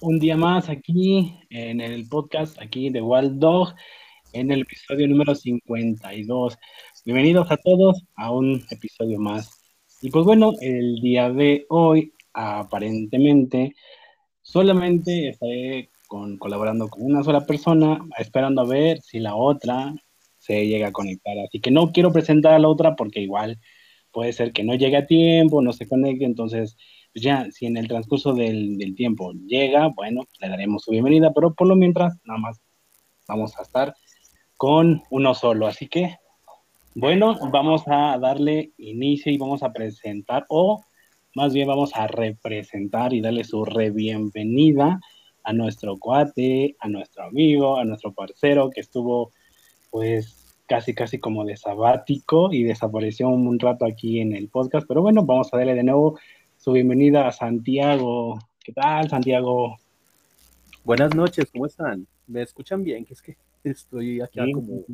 un día más aquí en el podcast aquí de Wild Dog en el episodio número 52. Bienvenidos a todos a un episodio más. Y pues bueno, el día de hoy aparentemente solamente estaré con, colaborando con una sola persona, esperando a ver si la otra se llega a conectar. Así que no quiero presentar a la otra porque igual puede ser que no llegue a tiempo, no se conecte, entonces pues ya si en el transcurso del, tiempo llega, bueno, le daremos su bienvenida, pero por lo mientras nada más vamos a estar con uno solo. Así que, bueno, vamos a darle inicio y vamos a presentar, o más bien vamos a representar y darle su re bienvenida a nuestro cuate, a nuestro amigo, a nuestro parcero que estuvo pues casi casi como de sabático y desapareció un rato aquí en el podcast, pero bueno, vamos a darle de nuevo su bienvenida a Santiago. ¿Qué tal, Santiago? Buenas noches, ¿cómo están? ¿Me escuchan bien? Que es que estoy aquí como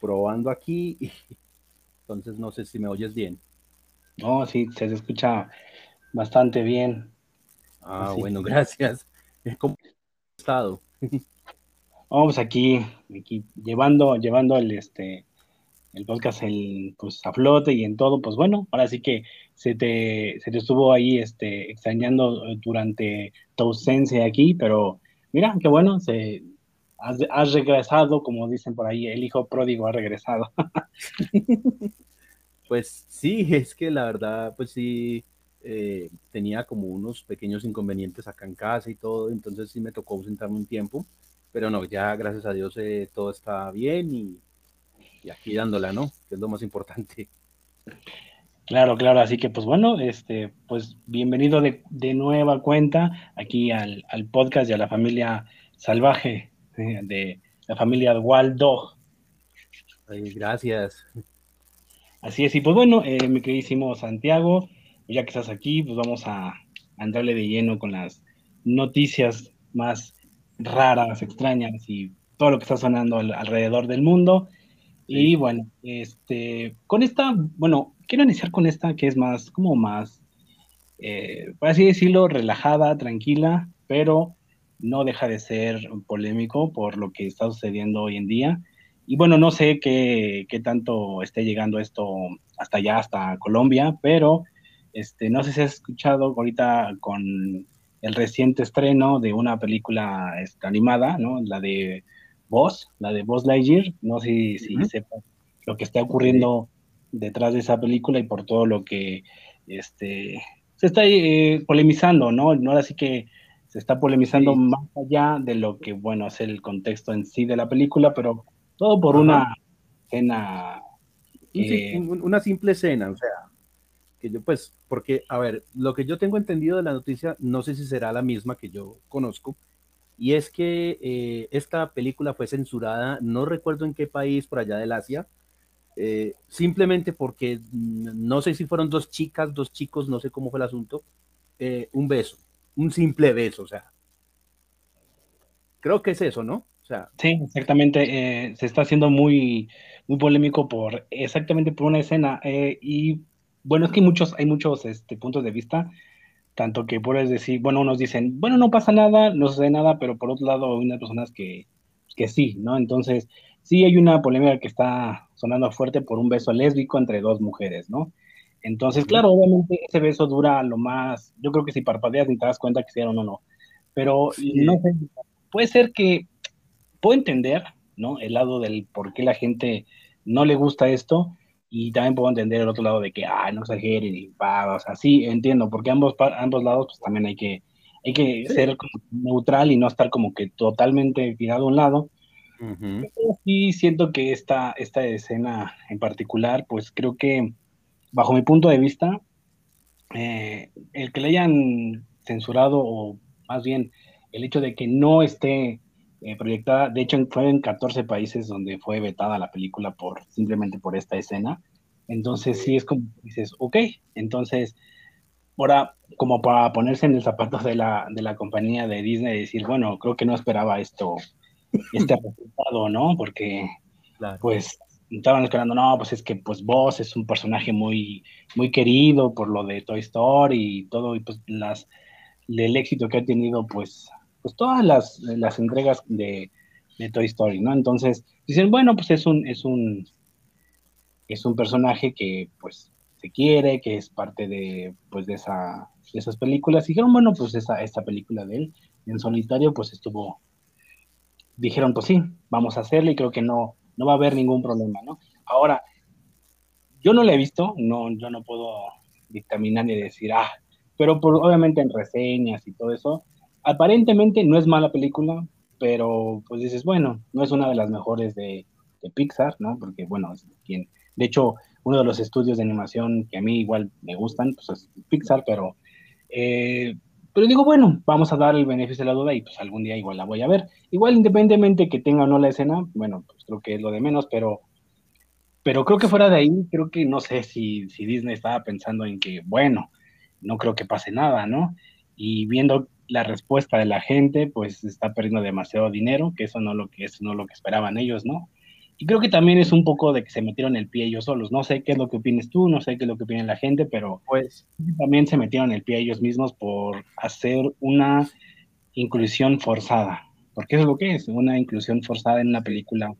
probando aquí, y, entonces no sé si me oyes bien. No, sí, se escucha bastante bien. Ah, bueno, gracias. ¿Cómo has estado? Vamos aquí, aquí llevando, llevando el este el podcast el, pues, a flote y en todo, pues bueno, ahora sí que se te, se te estuvo ahí este, extrañando durante tu ausencia aquí, pero mira, qué bueno, se, has, regresado, como dicen por ahí, el hijo pródigo ha regresado. pues sí, es que la verdad, pues sí, eh, tenía como unos pequeños inconvenientes acá en casa y todo, entonces sí me tocó ausentarme un tiempo, pero no, ya gracias a Dios eh, todo está bien y y aquí dándola, ¿no? Que es lo más importante. Claro, claro, así que pues bueno, este, pues bienvenido de, nueva cuenta aquí al, podcast y a la familia salvaje de la familia Waldo. gracias. Así es, y pues bueno, eh, mi queridísimo Santiago, ya que estás aquí, pues vamos a, andarle de lleno con las noticias más raras, extrañas y todo lo que está sonando alrededor del mundo. Y bueno, este, con esta, bueno, quiero iniciar con esta que es más, como más, eh, por así decirlo, relajada, tranquila, pero no deja de ser polémico por lo que está sucediendo hoy en día. Y bueno, no sé qué, qué tanto esté llegando esto hasta allá, hasta Colombia, pero este, no sé si has escuchado ahorita con el reciente estreno de una película este, animada, ¿no? La de Voz, la de Voz Lightyear, no sé si, sepa lo que está ocurriendo detrás de esa película y por todo lo que este, se está eh, polemizando, ¿no? Ahora sí que se está polemizando más allá de lo que, bueno, es el contexto en sí de la película, pero todo por una escena. una simple escena, o sea, que yo pues, porque, a ver, lo que yo tengo entendido de la noticia, no sé si será la misma que yo conozco, y es que eh, esta película fue censurada, no recuerdo en qué país por allá del Asia, eh, simplemente porque no sé si fueron dos chicas, dos chicos, no sé cómo fue el asunto, eh, un beso, un simple beso, o sea. Creo que es eso, ¿no? O sea, sí, exactamente. se está haciendo muy, muy polémico por exactamente por una escena. y bueno, es que hay muchos, hay muchos este, puntos de vista tanto que puedes decir, bueno, unos dicen, bueno, no pasa nada, no sucede nada, pero por otro lado hay unas personas que, que sí, ¿no? Entonces, sí hay una polémica que está sonando fuerte por un beso lésbico entre dos mujeres, ¿no? Entonces, claro, obviamente ese beso dura lo más, yo creo que si parpadeas ni te das cuenta que hicieron o no, pero no sé, puede ser que, puedo entender, ¿no? El lado del por qué la gente no le gusta esto, y también puedo entender el otro lado de que, ah, no exageren y va, o sea, sí, entiendo, porque ambos, ambos lados, pues también hay que, hay que ser neutral y no estar como que totalmente tirado a un lado. Sí siento que esta, esta escena en particular, pues creo que, bajo mi punto de vista, eh, el que le hayan censurado, o más bien el hecho de que no esté eh, proyectada, de hecho fue en 14 países donde fue vetada la película por simplemente por esta escena. Entonces sí es como dices, ok, entonces ahora como para ponerse en el zapato de la, de la compañía de Disney y decir, bueno, creo que no esperaba esto, este resultado, ¿no? Porque pues estaban esperando, no, pues es que pues vos es un personaje muy, muy querido por lo de Toy Story y todo, y pues las del éxito que ha tenido, pues, pues todas las, las entregas de, de, Toy Story, ¿no? Entonces, dicen, bueno, pues es un, es un, es un personaje que, pues, se quiere, que es parte de, pues, de, esa, de esas películas. Y dijeron, bueno, pues esa, esta película de él en solitario, pues estuvo, dijeron, pues sí, vamos a hacerla y creo que no, no va a haber ningún problema, ¿no? Ahora, yo no la he visto, no, yo no puedo dictaminar ni decir, ah, pero por, obviamente en reseñas y todo eso, aparentemente no es mala película, pero pues dices, bueno, no es una de las mejores de, de Pixar, ¿no? Porque, bueno, es quien, de hecho, uno de los estudios de animación que a mí igual me gustan, pues es Pixar, pero, eh, pero digo, bueno, vamos a dar el beneficio de la duda y pues algún día igual la voy a ver. Igual independientemente que tenga o no la escena, bueno, pues creo que es lo de menos, pero pero creo que fuera de ahí, creo que no sé si, si Disney estaba pensando en que, bueno, no creo que pase nada, ¿no? Y viendo la respuesta de la gente, pues está perdiendo demasiado dinero, que eso no lo que es no lo que esperaban ellos, ¿no? Y creo que también es un poco de que se metieron el pie ellos solos. No sé qué es lo que opines tú, no sé qué es lo que opina la gente, pero pues también se metieron el pie ellos mismos por hacer una inclusión forzada. Porque eso es lo que es, una inclusión forzada en una película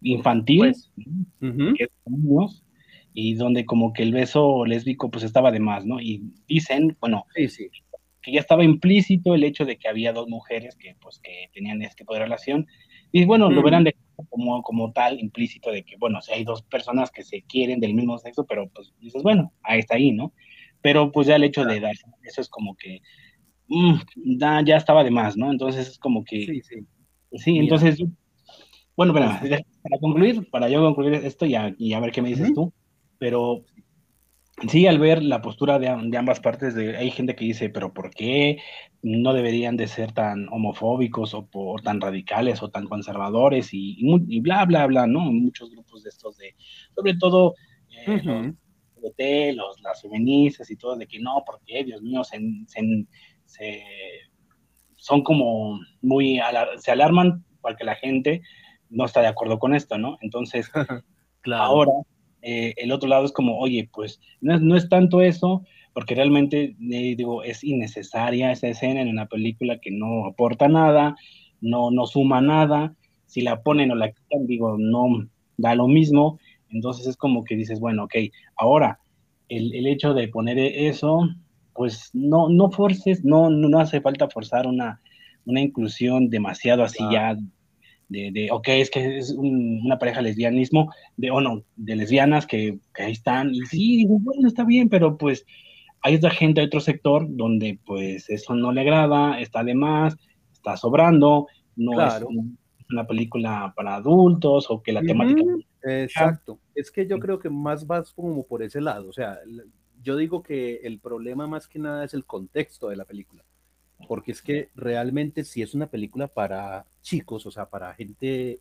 infantil, pues, y donde como que el beso lésbico pues estaba de más, ¿no? Y dicen, bueno, que ya estaba implícito el hecho de que había dos mujeres que pues que tenían este tipo de relación, y bueno, lo verán de, como, como tal, implícito de que, bueno, si hay dos personas que se quieren del mismo sexo, pero pues dices, bueno, ahí está ahí, ¿no? Pero pues ya el hecho de dar, eso es como que, mm, ya estaba de más, ¿no? Entonces es como que... Sí, sí. Sí, entonces bueno, para, para concluir, para yo concluir esto y a, y a ver qué me dices tú, pero sí, al ver la postura de, ambas partes, de, hay gente que dice, pero ¿por qué no deberían de ser tan homofóbicos o, por, tan radicales o tan conservadores y, y, bla, bla, bla, ¿no? Muchos grupos de estos de, sobre todo, eh, los, los, las feministas y todo, de que no, porque, Dios mío, se, se, son como muy, se alarman porque la gente no está de acuerdo con esto, ¿no? Entonces, ahora eh, el otro lado es como, oye, pues no es, tanto eso, porque realmente, eh, digo, es innecesaria esa escena en una película que no aporta nada, no, no suma nada, si la ponen o la quitan, digo, no da lo mismo, entonces es como que dices, bueno, ok, ahora, el, hecho de poner eso, pues no, no forces, no, no hace falta forzar una, una inclusión demasiado así ya de, de, ok, es que es una pareja lesbianismo, de, o no, de lesbianas que, ahí están, y sí, bueno, está bien, pero pues hay otra gente, hay otro sector donde pues eso no le agrada, está de más, está sobrando, no es una película para adultos o que la temática... Exacto, es que yo creo que más vas como por ese lado, o sea, yo digo que el problema más que nada es el contexto de la película porque es que realmente si es una película para chicos, o sea, para gente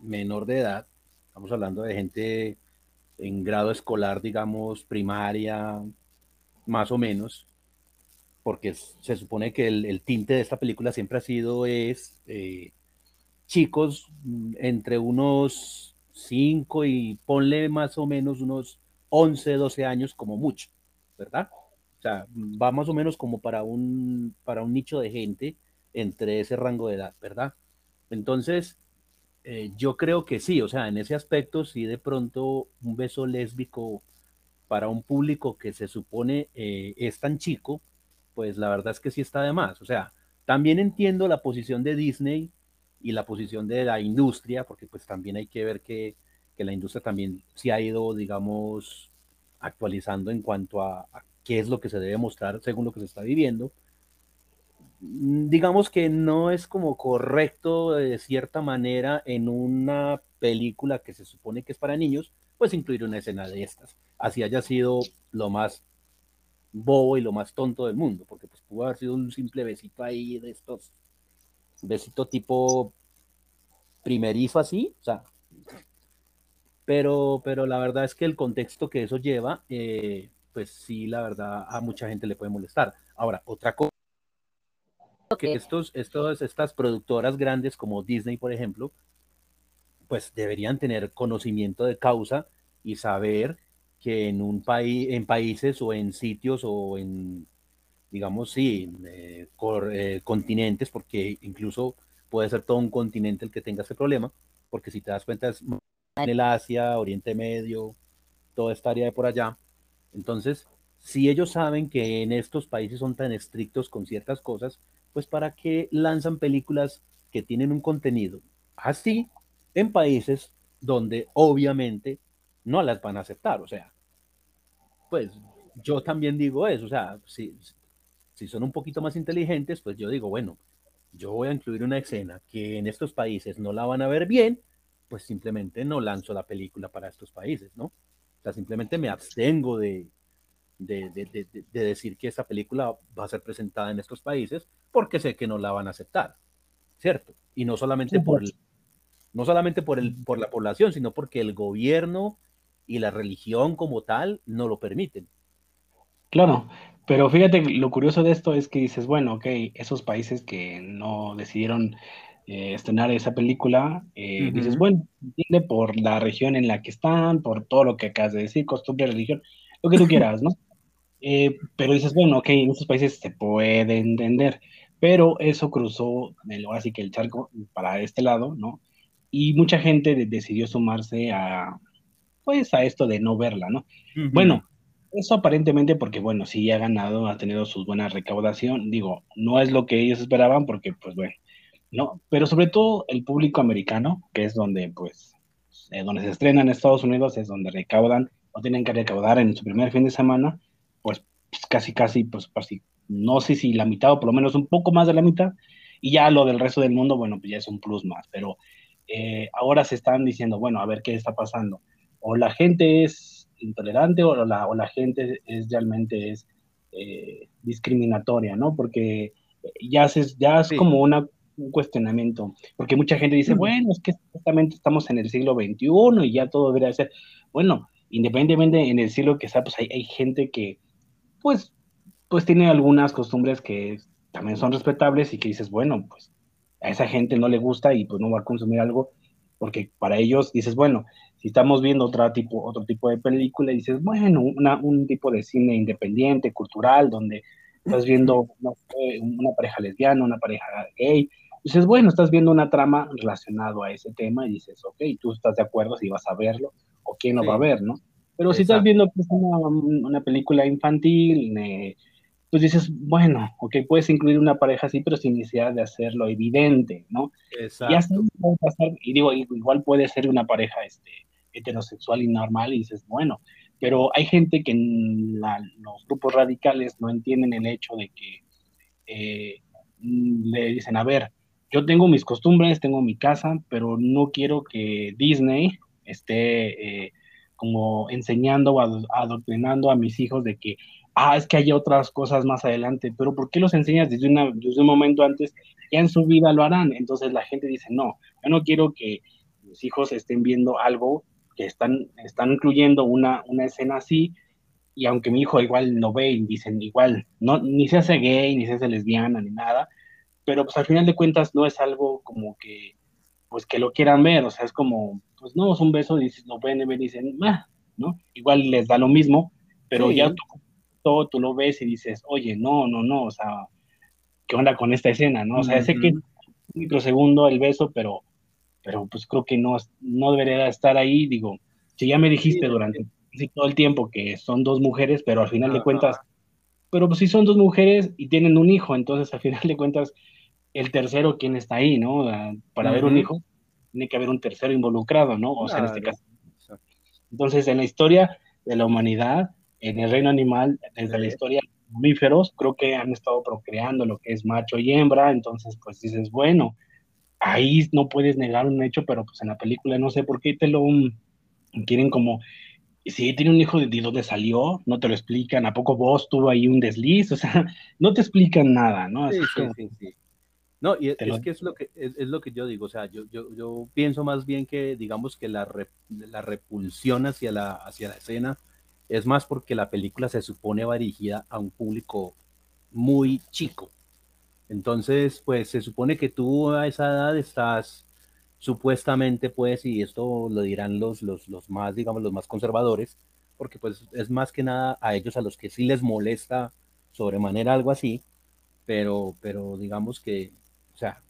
menor de edad, estamos hablando de gente en grado escolar, digamos, primaria, más o menos, porque se supone que el, tinte de esta película siempre ha sido es eh, chicos mm, entre unos 5 y ponle más o menos unos 11, 12 años como mucho, ¿verdad? O sea, va más o menos como para un, para un nicho de gente entre ese rango de edad, ¿verdad? Entonces, eh, yo creo que sí, o sea, en ese aspecto, sí de pronto un beso lésbico para un público que se supone eh, es tan chico, pues la verdad es que sí está de más. O sea, también entiendo la posición de Disney y la posición de la industria, porque pues también hay que ver que, que la industria también se ha ido, digamos, actualizando en cuanto a, a qué es lo que se debe mostrar según lo que se está viviendo. Mm, digamos que no es como correcto de cierta manera en una película que se supone que es para niños, pues incluir una escena de estas. Así haya sido lo más bobo y lo más tonto del mundo, porque pues pudo haber sido un simple besito ahí de estos, besito tipo primerizo así, o sea, pero, pero la verdad es que el contexto que eso lleva, eh, pues sí, la verdad, a mucha gente le puede molestar. Ahora, otra cosa que estos, estos, estas productoras grandes como Disney, por ejemplo, pues deberían tener conocimiento de causa y saber que en un país, en países o en sitios o en, digamos, sí, eh, eh, continentes, porque incluso puede ser todo un continente el que tenga ese problema, porque si te das cuenta es en el Asia, Oriente Medio, toda esta área de por allá. Entonces, si ellos saben que en estos países son tan estrictos con ciertas cosas, pues para qué lanzan películas que tienen un contenido así en países donde obviamente no las van a aceptar. O sea, pues yo también digo eso, o sea, si, si son un poquito más inteligentes, pues yo digo, bueno, yo voy a incluir una escena que en estos países no la van a ver bien, pues simplemente no lanzo la película para estos países, ¿no? O sea, simplemente me abstengo de, de, de, de, decir que esa película va a ser presentada en estos países porque sé que no la van a aceptar, ¿cierto? Y no solamente por pues. no solamente por, el, por la población, sino porque el gobierno y la religión como tal no lo permiten. Claro, pero fíjate, lo curioso de esto es que dices, bueno, ok, esos países que no decidieron eh, estrenar esa película, eh, dices, bueno, entiende por la región en la que están, por todo lo que acabas de decir, costumbre, religión, lo que tú quieras, ¿no? Eh, pero dices, bueno, ok, en esos países se puede entender, pero eso cruzó, el, ahora sí que el charco para este lado, ¿no? Y mucha gente decidió sumarse a, pues, a esto de no verla, ¿no? Bueno, eso aparentemente porque, bueno, sí ha ganado, ha tenido sus buenas recaudación, digo, no es lo que ellos esperaban porque, pues, bueno, ¿no? Pero sobre todo el público americano, que es donde, pues, eh, donde se estrena en Estados Unidos, es donde recaudan o tienen que recaudar en su primer fin de semana, pues, pues casi, casi, pues, casi, no sé si la mitad o por lo menos un poco más de la mitad, y ya lo del resto del mundo, bueno, pues ya es un plus más, pero eh, ahora se están diciendo, bueno, a ver qué está pasando. O la gente es intolerante o la, o la gente es realmente es eh, discriminatoria, ¿no? Porque ya, es, ya es como una un cuestionamiento, porque mucha gente dice, bueno, es que justamente estamos en el siglo XXI y ya todo debería ser, bueno, independientemente en el siglo que sea, pues hay, hay gente que, pues, pues tiene algunas costumbres que también son respetables y que dices, bueno, pues a esa gente no le gusta y pues no va a consumir algo, porque para ellos dices, bueno, si estamos viendo otro tipo, otro tipo de película, dices, bueno, una, un tipo de cine independiente, cultural, donde estás viendo una pareja lesbiana, una pareja gay, dices, bueno, estás viendo una trama relacionado a ese tema y dices, ok, tú estás de acuerdo si vas a verlo o quién lo va a ver, ¿no? Pero si estás viendo pues, una, película infantil, pues dices, bueno, ok, puedes incluir una pareja así, pero sin necesidad de hacerlo evidente, ¿no? Exacto. Y así puede pasar, y digo, igual puede ser una pareja este, heterosexual y normal, y dices, bueno, pero hay gente que en los grupos radicales no entienden el hecho de que eh, le dicen, a ver, yo tengo mis costumbres, tengo mi casa, pero no quiero que Disney esté eh, como enseñando o adoctrinando a mis hijos de que, ah, es que hay otras cosas más adelante, pero ¿por qué los enseñas desde, una, desde un momento antes? Ya en su vida lo harán. Entonces la gente dice, no, yo no quiero que mis hijos estén viendo algo que están, están incluyendo una, una escena así, y aunque mi hijo igual no ve y dicen igual, no, ni se hace gay, ni se hace lesbiana, ni nada, pero pues al final de cuentas no es algo como que, pues que lo quieran ver, o sea, es como, pues no, es un beso, dices, lo pueden ver y dicen, ah", ¿no? Igual les da lo mismo, pero ya tú, todo tú lo ves y dices, oye, no, no, no, o sea, ¿qué onda con esta escena, no? O sea, sé que es un microsegundo el beso, pero, pero pues creo que no, no debería estar ahí, digo, si ya me dijiste durante todo el tiempo que son dos mujeres, pero al final de cuentas, pero pues si son dos mujeres y tienen un hijo, entonces al final de cuentas el tercero, ¿quién está ahí, no? Para ver un hijo, tiene que haber un tercero involucrado, ¿no? O sea, en este caso. Entonces, en la historia de la humanidad, en el reino animal, desde la historia de mamíferos, creo que han estado procreando lo que es macho y hembra, entonces, pues dices, bueno, ahí no puedes negar un hecho, pero pues en la película no sé por qué te lo quieren como si tiene un hijo de, de dónde salió, no te lo explican, ¿a poco vos tuvo ahí un desliz? O sea, no te explican nada, ¿no? sí, sí, sí. No, y es, que es lo que es, lo que yo digo, o sea, yo, yo, yo pienso más bien que digamos que la, la repulsión hacia la, hacia la escena es más porque la película se supone va dirigida a un público muy chico. Entonces, pues se supone que tú a esa edad estás supuestamente, pues, y esto lo dirán los, los, los más, digamos, los más conservadores, porque pues es más que nada a ellos a los que sí les molesta sobremanera algo así, pero, pero digamos que, o sea,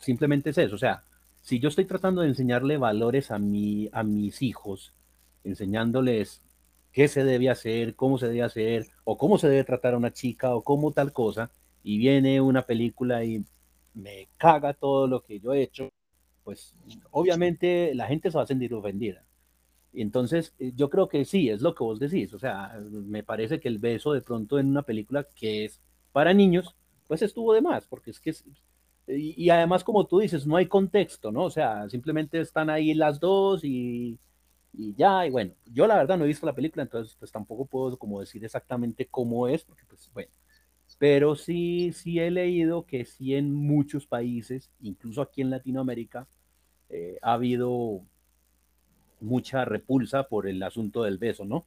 simplemente es eso, o sea, si yo estoy tratando de enseñarle valores a, mi, a mis hijos, enseñándoles qué se debe hacer, cómo se debe hacer, o cómo se debe tratar a una chica, o cómo tal cosa, y viene una película y me caga todo lo que yo he hecho, pues obviamente la gente se va a sentir ofendida. Entonces, eh, yo creo que sí, es lo que vos decís. O sea, me parece que el beso de pronto en una película que es para niños, pues estuvo de más, porque es que y, además, como tú dices, no hay contexto, ¿no? O sea, simplemente están ahí las dos y, y, ya, y bueno, yo la verdad no he visto la película, entonces pues tampoco puedo como decir exactamente cómo es, porque pues bueno, pero sí, sí he leído que sí en muchos países, incluso aquí en Latinoamérica, eh, ha habido mucha repulsa por el asunto del beso, ¿no?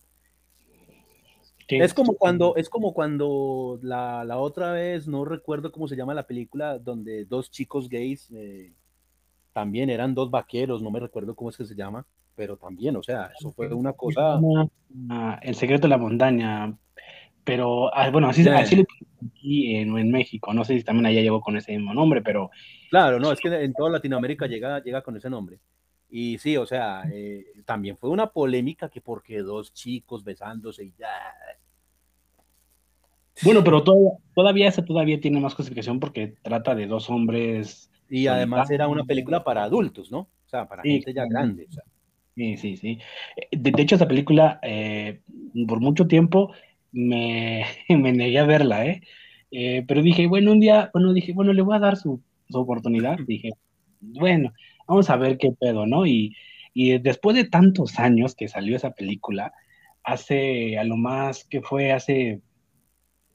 Es como cuando, es como cuando la, la, otra vez, no recuerdo cómo se llama la película, donde dos chicos gays eh, también eran dos vaqueros, no me recuerdo cómo es que se llama, pero también, o sea, eso fue una cosa. El secreto de la montaña, pero ah, bueno, así, así lo aquí en, en, México, no sé si también allá llegó con ese mismo nombre, pero. Claro, no, es que en toda Latinoamérica llega, llega con ese nombre. Y sí, o sea, eh, también fue una polémica que porque dos chicos besándose y ya. Bueno, pero todavía, todavía esa todavía tiene más clasificación porque trata de dos hombres. Y además era una película para adultos, ¿no? O sea, para gente ya grande. Sí, sí, sí. Eh, de, hecho, esa película, eh, por mucho tiempo, me, me, negué a verla, ¿eh? Pero dije, bueno, un día, bueno, dije, bueno, le voy a dar su, su oportunidad. Dije, bueno, vamos a ver qué pedo, ¿no? Y, después de tantos años que salió esa película, hace a lo más que fue hace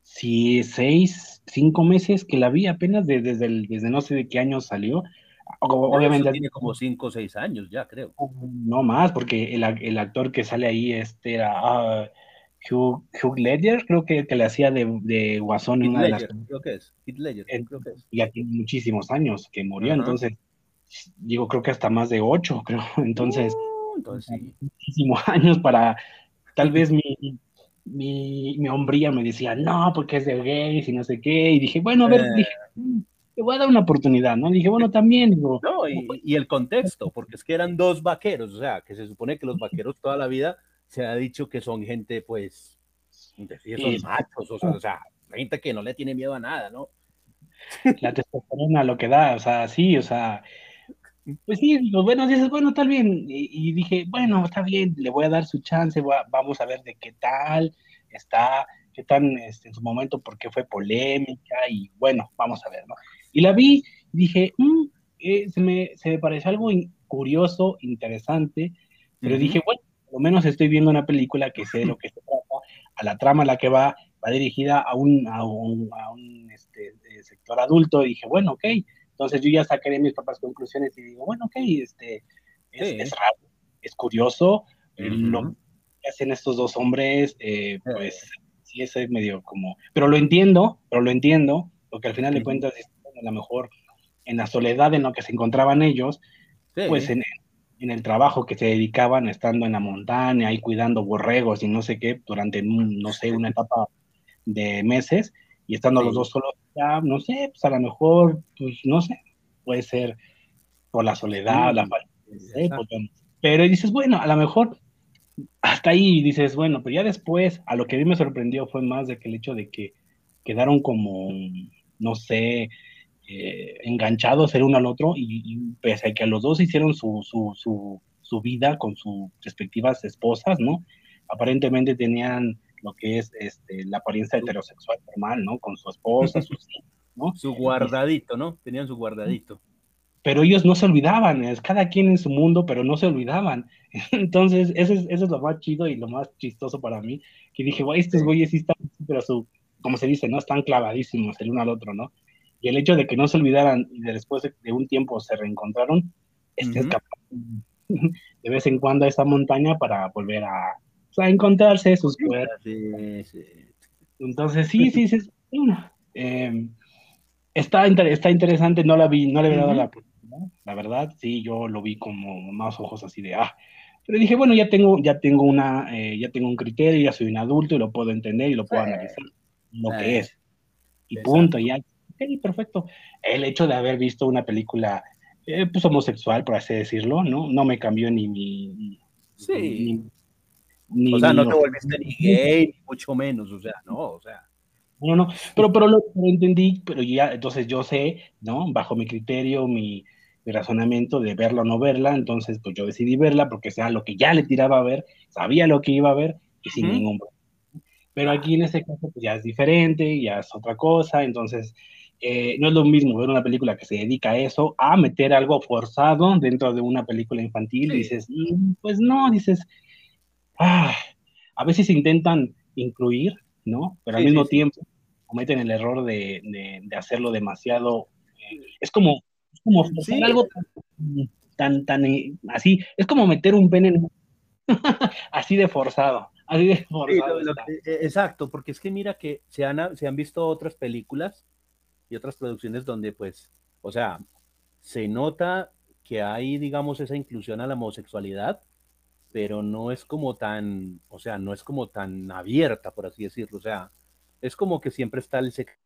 sí, seis, cinco meses que la vi apenas desde, desde no sé de qué año salió. Obviamente tiene como cinco o seis años ya, creo. No más, porque el, actor que sale ahí este era ah, Hugh, Ledger, creo que, que le hacía de, de Guasón en una de las... Creo que es, Ledger, creo que es. Ya tiene muchísimos años que murió, entonces digo, creo que hasta más de ocho, creo. Entonces, muchísimos años para, tal vez mi, mi, mi, hombría me decía, no, porque es de gays y no sé qué, y dije, bueno, a ver, eh. dije, mm, te voy a dar una oportunidad, ¿no? dije, bueno, también, digo, no, y, y, el contexto, porque es que eran dos vaqueros, o sea, que se supone que los vaqueros toda la vida se ha dicho que son gente, pues, son machos, o sea, gente que no le tiene miedo a nada, ¿no? La testosterona lo que da, o sea, sí, o sea, pues sí, los buenos dices, bueno, está bien. Y, dije, bueno, está bien, le voy a dar su chance, vamos a ver de qué tal está, qué tan este, en su momento, porque fue polémica, y bueno, vamos a ver, ¿no? Y la vi, y dije, mm, eh, se, me, se me pareció algo curioso, interesante, pero dije, bueno, por lo menos estoy viendo una película que sé de lo que se trata, a la trama a la que va, va dirigida a un, a un, a un este, sector adulto, y dije, bueno, ok entonces yo ya sacaré mis propias conclusiones y digo, bueno, ok, este, es, raro, es curioso, lo que hacen estos dos hombres, eh, pues sí es medio como, pero lo entiendo, pero lo entiendo, porque al final de cuentas, a lo mejor en la soledad en la que se encontraban ellos, pues en, en, el trabajo que se dedicaban, estando en la montaña, ahí cuidando borregos y no sé qué, durante, no sé, una etapa de meses, y estando los dos solos, ya, no sé, pues a lo mejor, pues no sé, puede ser por la soledad, la falta pero dices, bueno, a lo mejor hasta ahí dices, bueno, pero ya después, a lo que a mí me sorprendió fue más de que el hecho de que quedaron como, no sé, eh, enganchados el uno al otro y, pese a que a los dos hicieron su, su, su, su vida con sus respectivas esposas, ¿no? Aparentemente tenían lo que es este, la apariencia heterosexual normal, ¿no? Con su esposa, sus hijos, ¿no? Su guardadito, ¿no? Tenían su guardadito. Pero ellos no se olvidaban, es cada quien en su mundo, pero no se olvidaban. Entonces, eso es, eso es lo más chido y lo más chistoso para mí, que dije, guay, estos güeyes sí están, pero su, como se dice, ¿no? Están clavadísimos el uno al otro, ¿no? Y el hecho de que no se olvidaran y después de, un tiempo se reencontraron, este es capaz de vez en cuando a esa montaña para volver a, a encontrarse sus cuerpos. Entonces, sí, sí, sí. Eh, está, está interesante, no la vi, no le había dado la la verdad, sí, yo lo vi como más ojos así de, ah, pero dije, bueno, ya tengo, ya tengo una, eh, ya tengo un criterio, ya soy un adulto y lo puedo entender y lo puedo analizar. lo que es. Y punto, ya. Ok, perfecto. El hecho de haber visto una película eh, pues homosexual, por así decirlo, ¿no? No me cambió ni mi... Sí. Ni, o sea, no te volviste ni gay, ni mucho menos, o sea, no, o sea. No, no, pero, pero lo, entendí, pero ya, entonces yo sé, ¿no? Bajo mi criterio, mi, mi, razonamiento de verla o no verla, entonces pues yo decidí verla porque sea lo que ya le tiraba a ver, sabía lo que iba a ver y sin ningún problema. Pero aquí en este caso pues ya es diferente, ya es otra cosa, entonces eh, no es lo mismo ver una película que se dedica a eso, a meter algo forzado dentro de una película infantil, dices, mm, pues no, dices, ah, a veces intentan incluir, ¿no? Pero al mismo tiempo cometen el error de, de, hacerlo demasiado, eh, es como, es como algo tan, tan, eh, así, es como meter un pene así de forzado. Así de forzado exacto, porque es que mira que se han, se han visto otras películas y otras producciones donde pues, o sea, se nota que hay, digamos, esa inclusión a la homosexualidad, pero no es como tan, o sea, no es como tan abierta, por así decirlo, o sea, es como que siempre está el secreto,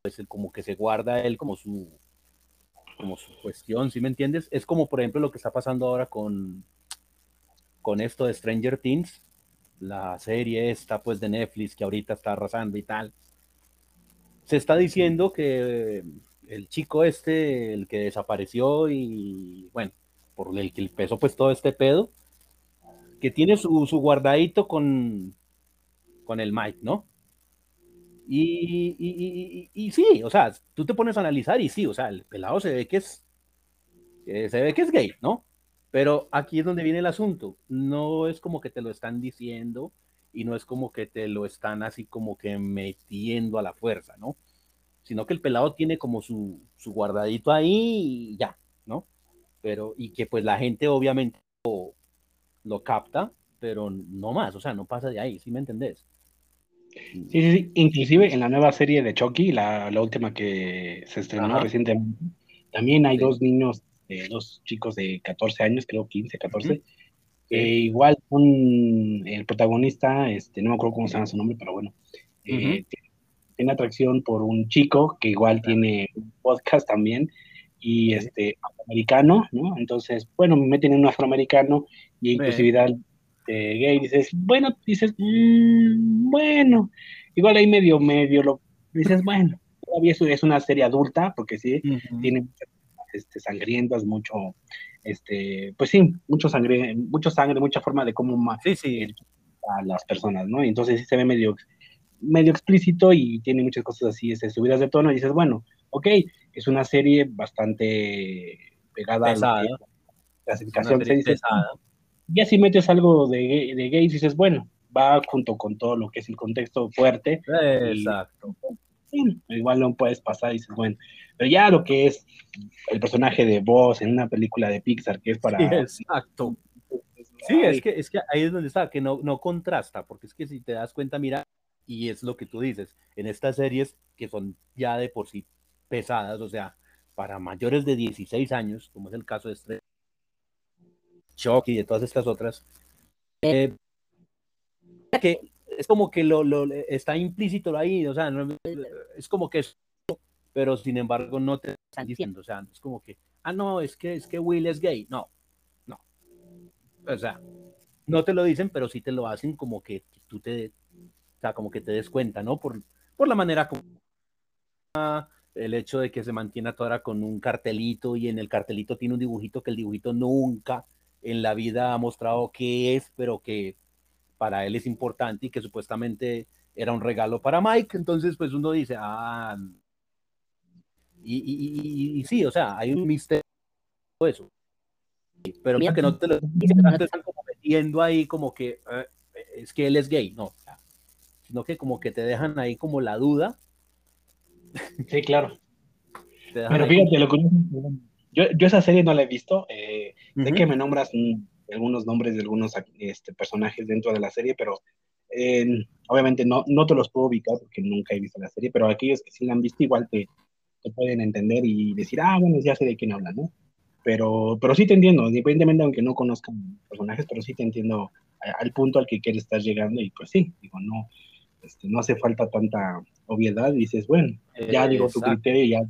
pues como que se guarda él como su, como su cuestión, ¿sí me entiendes? Es como, por ejemplo, lo que está pasando ahora con, con esto de Stranger Things, la serie esta, pues, de Netflix, que ahorita está arrasando y tal, se está diciendo que el chico este, el que desapareció y bueno, por el que empezó pues todo este pedo, que tiene su, guardadito con, con el Mike, ¿no? Y, y, y, sí, o sea, tú te pones a analizar y sí, o sea, el pelado se ve que es, se ve que es gay, ¿no? Pero aquí es donde viene el asunto. No es como que te lo están diciendo y no es como que te lo están así como que metiendo a la fuerza, ¿no? Sino que el pelado tiene como su, su guardadito ahí y ya, ¿no? Pero, y que pues la gente obviamente lo, capta, pero no más, o sea, no pasa de ahí, ¿sí me entendés? Sí, sí, sí, inclusive en la nueva serie de Chucky, la, la última que se estrenó recientemente, también hay dos niños, eh, dos chicos de 14 años, creo 15, 14, igual un, el protagonista, este, no me acuerdo cómo se llama su nombre, pero bueno, eh, tiene, atracción por un chico que igual tiene un podcast también y este afroamericano, ¿no? Entonces, bueno, me meten en un afroamericano y inclusividad gay, dices, bueno, dices, mm, bueno, igual ahí medio, medio, lo dices, bueno, todavía es una serie adulta, porque sí, tiene este, sangrientas, mucho, este, pues sí, mucho sangre, mucho sangre, mucha forma de cómo sí, sí. a las personas, ¿no? Y entonces sí se ve medio, medio explícito y tiene muchas cosas así, este, subidas de tono, y dices, bueno, ok, es una serie bastante pegada a la clasificación. Se dice, y así metes algo de, de gays y dices, bueno, va junto con todo lo que es el contexto fuerte. Exacto igual no puedes pasar y dices, bueno, pero ya lo que es el personaje de voz en una película de Pixar que es para... exacto. Sí, es que, es que ahí es donde está, que no, no contrasta, porque es que si te das cuenta, mira, y es lo que tú dices, en estas series que son ya de por sí pesadas, o sea, para mayores de 16 años, como es el caso de Estrella, Shock y de todas estas otras, eh, que es como que lo, lo, está implícito ahí, o sea, es como que es, pero sin embargo no te están diciendo, o sea, es como que, ah, no, es que, es que Will es gay, no, no, o sea, no te lo dicen, pero sí te lo hacen como que tú te, o sea, como que te des cuenta, ¿no? Por, por la manera como el hecho de que se mantiene toda con un cartelito y en el cartelito tiene un dibujito que el dibujito nunca en la vida ha mostrado qué es, pero que para él es importante y que supuestamente era un regalo para Mike, entonces pues uno dice, ah, y, sí, o sea, hay un misterio eso. Pero mira que no te lo están como metiendo ahí como que eh, es que él es gay, no, sino que como que te dejan ahí como la duda. Sí, claro. Pero fíjate, lo yo, yo esa serie no la he visto, eh, de que me nombras algunos nombres de algunos este, personajes dentro de la serie, pero eh, obviamente no, no te los puedo ubicar porque nunca he visto la serie, pero aquellos que sí la han visto igual te, te pueden entender y decir, ah, bueno, ya sé de quién hablan, ¿no? Pero, pero sí te entiendo, independientemente aunque no conozcan personajes, pero sí te entiendo al punto al que quieres estar llegando y pues sí, digo, no, este, no hace falta tanta obviedad, dices, bueno, ya digo tu criterio, ya,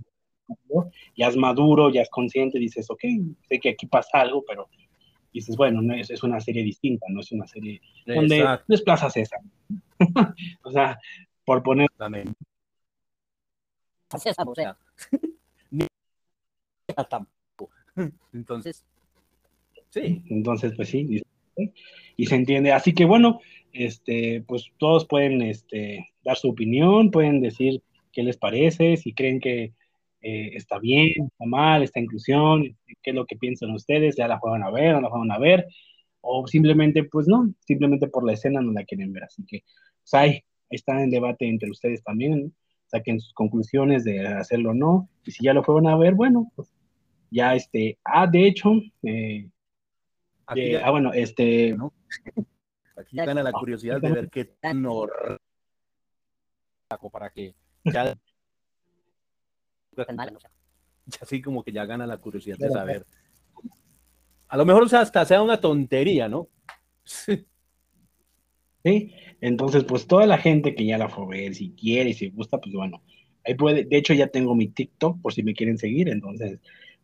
ya es maduro, ya es consciente, dices, ok, sé que aquí pasa algo, pero dices, bueno, no es, es una serie distinta, no es una serie donde desplazas esa. o sea, por poner... También. O sea, tampoco. Entonces, sí. Entonces, pues sí, y se entiende. Así que bueno, este, pues todos pueden este, dar su opinión, pueden decir qué les parece, si creen que eh, está bien, está mal, esta inclusión, qué es lo que piensan ustedes, ya la fueron a ver, no la fueron a ver, o simplemente, pues no, simplemente por la escena no la quieren ver. Así que, pues ahí, está en debate entre ustedes también, saquen sus conclusiones de hacerlo o no, y si ya lo fueron a ver, bueno, pues ya este, ah, de hecho, eh, ah, bueno, este, ¿no? Aquí gana la curiosidad de ver qué tan para que ya, así como que ya gana la curiosidad de saber. A lo mejor hasta sea una tontería, ¿no? Sí, entonces pues toda la gente que ya la fue a ver, si quiere y si gusta, pues bueno, ahí puede, de hecho ya tengo mi TikTok por si me quieren seguir, entonces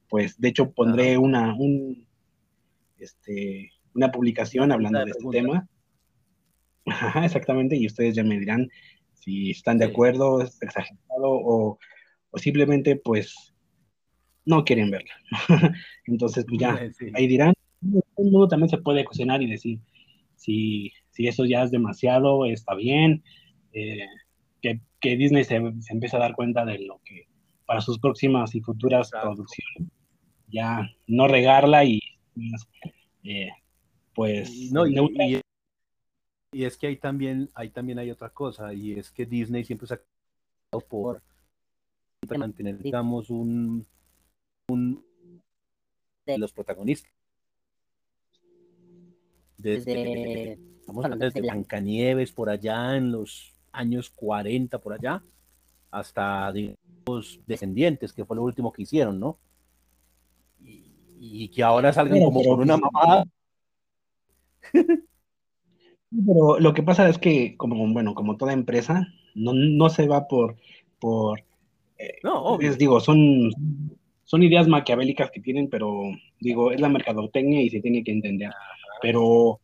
pues de hecho pondré una, un, este, una publicación hablando de este tema. Exactamente, y ustedes ya me dirán si están de acuerdo, es exagerado o, simplemente pues no quieren verla. Entonces, pues ya, ahí dirán, también se puede cocinar y decir si, si eso ya es demasiado, está bien, eh, que, Disney se, se empieza a dar cuenta de lo que para sus próximas y futuras producciones, ya no regarla y eh, pues no, y, y es que ahí también, ahí también hay otra cosa, y es que Disney siempre se ha por mantener, digamos, un, un de los protagonistas. Desde, estamos hablando desde Blancanieves por allá en los años 40 por allá, hasta digamos, Descendientes, que fue lo último que hicieron, ¿no? Y, que ahora salgan como por una mamada. Pero lo que pasa es que, como bueno, como toda empresa, no, no se va por, por eh, no, les digo, son, son ideas maquiavélicas que tienen, pero digo, es la mercadotecnia y se tiene que entender. Pero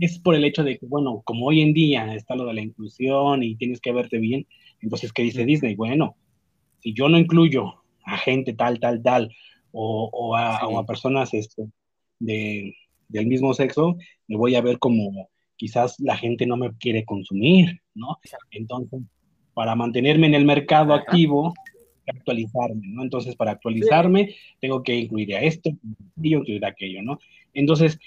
es por el hecho de que, bueno, como hoy en día está lo de la inclusión y tienes que verte bien, entonces, ¿qué dice Disney? Bueno, si yo no incluyo a gente tal, tal, tal, o, o, a, o a, personas este, de, del mismo sexo, me voy a ver como quizás la gente no me quiere consumir, ¿no? Entonces, para mantenerme en el mercado activo, actualizarme, ¿no? Entonces, para actualizarme, tengo que incluir a esto, y incluir a aquello, ¿no? Entonces,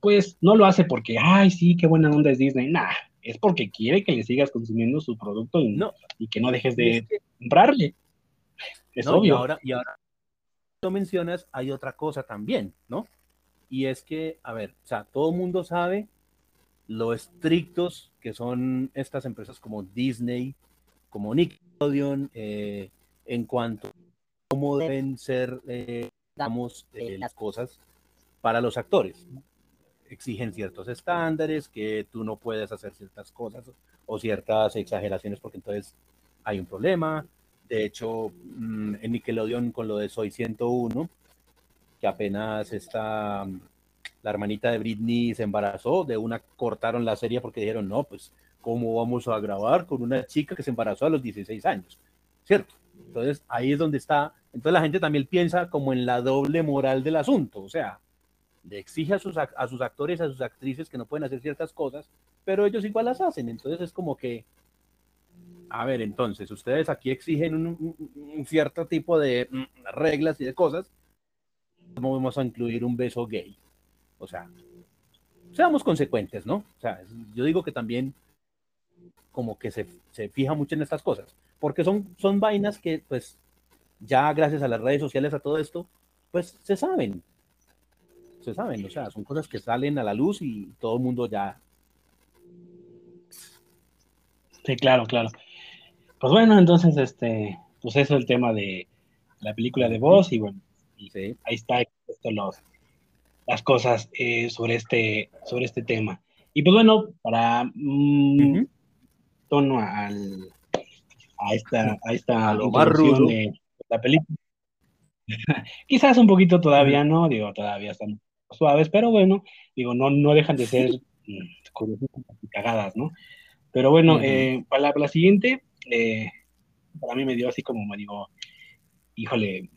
pues no lo hace porque, ay, sí, qué buena onda es Disney, nah, es porque quiere que le sigas consumiendo su producto y, no. y que no dejes de comprarle. Es obvio. Y ahora, y ahora, tú mencionas, hay otra cosa también, ¿no? Y es que, a ver, o sea, todo el mundo sabe lo estrictos que son estas empresas como Disney, como Nickelodeon, eh, en cuanto a cómo deben ser, eh, eh, las cosas para los actores. Exigen ciertos estándares, que tú no puedes hacer ciertas cosas o ciertas exageraciones porque entonces hay un problema. De hecho, mm, en Nickelodeon con lo de Soy 101, que apenas está la hermanita de Britney se embarazó, de una cortaron la serie porque dijeron, no, pues, ¿cómo vamos a grabar con una chica que se embarazó a los 16 años? ¿Cierto? Entonces, ahí es donde está, entonces la gente también piensa como en la doble moral del asunto, o sea, le exige a sus, a sus actores, a sus actrices que no pueden hacer ciertas cosas, pero ellos igual las hacen, entonces es como que, a ver, entonces, ustedes aquí exigen un, cierto tipo de mm, reglas y de cosas, ¿cómo vamos a incluir un beso gay? O sea, seamos consecuentes, ¿no? O sea, yo digo que también como que se, fija mucho en estas cosas, porque son, son vainas que pues ya gracias a las redes sociales, a todo esto, pues se saben, se saben, o sea, son cosas que salen a la luz y todo el mundo ya... Sí, claro, claro. Pues bueno, entonces, este, pues eso es el tema de la película de voz y bueno, ahí está esto los, las cosas eh, sobre, este, sobre este tema. Y pues bueno, para mm, tono al, a esta, a esta de la película. Quizás un poquito todavía no, digo, todavía están suaves, pero bueno, digo, no, no dejan de ser mm, cagadas, ¿no? Pero bueno, eh, para, la, siguiente, eh, para mí me dio así como me digo, híjole,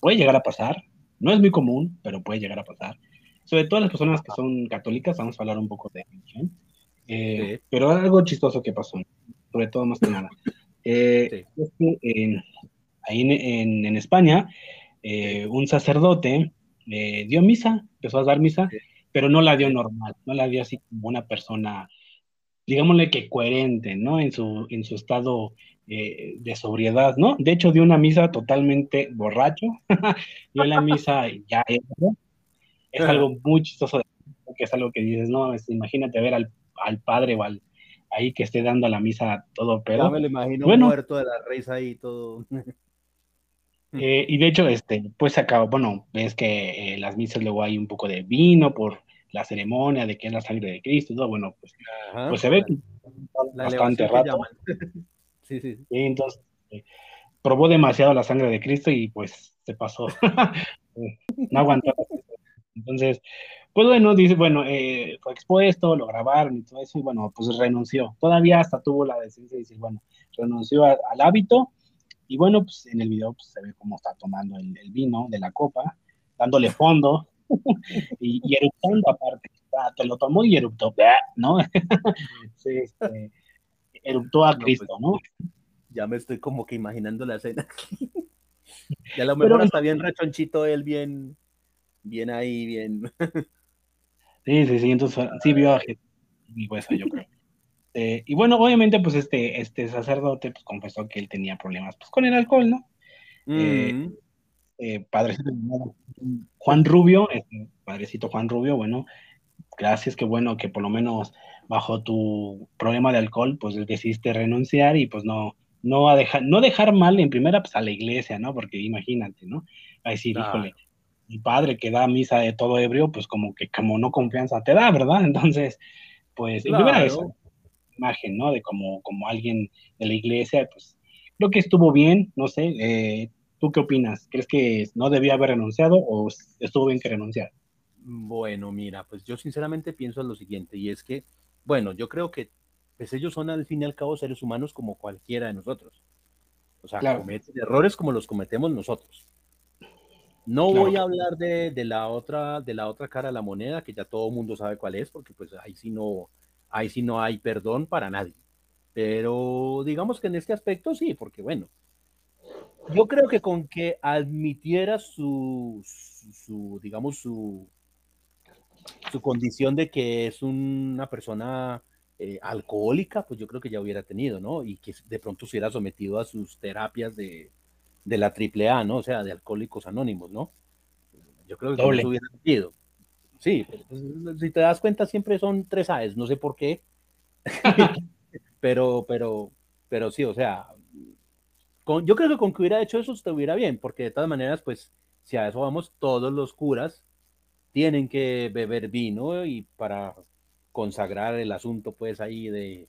puede llegar a pasar, no es muy común, pero puede llegar a pasar. Sobre todo las personas que son católicas, vamos a hablar un poco de religión, eh, pero algo chistoso que pasó, sobre todo más que nada. Eh, ahí en, España, eh, un sacerdote dio misa, empezó a dar misa, pero no la dio normal, no la dio así como una persona, digámosle que coherente, ¿no? En su, en su estado eh, de sobriedad, ¿no? De hecho, dio una misa totalmente borracho, dio la misa ya es algo muy chistoso, que es algo que dices, no, imagínate ver al, padre o al ahí que esté dando la misa todo pero Ya me lo imagino bueno, muerto de la risa ahí todo. Eh, y de hecho, este, pues acaba, bueno, ves que eh, las misas luego hay un poco de vino por la ceremonia de que es la sangre de Cristo y todo, bueno, pues, pues se ve bastante rato. Sí, sí. entonces, eh, probó demasiado la sangre de Cristo y pues se pasó. no aguantó. Entonces, pues bueno, dice, bueno, eh, fue expuesto, lo grabaron y todo eso, y bueno, pues renunció. Todavía hasta tuvo la decencia de decir, bueno, renunció al hábito, y bueno, pues en el video pues, se ve cómo está tomando el, vino de la copa, dándole fondo y, y, eructando aparte. te lo tomó y eruptó, ¿no? sí, este, eruptó a pues, Cristo, ¿no? Ya me estoy como que imaginando la escena. ya a lo mejor está bien rechonchito él, bien, bien ahí, bien. sí, sí, sí, entonces sí vio a Jesús y eso yo creo. Eh, y bueno, obviamente, pues este, este sacerdote pues, confesó que él tenía problemas pues, con el alcohol, ¿no? Eh, mm. eh, padrecito Juan Rubio, este, padrecito Juan Rubio, bueno, gracias, que bueno que por lo menos bajo tu problema de alcohol, pues decidiste renunciar y pues no, no, a dejar, no dejar mal en primera pues a la iglesia, ¿no? Porque imagínate, ¿no? A decir, híjole, mi padre que da misa de todo ebrio, pues como que como no confianza te da, ¿verdad? Entonces, pues en primera eso, imagen, ¿no? De como, como alguien de la iglesia, pues creo que estuvo bien, no sé, eh, ¿tú qué opinas? ¿Crees que no debía haber renunciado o estuvo bien que renunciara? Bueno, mira, pues yo sinceramente pienso en lo siguiente, y es que bueno, yo creo que pues ellos son al fin y al cabo seres humanos como cualquiera de nosotros. O sea, cometen errores como los cometemos nosotros. No voy a hablar de, la otra, de la otra cara de la moneda, que ya todo el mundo sabe cuál es, porque pues ahí sí no, ahí sí no hay perdón para nadie. Pero digamos que en este aspecto sí, porque bueno, yo creo que con que admitiera su, su digamos, su, su condición de que es una persona eh, alcohólica, pues yo creo que ya hubiera tenido, ¿no? Y que de pronto se hubiera sometido a sus terapias de, de la AAA, ¿no? O sea, de alcohólicos anónimos, ¿no? Yo creo que se hubiera tenido. Sí, pues, si te das cuenta, siempre son tres A's, no sé por qué. pero, pero, pero sí, o sea, yo creo que con que hubiera hecho eso estuviera bien, porque de todas maneras, pues, si a eso vamos, todos los curas tienen que beber vino y para consagrar el asunto, pues ahí de,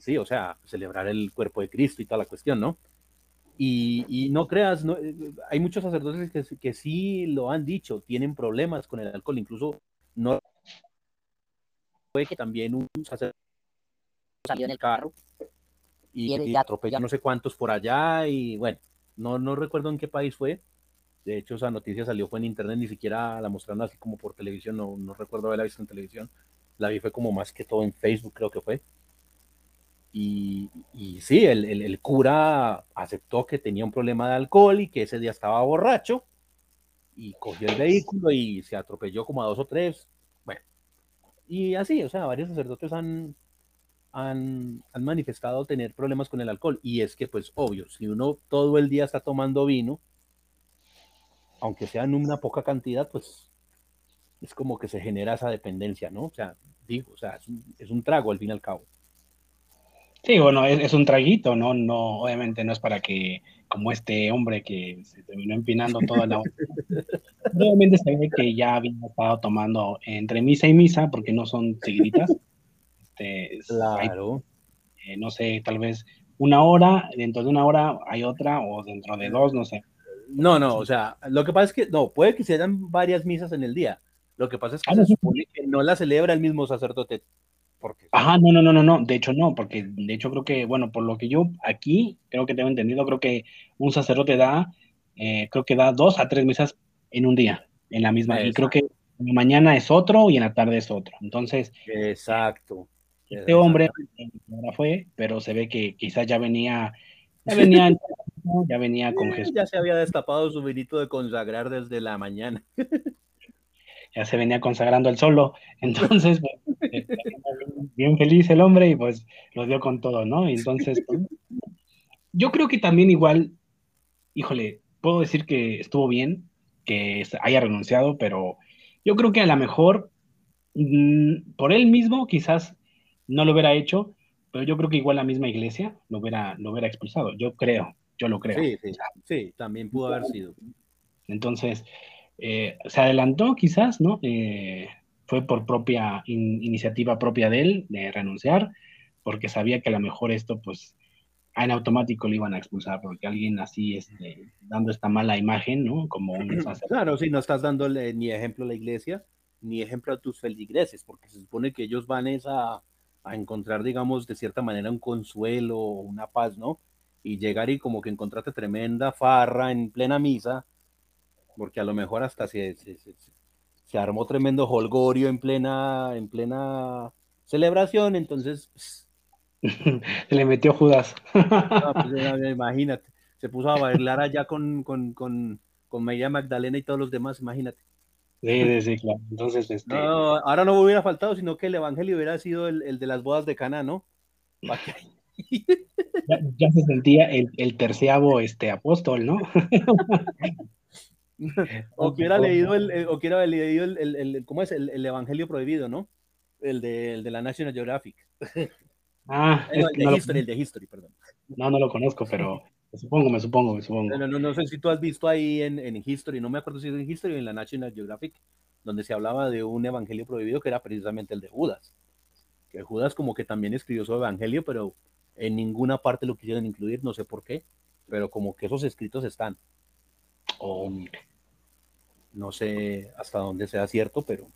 sí, o sea, celebrar el cuerpo de Cristo y toda la cuestión, ¿no? Y, no creas, no, eh, hay muchos sacerdotes que, que, sí lo han dicho, tienen problemas con el alcohol, incluso no fue que también un sacerdote salió en el carro y, atropelló no sé cuántos por allá y bueno, no, no recuerdo en qué país fue, de hecho, esa noticia salió fue en internet, ni siquiera la mostraron así como por televisión, no, no recuerdo haberla visto en televisión. La vi fue como más que todo en Facebook, creo que fue. Y, sí, el, el, cura aceptó que tenía un problema de alcohol y que ese día estaba borracho y cogió el vehículo y se atropelló como a dos o tres. Bueno, y así, o sea, varios sacerdotes han, han, han, manifestado tener problemas con el alcohol. Y es que, pues, obvio, si uno todo el día está tomando vino, aunque sea en una poca cantidad, pues es como que se genera esa dependencia, ¿no? O sea, digo, o sea, es un, trago al fin y al cabo. Sí, bueno, es, un traguito, ¿no? No, obviamente no es para que, como este hombre que se terminó empinando toda la... obviamente se ve que ya había estado tomando entre misa y misa, porque no son seguiditas. Este, claro. eh, no sé, tal vez una hora, dentro de una hora hay otra, o dentro de dos, no sé. No, no, o sea, lo que pasa es que, no, puede que se hayan varias misas en el día. Lo que pasa es que ah, se supone que no la celebra el mismo sacerdote. Porque... Ajá, no, no, no, no, no, de hecho no, porque de hecho creo que, bueno, por lo que yo aquí creo que tengo entendido, creo que un sacerdote da, eh, creo que da dos a tres misas en un día, en la misma, y creo que mañana es otro y en la tarde es otro. Entonces, exacto. Este hombre ahora fue, pero se ve que quizás ya venía, ya venía, ya venía con Jesús. Ya se había destapado su vinito de consagrar desde la mañana. ya se venía consagrando el solo. Entonces, pues, bien feliz el hombre y pues lo dio con todo, ¿no? entonces, pues, yo creo que también igual, híjole, puedo decir que estuvo bien que haya renunciado, pero yo creo que a lo mejor mm, por él mismo quizás no lo hubiera hecho, pero yo creo que igual la misma iglesia lo hubiera, lo hubiera expulsado. Yo creo, yo lo creo. Sí, sí, sí también pudo haber sido. Entonces, eh, se adelantó quizás, ¿no? Eh, fue por propia iniciativa propia de él de renunciar, porque sabía que a lo mejor esto, pues, en automático le iban a expulsar, porque alguien así, este, dando esta mala imagen, ¿no? Como un Claro, sí, no estás dándole ni ejemplo a la iglesia, ni ejemplo a tus feligreses, porque se supone que ellos van a, a encontrar, digamos, de cierta manera un consuelo, una paz, ¿no? Y llegar y como que encontrarte tremenda farra en plena misa, porque a lo mejor hasta se, se, se, armó tremendo holgorio en plena, en plena celebración, entonces... Pues, se le metió Judas. Pues, imagínate, se puso a bailar allá con, con, con, con María Magdalena y todos los demás, imagínate. Sí, sí, claro. Entonces, este... no, ahora no me hubiera faltado, sino que el evangelio hubiera sido el, el de las bodas de Cana, ¿no? ya, se sentía el, el terciavo este, apóstol, ¿no? o que hubiera leído el, o que leído el, el, el, ¿cómo es? El, evangelio prohibido, ¿no? El de, el de la National Geographic. Ah, el, de History, el de History, perdón. No, no lo conozco, pero me supongo, me supongo, me supongo. No, no, no, sé si tú has visto ahí en, en History, no me acuerdo si es en History o en la National Geographic, donde se hablaba de un evangelio prohibido que era precisamente el de Judas. Que Judas como que también escribió su evangelio, pero en ninguna parte lo quisieron incluir, no sé por qué, pero como que esos escritos están. Oh. No sé hasta dónde sea cierto, pero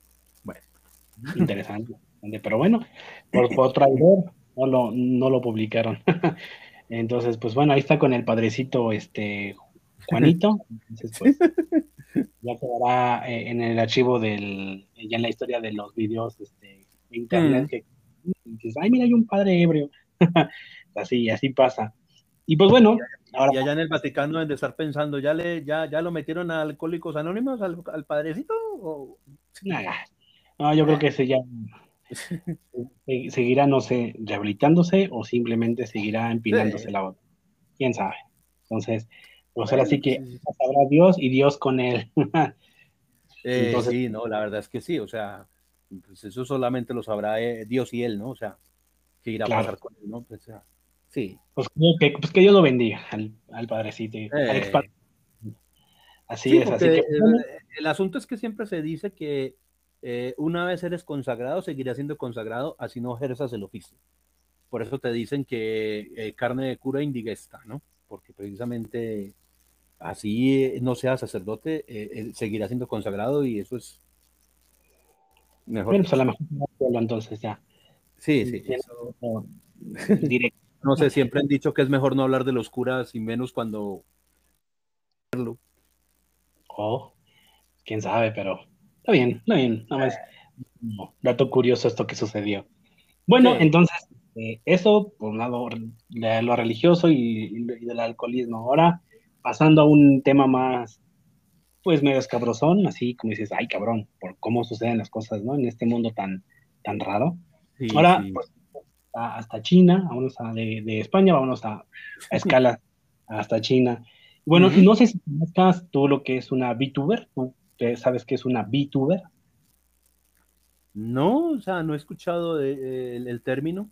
bueno. Interesante. Pero bueno, por, por traidor no lo, no lo publicaron. Entonces, pues bueno, ahí está con el padrecito este Juanito. Entonces, pues, ya quedará eh, en el archivo del, ya en la historia de los videos este, de internet, mm. que, dices, ay, mira, hay un padre ebrio. así, así pasa. Y pues bueno, ahora... Y allá en el Vaticano deben de estar pensando, ¿ya, le, ya, ya lo metieron a Alcohólicos Anónimos, al, al padrecito? O... no, yo creo que ese ya seguirá, no sé, rehabilitándose o simplemente seguirá empinándose la otra. ¿Quién sabe? Entonces, pues ahora sí que sabrá Dios y Dios con él. Eh, sí, no, la verdad es que sí, o sea, pues eso solamente lo sabrá eh, Dios y él, ¿no? O sea, qué irá a pasar con él, ¿no? Pues, sí. Pues que, pues que Dios lo bendiga al, al padrecito, al eh. Así es, así que... el asunto es que siempre se dice que eh, una vez eres consagrado, seguirás siendo consagrado, así no ejerzas el oficio. Por eso te dicen que eh, carne de cura indigesta, ¿no? Porque precisamente así eh, no seas sacerdote, seguirás siendo consagrado y eso es mejor. Bueno, pues a mejor entonces ya. Sí, sí. No sé, siempre han dicho que es mejor no hablar de los curas y menos cuando. Oh, quién sabe, pero Está bien, está bien. Nada más dato curioso esto que sucedió. Bueno, entonces, eh, eso por un lado de lo religioso y, del alcoholismo. Ahora, pasando a un tema más, pues medio escabrosón, así como dices, ay cabrón, por cómo suceden las cosas, ¿no? En este mundo tan, tan raro. Ahora, pues, hasta China, vámonos a de, España, vámonos a, a escala hasta China. Bueno, no sé si estás tú lo que es una VTuber, ¿no? sabes qué es una VTuber? No, o sea, no he escuchado el, término.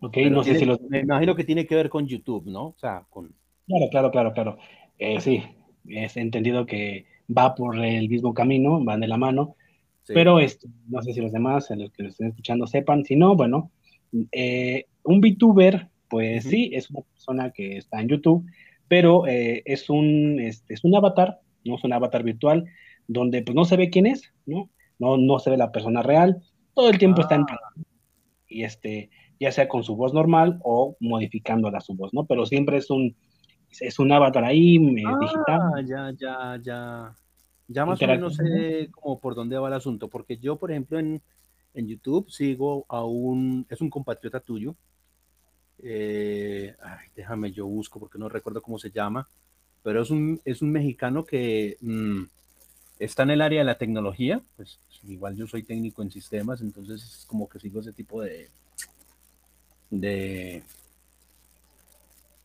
Ok, no sé si los... Me imagino que tiene que ver con YouTube, ¿no? O sea, con... Claro, claro, claro, claro. Eh, sí, es entendido que va por el mismo camino, van de la mano, pero esto, no sé si los demás, los que lo estén escuchando, sepan, si no, bueno, eh, un VTuber, pues sí, es una persona que está en YouTube, pero eh, es, un, este, es un avatar, no es un avatar virtual, donde pues no se ve quién es, ¿no? No, no se ve la persona real, todo el tiempo está en ah. y este, ya sea con su voz normal o modificándola su voz, ¿no? Pero siempre es un, es un avatar ahí ah, digital. Ya, ya, ya. Ya más o menos sé como por dónde va el asunto, porque yo, por ejemplo, en, en YouTube sigo a un, es un compatriota tuyo, eh, déjame yo busco porque no recuerdo cómo se llama, pero es un, es un mexicano que mm, está en el área de la tecnología, pues igual yo soy técnico en sistemas, entonces es como que sigo ese tipo de, de,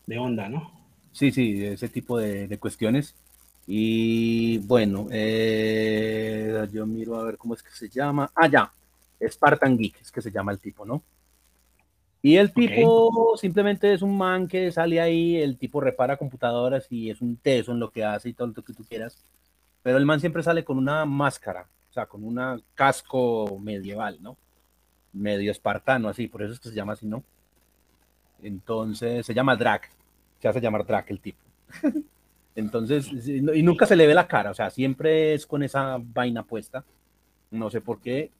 de onda, ¿no? Sí, sí, ese tipo de, cuestiones. Y bueno, eh, yo miro a ver cómo es que se llama. Ah, ya, Spartan Geek, es que se llama el tipo, ¿no? Y el tipo simplemente es un man que sale ahí, el tipo repara computadoras y es un teso en lo que hace y todo lo que tú quieras. Pero el man siempre sale con una máscara, o sea, con un casco medieval, ¿no? Medio espartano, así, por eso es que se llama así, ¿no? Entonces se llama Drac, se hace llamar Drac el tipo. Entonces, y nunca se le ve la cara, o sea, siempre es con esa vaina puesta. No sé por qué.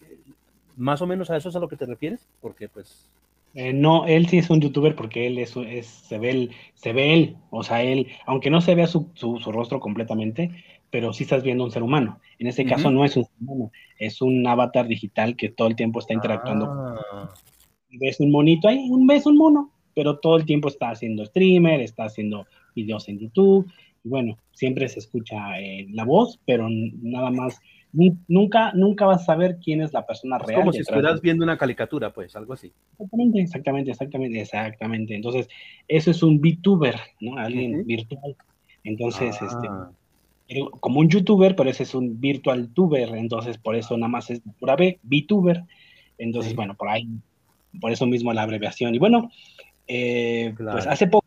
Más o menos a eso es a lo que te refieres, porque pues eh, no, él sí es un youtuber porque él es, es se ve él, se ve él, o sea, él, aunque no se vea su, su, rostro completamente, pero sí estás viendo un ser humano. En este caso no es un ser humano, es un avatar digital que todo el tiempo está interactuando. Ah. Ves un monito ahí, un ves un mono, pero todo el tiempo está haciendo streamer, está haciendo videos en YouTube, y bueno, siempre se escucha eh, la voz, pero nada más nunca, nunca vas a saber quién es la persona real. como si estuvieras viendo una calicatura, pues, algo así. Exactamente, exactamente, exactamente, exactamente. Entonces, eso es un VTuber, ¿no? Alguien virtual. Entonces, este, ah. como un youtuber, pero ese es un virtual tuber, entonces por eso nada más es pura B, VTuber. Entonces, bueno, por ahí, por eso mismo la abreviación. Y bueno, eh, pues hace poco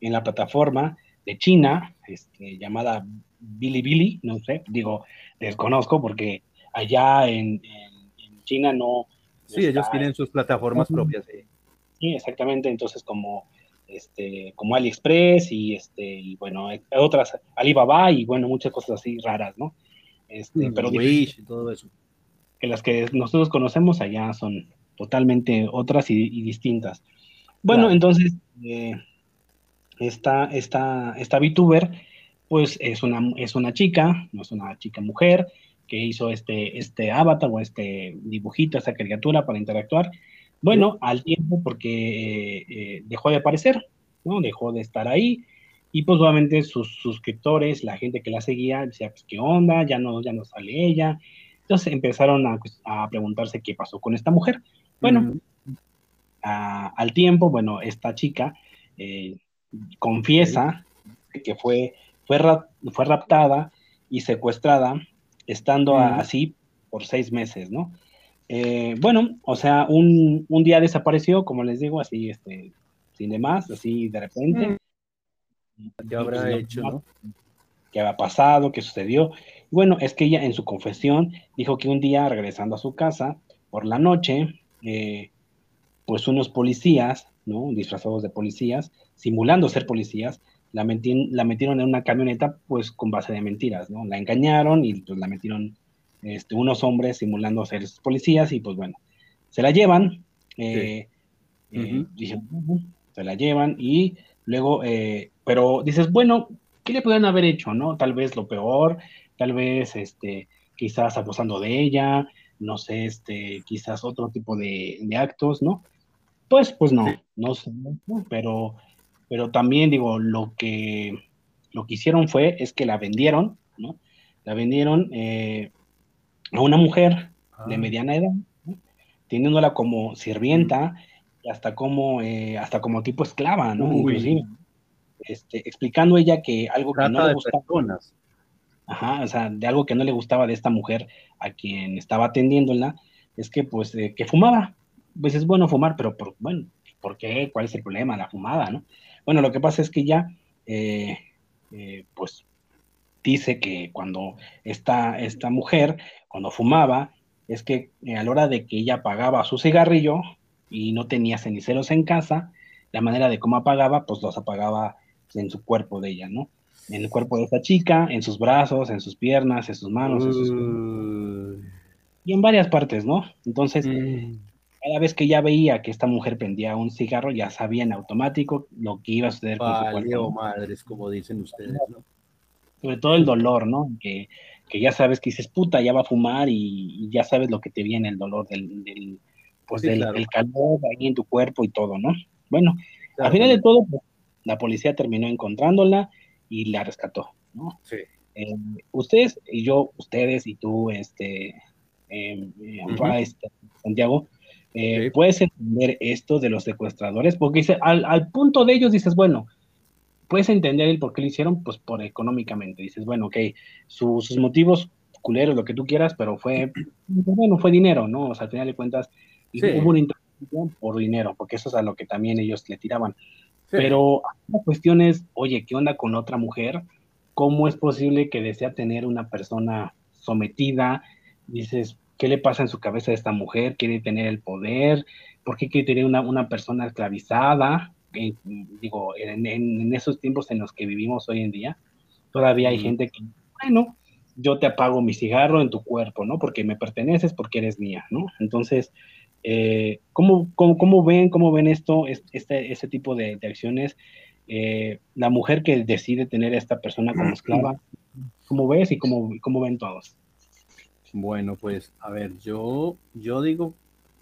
en la plataforma de China, este, llamada Bilibili, no sé, digo, desconozco porque allá en, China no... Sí, ellos tienen sus plataformas propias. Sí. exactamente, entonces como este, como AliExpress y este, y bueno, otras, Alibaba y bueno, muchas cosas así raras, ¿no? Este, mm, pero y todo eso. Que las que nosotros conocemos allá son totalmente otras y, distintas. Bueno, entonces, eh, esta, esta, esta VTuber pues es una, es una chica, no es una chica mujer, que hizo este, este avatar o este dibujito, esta caricatura para interactuar. Bueno, al tiempo porque eh, dejó de aparecer, ¿no? Dejó de estar ahí. Y pues obviamente sus suscriptores, la gente que la seguía, decía, pues qué onda, ya no, ya no sale ella. Entonces empezaron a, pues, preguntarse qué pasó con esta mujer. Bueno, al tiempo, bueno, esta chica eh, confiesa que fue fue, fue raptada y secuestrada, estando así por seis meses, ¿no? Eh, bueno, o sea, un, día desapareció, como les digo, así, este, sin demás, así de repente. ¿Qué habrá pues, hecho, no? ¿Qué había pasado? ¿Qué sucedió? Bueno, es que ella en su confesión dijo que un día, regresando a su casa, por la noche, eh, pues unos policías, ¿no? Disfrazados de policías, simulando ser policías, la, la metieron en una camioneta pues con base de mentiras, ¿no? La engañaron y pues la metieron este, unos hombres simulando ser policías y pues bueno, se la llevan, eh, eh, se la llevan y luego, eh, pero dices, bueno, ¿qué le pueden haber hecho, no? Tal vez lo peor, tal vez, este, quizás abusando de ella, no sé, este, quizás otro tipo de, actos, ¿no? Pues, pues no, no sé, pero pero también digo, lo que, lo que hicieron fue, es que la vendieron, ¿no? La vendieron eh, a una mujer de ah. mediana edad, teniéndola como sirvienta y hasta como, eh, hasta como tipo esclava, ¿no? Inclusive, este, explicando ella que algo que no le gustaba. Ajá, o sea, de algo que no le gustaba de esta mujer a quien estaba atendiéndola, es que pues eh, que fumaba. Pues es bueno fumar, pero por, bueno, ¿por qué? ¿Cuál es el problema? La fumada, ¿no? Bueno, lo que pasa es que ya, eh, eh, pues, dice que cuando esta, esta mujer, cuando fumaba, es que eh, a la hora de que ella apagaba su cigarrillo, y no tenía ceniceros en casa, la manera de cómo apagaba, pues los apagaba en su cuerpo de ella, ¿no? En el cuerpo de esta chica, en sus brazos, en sus piernas, en sus manos, en sus... y en varias partes, ¿no? Entonces, mm. Cada vez que ya veía que esta mujer prendía un cigarro, ya sabía en automático lo que iba a suceder con su cuerpo. madres, como dicen ustedes, ¿no? Sobre todo el dolor, ¿no? Que, que, ya sabes que dices, puta, ya va a fumar y, ya sabes lo que te viene el dolor del, pues del, calor ahí en tu cuerpo y todo, ¿no? Bueno, al final de todo, pues, la policía terminó encontrándola y la rescató, ¿no? Sí. Eh, ustedes y yo, ustedes y tú, este, eh, este Santiago, eh, puedes entender esto de los secuestradores, porque dice, al, punto de ellos dices, bueno, puedes entender el por qué lo hicieron, pues por económicamente, dices, bueno, ok, sus motivos culeros, lo que tú quieras, pero fue, bueno, fue dinero, ¿no? O sea, al final de cuentas, hubo una intervención por dinero, porque eso es a lo que también ellos le tiraban. Pero la cuestión es, oye, ¿qué onda con otra mujer? ¿Cómo es posible que desea tener una persona sometida? Dices, ¿qué le pasa en su cabeza a esta mujer? ¿Quiere tener el poder? ¿Por qué quiere tener una, persona esclavizada? digo, en, esos tiempos en los que vivimos hoy en día, todavía hay gente que, bueno, yo te apago mi cigarro en tu cuerpo, ¿no? Porque me perteneces, porque eres mía, ¿no? Entonces, eh, ¿cómo, cómo, ven, ¿Cómo ven esto, este, este tipo de, acciones? Eh, la mujer que decide tener a esta persona como esclava, ¿cómo ves y cómo, cómo ven todos? Bueno, pues a ver, yo, yo digo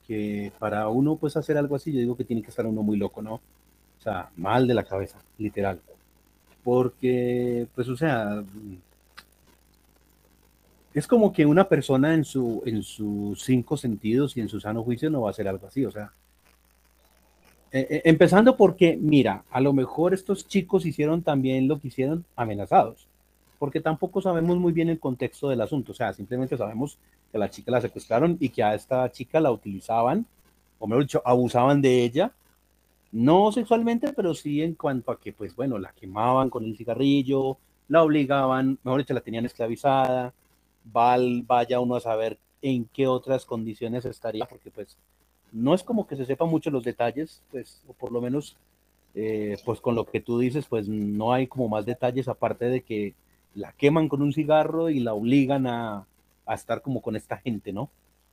que para uno pues hacer algo así, yo digo que tiene que estar uno muy loco, ¿no? O sea, mal de la cabeza, literal. Porque, pues, o sea, es como que una persona en, su, en sus cinco sentidos y en su sano juicio no va a hacer algo así, o sea. Eh, eh, empezando porque, mira, a lo mejor estos chicos hicieron también lo que hicieron amenazados, porque tampoco sabemos muy bien el contexto del asunto, o sea, simplemente sabemos que la chica la secuestraron y que a esta chica la utilizaban, o mejor dicho, abusaban de ella, no sexualmente, pero sí en cuanto a que, pues bueno, la quemaban con el cigarrillo, la obligaban, mejor dicho, la tenían esclavizada, vaya uno a saber en qué otras condiciones estaría, porque pues no es como que se sepa mucho los detalles, pues, o por lo menos, eh, pues con lo que tú dices, pues no hay como más detalles aparte de que la queman con un cigarro y la obligan a, a estar como con esta gente, ¿no?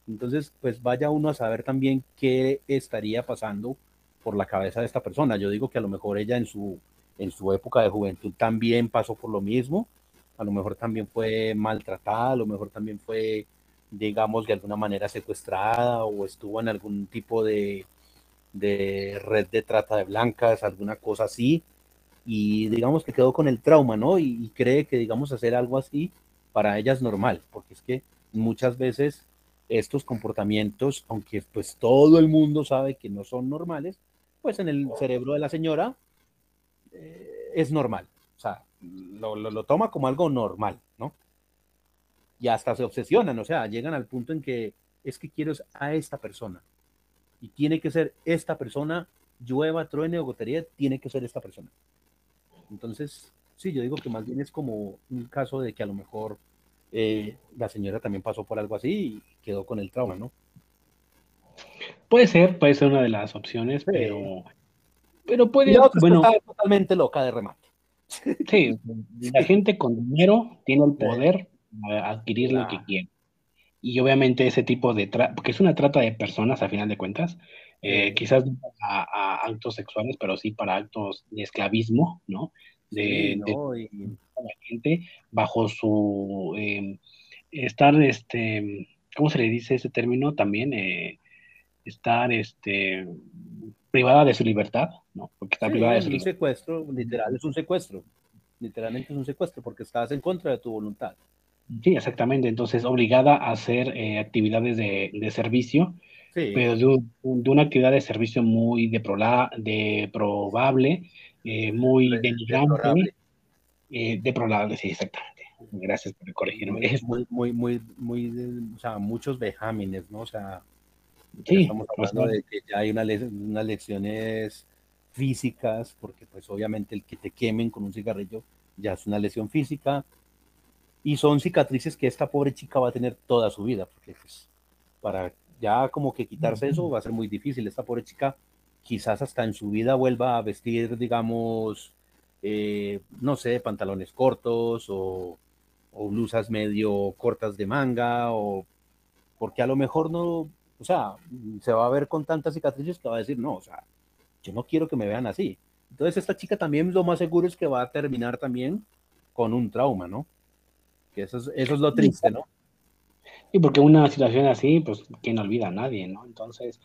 Entonces, pues vaya uno a saber también qué estaría pasando por la cabeza de esta persona. Yo digo que a lo mejor ella en su, en su época de juventud también pasó por lo mismo a lo mejor también fue maltratada, a lo mejor también fue, digamos, de alguna manera secuestrada o estuvo en algún tipo de, de red de trata de blancas, alguna cosa así, y digamos que quedó con el trauma, ¿no? Y, cree que, digamos, hacer algo así para ella es normal, porque es que muchas veces estos comportamientos, aunque pues todo el mundo sabe que no son normales, pues en el cerebro de la señora eh, es normal. O sea, lo, toma como algo normal, ¿no? Y hasta se obsesionan, o sea, llegan al punto en que es que quiero a esta persona. Y tiene que ser esta persona, llueva, truene o gotería, tiene que ser esta persona. Entonces, sí, yo digo que más bien es como un caso de que a lo mejor eh, la señora también pasó por algo así y quedó con el trauma, ¿no? Puede ser, puede ser una de las opciones, pero, pero puede, bueno, totalmente loca de remate. Sí, la gente con dinero tiene el poder de adquirir lo que quiere. Y obviamente ese tipo de trata, porque es una trata de personas a final de cuentas, eh, quizás a, actos sexuales, pero sí para actos de esclavismo, ¿no? De, la gente bajo su em, estar, este, ¿cómo se le dice ese término? También eh, estar, este, privada de su libertad, ¿no? Porque está privada de su libertad. un secuestro, literal, es un secuestro. Literalmente es un secuestro porque estás en contra de tu voluntad. Sí, exactamente. Entonces, obligada a hacer eh, actividades de, de servicio, pero de, una actividad de servicio muy de, de probable, eh, muy denigrante. Eh, sí, exactamente. Gracias por corregirme. Es muy, muy, muy, muy, o sea, muchos vejámenes, ¿no? O sea, estamos hablando de que ya hay unas lecciones físicas, porque pues obviamente el que te quemen con un cigarrillo ya es una lesión física, y son cicatrices que esta pobre chica va a tener toda su vida, porque pues para ya como que quitarse eso va a ser muy difícil. Esta pobre chica quizás hasta en su vida vuelva a vestir, digamos, eh, no sé, pantalones cortos o, o, blusas medio cortas de manga, o porque a lo mejor no, o sea, se va a ver con tantas cicatrices que va a decir, no, o sea, yo no quiero que me vean así. Entonces esta chica también lo más seguro es que va a terminar también con un trauma, ¿no? Que eso es, eso es lo triste, ¿no? Y porque una situación así, pues, ¿quién olvida a nadie, no? Entonces,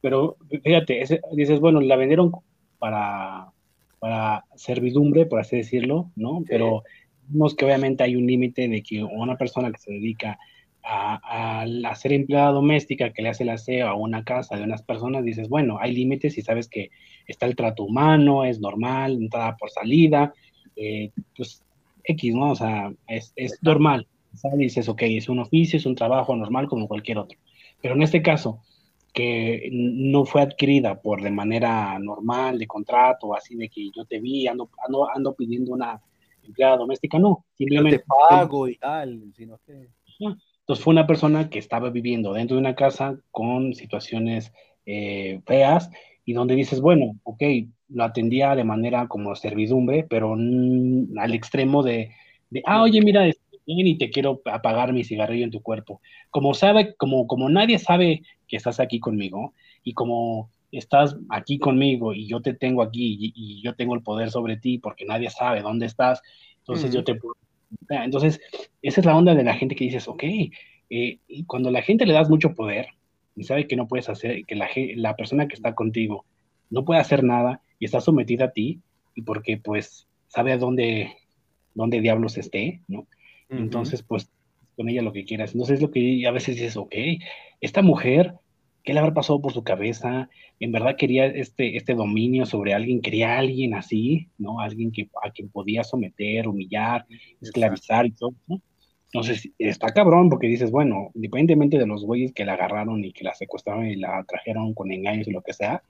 pero fíjate, dices, bueno, la vendieron para, para servidumbre, por así decirlo, ¿no? Pero vemos que obviamente hay un límite de que una persona que se dedica a, a, hacer empleada doméstica, que le hace el aseo a una casa de unas personas, dices, bueno, hay límites y sabes que está el trato humano, es normal, entrada por salida, eh, pues X, ¿no? O sea, es, es normal. ¿Sabes? Dices, ok, es un oficio, es un trabajo normal como cualquier otro. Pero en este caso, que no fue adquirida por de manera normal, de contrato, así de que yo te vi, ando, ando, ando pidiendo una empleada doméstica, no, simplemente... te pago y tal, sino que... Entonces fue una persona que estaba viviendo dentro de una casa con situaciones eh, feas y donde dices, bueno, ok, lo atendía de manera como servidumbre, pero al extremo de, de, ah, oye, mira, y te quiero apagar mi cigarrillo en tu cuerpo. Como sabe, como, como nadie sabe que estás aquí conmigo y como estás aquí conmigo y yo te tengo aquí y, yo tengo el poder sobre ti porque nadie sabe dónde estás, entonces yo te puedo... Entonces, esa es la onda de la gente que dices, ok, eh, y cuando la gente le das mucho poder y sabe que no puedes hacer, que la, la persona que está contigo no puede hacer nada y está sometida a ti, y porque pues sabe a dónde, dónde diablos esté, ¿no? Entonces, pues, con ella lo que quieras. Entonces, es lo que a veces dices, ok, esta mujer, ¿qué le habrá pasado por su cabeza? En verdad quería este, este dominio sobre alguien, quería a alguien así, ¿no? Alguien que, a quien podía someter, humillar, esclavizar y todo, ¿no? Entonces, está cabrón porque dices, bueno, independientemente de los güeyes que la agarraron y que la secuestraron y la trajeron con engaños y lo que sea,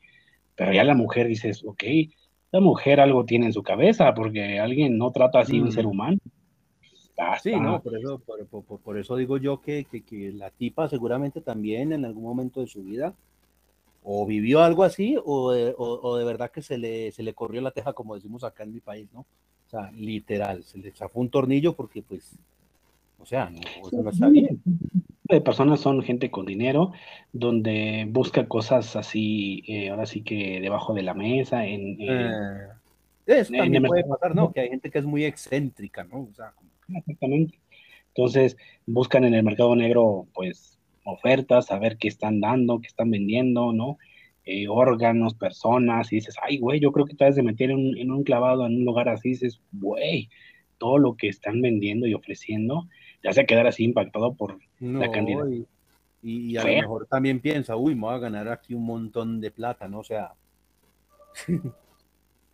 pero ya la mujer dices, ok, la mujer algo tiene en su cabeza porque alguien no trata así un ser humano. Sí, no, por eso, por, eso digo yo que, que, la tipa seguramente también en algún momento de su vida o vivió algo así o de, o, de verdad que se le, se le corrió la teja, como decimos acá en mi país, ¿no? O sea, literal, se le chafó un tornillo porque pues, o sea, no, eso no está bien. De personas son gente con dinero, donde busca cosas así, eh, ahora sí que debajo de la mesa, en... Eh, eso también puede pasar, ¿no? Que hay gente que es muy excéntrica, ¿no? O sea, como Exactamente. Entonces, buscan en el mercado negro, pues, ofertas, a ver qué están dando, qué están vendiendo, ¿no? Eh, órganos, personas, y dices, ay, güey, yo creo que te has de meter en, un clavado en un lugar así, dices, güey, todo lo que están vendiendo y ofreciendo, ya se quedar así impactado por la cantidad. Y, a lo mejor también piensa, uy, me voy a ganar aquí un montón de plata, ¿no? O sea.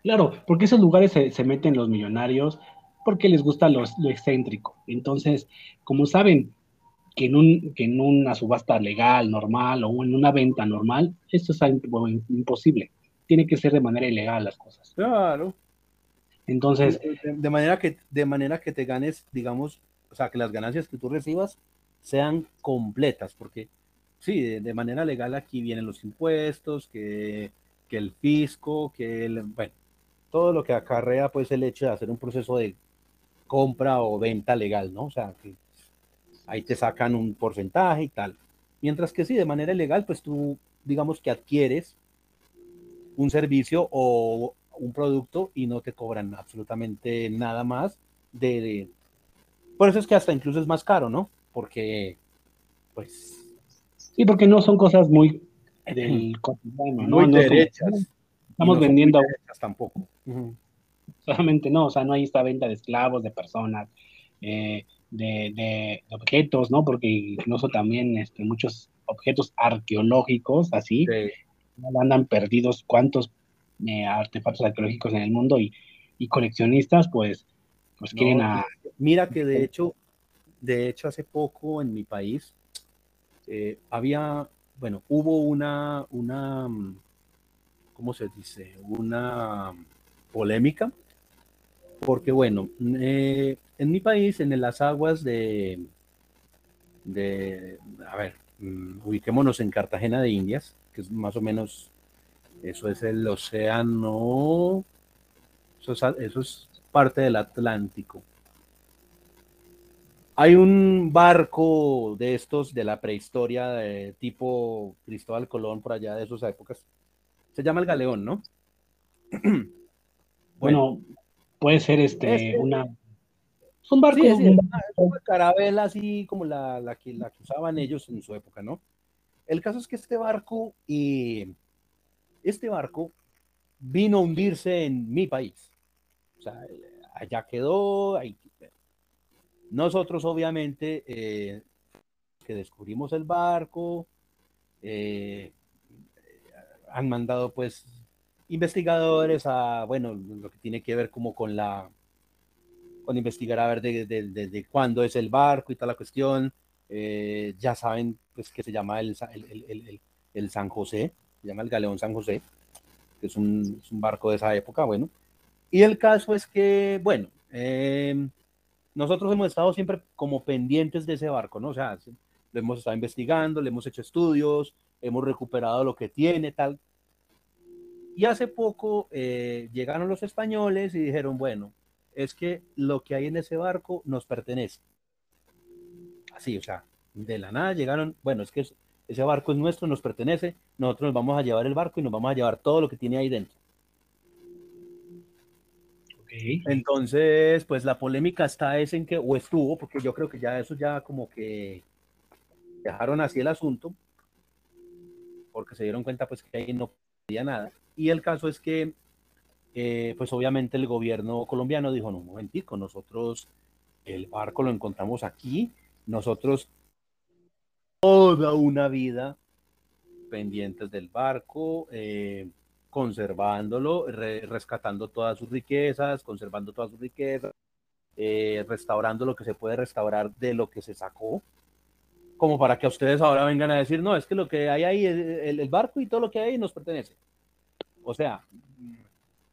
claro, porque esos lugares se, se meten los millonarios, porque les gusta lo excéntrico. Entonces, como saben que en, un, que en una subasta legal, normal o en una venta normal, esto es imposible. Tiene que ser de manera ilegal las cosas. Claro. Entonces. De, manera que, de manera que te ganes, digamos, o sea, que las ganancias que tú recibas sean completas, porque sí, de, manera legal aquí vienen los impuestos, que, que el fisco, que el, bueno, todo lo que acarrea pues el hecho de hacer un proceso de compra o venta legal, ¿no? O sea, que ahí te sacan un porcentaje y tal. Mientras que sí, de manera ilegal, pues tú, digamos que adquieres un servicio o un producto y no te cobran absolutamente nada más de, Por eso es que hasta incluso es más caro, ¿no? Porque, pues... Sí, porque no son cosas muy del cotidiano, ¿no? Muy derechas. estamos vendiendo... tampoco solamente no, o sea, no hay esta venta de esclavos, de personas, eh, de, objetos, ¿no? Porque incluso también este, muchos objetos arqueológicos, así, andan perdidos cuántos eh, artefactos arqueológicos en el mundo y, coleccionistas, pues, pues quieren a... Mira que de hecho, de hecho hace poco en mi país eh, había, bueno, hubo una, una, ¿cómo se dice? Una polémica, porque bueno, eh, en mi país, en las aguas de, de, a ver, mm, ubiquémonos en Cartagena de Indias, que es más o menos, eso es el océano, eso es parte del Atlántico. Hay un barco de estos de la prehistoria de tipo Cristóbal Colón por allá de esas épocas. Se llama el Galeón, ¿no? bueno, puede ser este, una... Es un barco, sí, una, carabela así como la, la, que, la que usaban ellos en su época, ¿no? El caso es que este barco, y este barco vino a hundirse en mi país. O sea, allá quedó, ahí nosotros, obviamente, eh, que descubrimos el barco, eh, han mandado pues investigadores a, bueno, lo que tiene que ver como con la, con investigar a ver de, cuándo es el barco y toda la cuestión. Eh, ya saben pues que se llama el, el, San José, se llama el Galeón San José, que es un, un barco de esa época, bueno. Y el caso es que, bueno, eh, nosotros hemos estado siempre como pendientes de ese barco, ¿no? O sea, lo hemos estado investigando, le hemos hecho estudios, hemos recuperado lo que tiene, tal. Y hace poco eh, llegaron los españoles y dijeron, bueno, es que lo que hay en ese barco nos pertenece. Así, o sea, de la nada llegaron, bueno, es que ese barco es nuestro, nos pertenece, nosotros nos vamos a llevar el barco y nos vamos a llevar todo lo que tiene ahí dentro. Entonces, pues la polémica está es en que, o estuvo, porque yo creo que ya eso ya como que dejaron así el asunto, porque se dieron cuenta pues que ahí no nada. Y el caso es que, eh, pues obviamente el gobierno colombiano dijo, no, un momentico, nosotros el barco lo encontramos aquí, nosotros toda una vida pendientes del barco, eh, conservándolo, rescatando todas sus riquezas, conservando todas sus riquezas, eh, restaurando lo que se puede restaurar de lo que se sacó, como para que ustedes ahora vengan a decir, no, es que lo que hay ahí, el, el barco y todo lo que hay nos pertenece. O sea,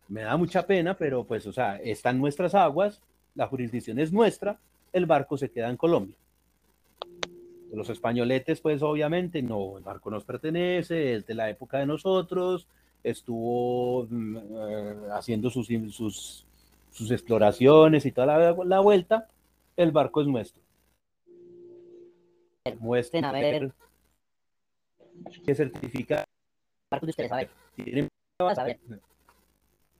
me da mucha pena, pero pues, o sea, están nuestras aguas, la jurisdicción es nuestra, el barco se queda en Colombia. Los españoletes, pues obviamente, no, el barco nos pertenece, es de la época de nosotros, estuvo mm, eh, haciendo sus, sus, sus, exploraciones y toda la, la, vuelta, el barco es nuestro. Muestren a ver qué certifica barco de ustedes, a ver. A ver.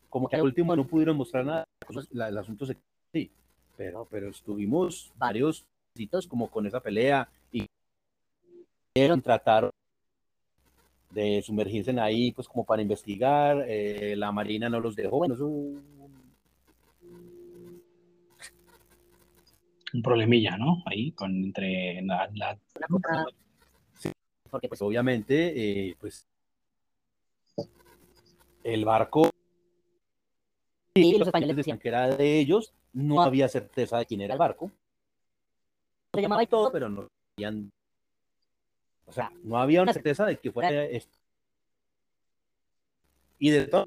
Como que al último no pudieron mostrar nada, el asunto se sí, pero, pero estuvimos varios sitios como con esa pelea y trataron de sumergirse en ahí, pues como para investigar. Eh, la Marina no los dejó. Bueno, es un... problemilla, ¿no? Ahí con entre la, Sí, porque pues obviamente, eh, pues el barco y los españoles decían que era de ellos, no había certeza de quién era el barco. Se llamaba y todo, pero no sabían o sea, no había una certeza de que fuera esto. Y de todo.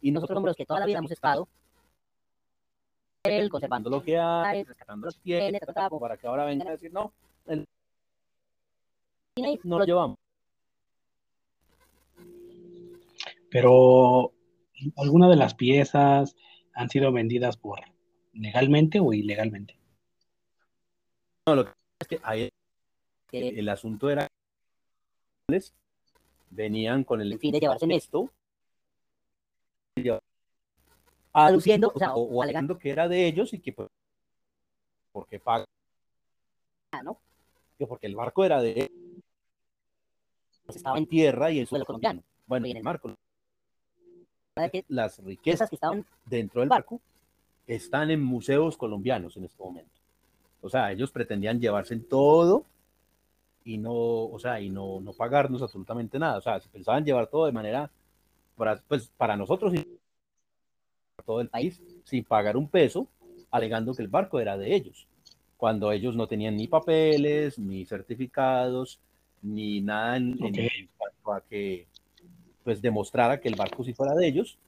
Y nosotros somos los que toda la vida hemos estado conservando lo que hay, rescatando los tienes, para que ahora vengan a decir, no, el... no lo llevamos. Pero, ¿alguna de las piezas han sido vendidas por legalmente o ilegalmente? lo que es que ahí el asunto era venían con el fin de llevarse en esto, aduciendo, o, sea, o, alegando que era de ellos y que pues, porque. Que porque el barco era de ellos, pues estaba en tierra y el suelo colombiano. Bueno, en el marco. Las riquezas que estaban dentro del barco están en museos colombianos en este momento. O sea, ellos pretendían llevarse en todo y no, o sea, y no, no pagarnos absolutamente nada. O sea, se pensaban llevar todo de manera, para, pues para nosotros y todo el país, sin pagar un peso, alegando que el barco era de ellos, cuando ellos no tenían ni papeles, ni certificados, ni nada en, cuanto a que pues demostrara que el barco sí fuera de ellos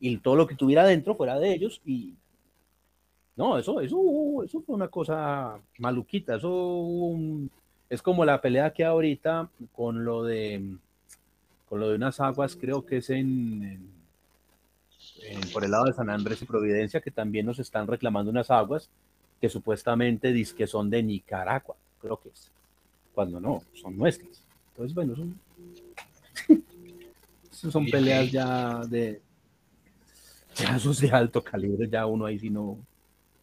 y todo lo que tuviera dentro fuera de ellos y No, eso, eso, eso fue una cosa maluquita. Eso es como la pelea que ahorita con lo de con lo de unas aguas, creo que es en, por el lado de San Andrés y Providencia, que también nos están reclamando unas aguas que supuestamente dicen que son de Nicaragua, creo que es, cuando no, son nuestras. Entonces, bueno, son, son peleas ya de, ya esos de alto calibre, ya uno ahí sí no,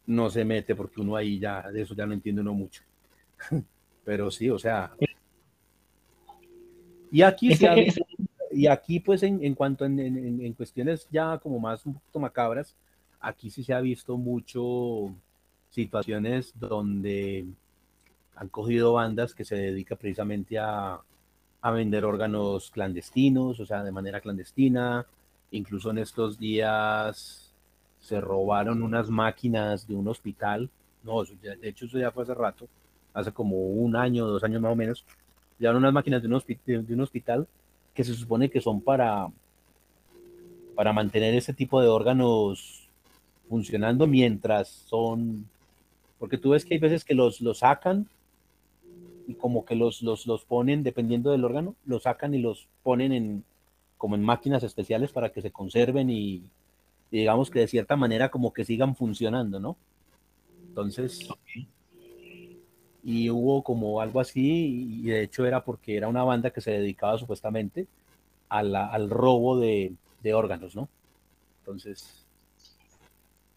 no se mete porque uno ahí ya, de eso ya no entiende uno mucho. Pero sí, o sea. Y aquí, y aquí pues en, en cuanto en, en, cuestiones ya como más un poquito macabras, aquí sí se ha visto mucho situaciones donde han cogido bandas que se dedican precisamente a, a vender órganos clandestinos, o sea, de manera clandestina. Incluso en estos días se robaron unas máquinas de un hospital. No, de hecho eso ya fue hace rato, hace como un año, dos años más o menos. Llevaron unas máquinas de un, de un hospital que se supone que son para, para mantener ese tipo de órganos funcionando mientras son... Porque tú ves que hay veces que los, los sacan y como que los, los, los ponen, dependiendo del órgano, los sacan y los ponen en, como en máquinas especiales para que se conserven y, digamos que de cierta manera como que sigan funcionando, ¿no? Entonces, y hubo como algo así, y de hecho era porque era una banda que se dedicaba supuestamente al robo de, órganos, ¿no? Entonces...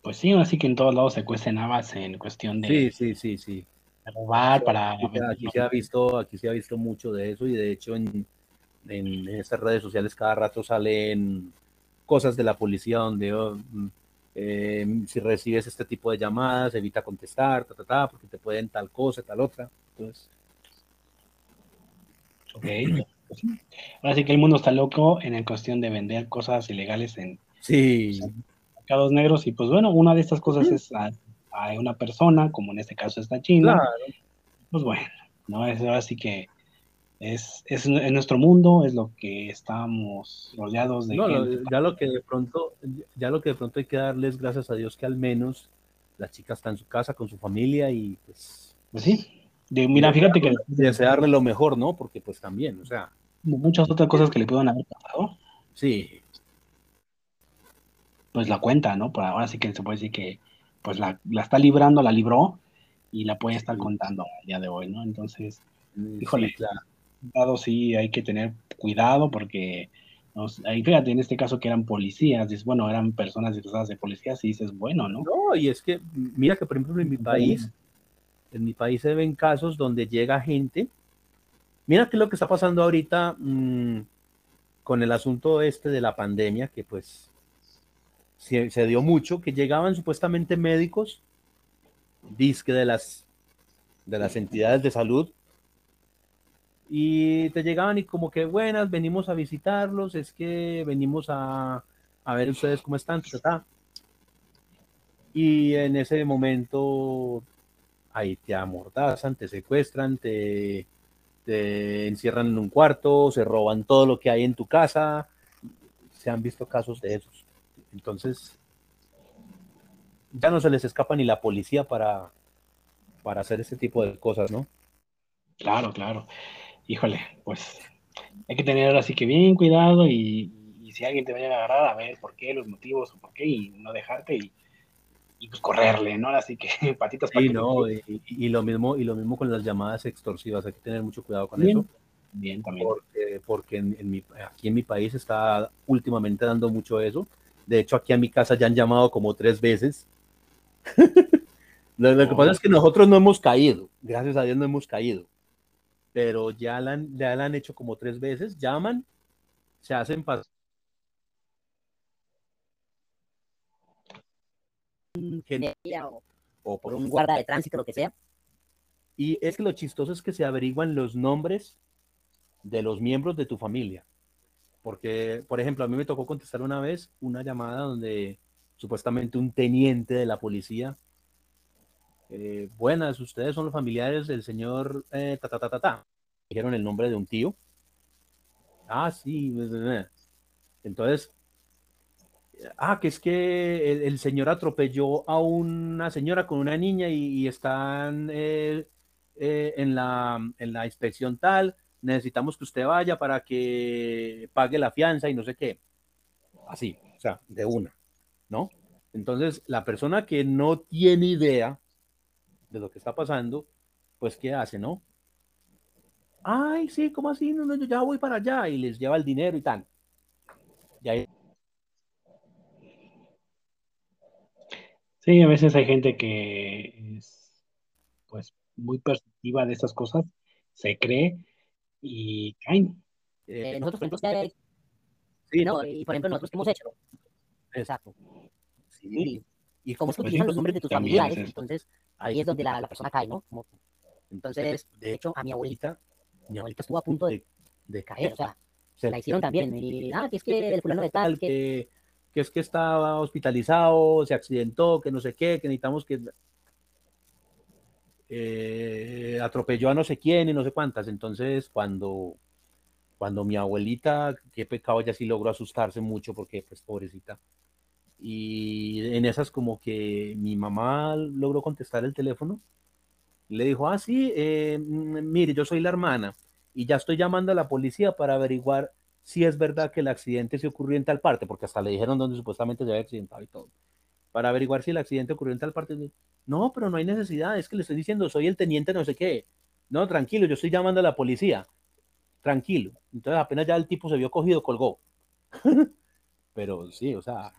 Pues sí, así que en todos lados se cuecen habas en cuestión de... Sí, sí, sí, sí. robar para... Aquí, se ha visto, aquí se ha visto mucho de eso y de hecho en, en estas redes sociales cada rato salen cosas de la policía donde oh, eh, si recibes este tipo de llamadas, evita contestar, ta, ta, ta, porque te pueden tal cosa, tal otra. Entonces. Ok. Ahora sí que el mundo está loco en la cuestión de vender cosas ilegales en sí. mercados negros. Y pues bueno, una de estas cosas es a, una persona, como en este caso esta China. Pues bueno, ¿no? Es ahora sí que es, es en nuestro mundo, es lo que estamos rodeados de. No, ya lo que de pronto, ya lo que de pronto hay que darles gracias a Dios que al menos la chica está en su casa con su familia y pues. Pues sí. mira, fíjate que. Desearle lo mejor, ¿no? Porque pues también, o sea. Muchas otras cosas que le puedan haber pasado. Sí. Pues la cuenta, ¿no? Por ahora sí que se puede decir que pues la, la está librando, la libró y la puede estar contando al día de hoy, ¿no? Entonces, híjole, sí hay que tener cuidado porque ahí fíjate, en este caso que eran policías, dices, bueno, eran personas disfrazadas de policías y dices, bueno, ¿no? No, y es que, mira que por ejemplo en mi país, en mi país se ven casos donde llega gente, mira qué es lo que está pasando ahorita mm, con el asunto este de la pandemia, que pues se, se dio mucho, que llegaban supuestamente médicos, disque de las, de las entidades de salud, y te llegaban y como que buenas, venimos a visitarlos, es que venimos a, a ver ustedes cómo están, y en ese momento ahí te amordazan, te secuestran, te, te encierran en un cuarto, se roban todo lo que hay en tu casa, se han visto casos de esos. Entonces, ya no se les escapa ni la policía para, para hacer ese tipo de cosas, ¿no? Claro, claro híjole, pues hay que tener así que bien cuidado y, si alguien te vaya a agarrar, a ver por qué, los motivos o por qué, y no dejarte y, pues correrle, ¿no? Así que patitas, patitas. Sí, no, y, lo mismo, y lo mismo con las llamadas extorsivas, hay que tener mucho cuidado con eso. Bien, también. Porque, porque en, mi, aquí en mi país está últimamente dando mucho eso. De hecho, aquí a mi casa ya han llamado como tres veces. lo, que pasa es que nosotros no hemos caído, gracias a Dios no hemos caído pero ya la, ya la han hecho como tres veces, llaman, se hacen pasar. O, o por un guarda de tránsito, lo que sea. Y es que lo chistoso es que se averiguan los nombres de los miembros de tu familia. Porque, por ejemplo, a mí me tocó contestar una vez una llamada donde supuestamente un teniente de la policía eh, buenas, ustedes son los familiares del señor eh. Dijeron el nombre de un tío. Ah, sí. Entonces, ah, que es que el, señor atropelló a una señora con una niña y, están eh, eh, en, la, en la inspección tal, necesitamos que usted vaya para que pague la fianza y no sé qué. Así, o sea, de una, ¿no? Entonces, la persona que no tiene idea de lo que está pasando, pues, ¿qué hace, no? Ay, sí, ¿cómo así? No, no, yo ya voy para allá y les lleva el dinero y tal. Y ahí Sí, a veces hay gente que es pues muy perceptiva de estas cosas, se cree y caen. Eh, nosotros, por ejemplo, sí, ¿no? y por ejemplo, nosotros que hemos hecho. Exacto. Sí. Y como se utilizan los nombres de tus familiares, entonces ahí es donde la, la persona cae, ¿no? Como, entonces, de hecho, a mi abuelita, mi abuelita estuvo a punto de, de caer, o sea, se la hicieron también. Y, ah, que es que el fulano de tal, que que es que estaba hospitalizado, se accidentó, que no sé qué, que necesitamos que eh, atropelló a no sé quién y no sé cuántas. Entonces, cuando, cuando mi abuelita, qué pecado, ya sí logró asustarse mucho porque, pues, pobrecita. Y en esas como que mi mamá logró contestar el teléfono. Le dijo, ah, sí, eh, mire, yo soy la hermana y ya estoy llamando a la policía para averiguar si es verdad que el accidente se ocurrió en tal parte, porque hasta le dijeron dónde supuestamente se había accidentado y todo, para averiguar si el accidente ocurrió en tal parte. No, pero no hay necesidad, es que le estoy diciendo, soy el teniente no sé qué. No, tranquilo, yo estoy llamando a la policía. Tranquilo. Entonces apenas ya el tipo se vio cogido, colgó. pero sí, o sea,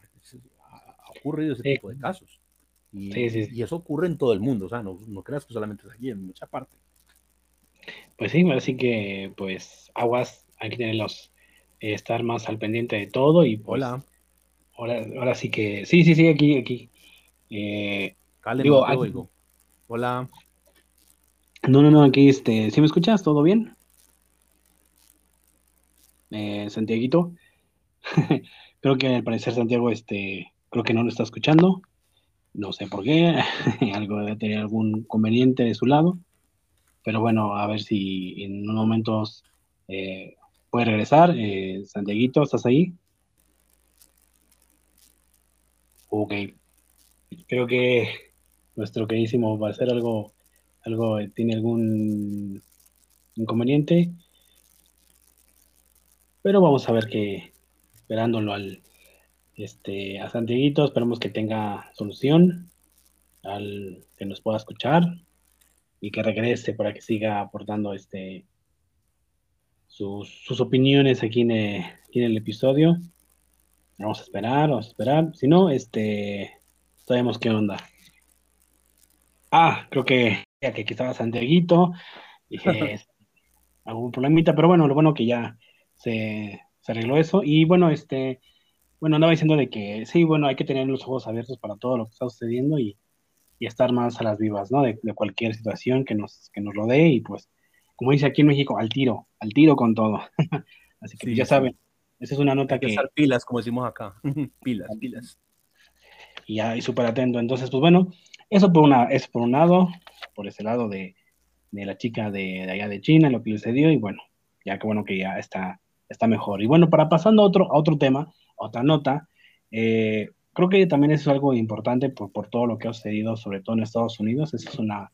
ha ocurrido ese tipo de casos. Y, y, eso ocurre en todo el mundo, o sea, no, no creas que solamente es aquí, en mucha parte. Pues sí, así que, pues, aguas, hay que tener los, estar más al pendiente de todo y pues, Hola. Ahora, ahora sí que, sí, sí, sí, aquí, aquí. Eh, digo, no Hola. No, no, no, aquí, este, ¿sí me escuchas? ¿Todo bien? Eh, Santiaguito. creo que al parecer Santiago, este, creo que no lo está escuchando. No sé por qué. Algo debe tener algún conveniente de su lado. Pero bueno, a ver si en unos momentos eh, puede regresar. Eh, Santiaguito, ¿estás ahí? Ok. Creo que nuestro queridísimo va a ser algo, algo, eh, tiene algún inconveniente. Pero vamos a ver que, esperándolo al, este, a Santiaguito, esperamos que tenga solución, al que nos pueda escuchar y que regrese para que siga aportando este, sus, opiniones aquí en, el episodio. Vamos a esperar, vamos a esperar. Si no, este, sabemos qué onda. Ah, creo que ya que aquí estaba Santiaguito. Dije, algún problemita, pero bueno, lo bueno que ya se, arregló eso. Y bueno, este, bueno, andaba diciendo de que sí, bueno, hay que tener los ojos abiertos para todo lo que está sucediendo y, estar más a las vivas, ¿no? De, de, cualquier situación que nos, que nos rodee y pues como dice aquí en México, al tiro, al tiro con todo. Así que ya saben, esa es una nota que... que pilas, como decimos acá. pilas, pilas. Y ya, y súper atento. Entonces, pues bueno, eso por, una, es por un lado, por ese lado de, la chica de, allá de China, lo que le sucedió, y bueno, ya que bueno que ya está, está mejor. Y bueno, para pasando a otro, a otro tema, otra nota, eh, creo que también es algo importante por, por todo lo que ha sucedido, sobre todo en Estados Unidos. Esa es una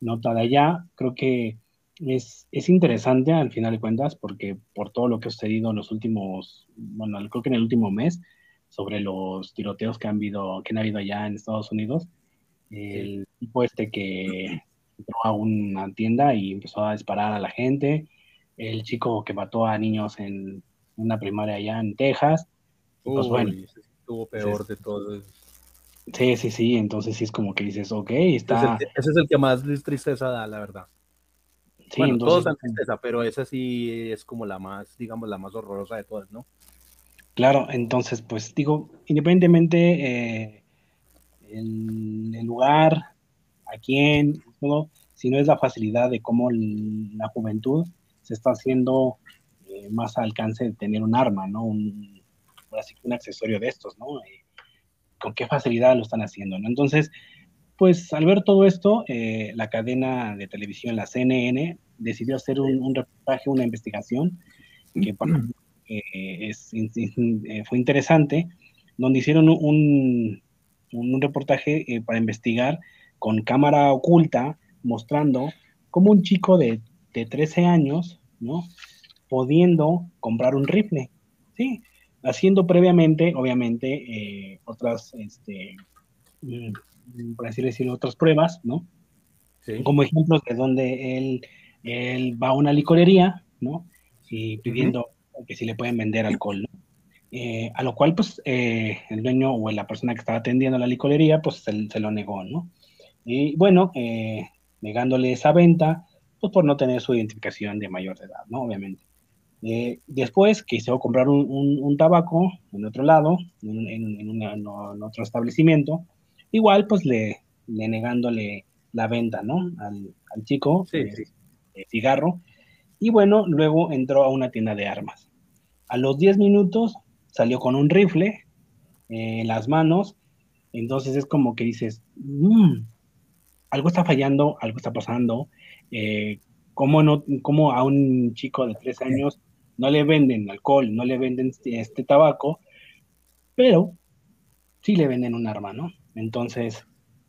nota de allá. Creo que es, es, interesante al final de cuentas porque por todo lo que ha sucedido en los últimos, bueno, creo que en el último mes, sobre los tiroteos que han habido, que han habido allá en Estados Unidos, el tipo este que entró a una tienda y empezó a disparar a la gente, el chico que mató a niños en una primaria allá en Texas, pues bueno. Estuvo peor de todo. Sí, sí, sí, entonces sí es como que dices, ok, está... ese es el que más tristeza da, la verdad. Sí, bueno, todos dan tristeza, pero esa sí es como la más, digamos, la más horrorosa de todas, ¿no? Claro, entonces, pues digo, independientemente eh, el, lugar, a quién, todo, si no es la facilidad de cómo la juventud se está haciendo eh, más al alcance de tener un arma, ¿no? Un, así un accesorio de estos, ¿no? Eh, con qué facilidad lo están haciendo, ¿no? Entonces, pues al ver todo esto, eh, la cadena de televisión, la CNN, decidió hacer un, reportaje, una investigación que eh, es, eh, fue interesante donde hicieron un, un, reportaje eh, para investigar con cámara oculta, mostrando cómo un chico de, de 13 años, ¿no? Pudiendo comprar un rifle, ¿sí? Haciendo previamente, obviamente, eh, otras, este, mm, por así decirlo, otras pruebas, ¿no? Como ejemplos de donde él, él va a una licorería, ¿no? Y pidiendo que si le pueden vender alcohol, ¿no? Eh, a lo cual, pues, eh, el dueño o la persona que estaba atendiendo la licorería, pues, se, lo negó, ¿no? Y bueno, eh, negándole esa venta, pues, por no tener su identificación de mayor de edad, ¿no? Obviamente. Después quiso comprar un, tabaco en otro lado, en, otro establecimiento, igual, pues, le, negándole la venta, ¿no? Al, chico, sí, cigarro. Y bueno, luego entró a una tienda de armas. A los 10 minutos salió con un rifle en las manos, entonces es como que dices, mm, algo está fallando, algo está pasando, eh, ¿cómo, no, ¿cómo a un chico de tres años no le venden alcohol, no le venden este tabaco, pero sí le venden un arma, ¿no? Entonces,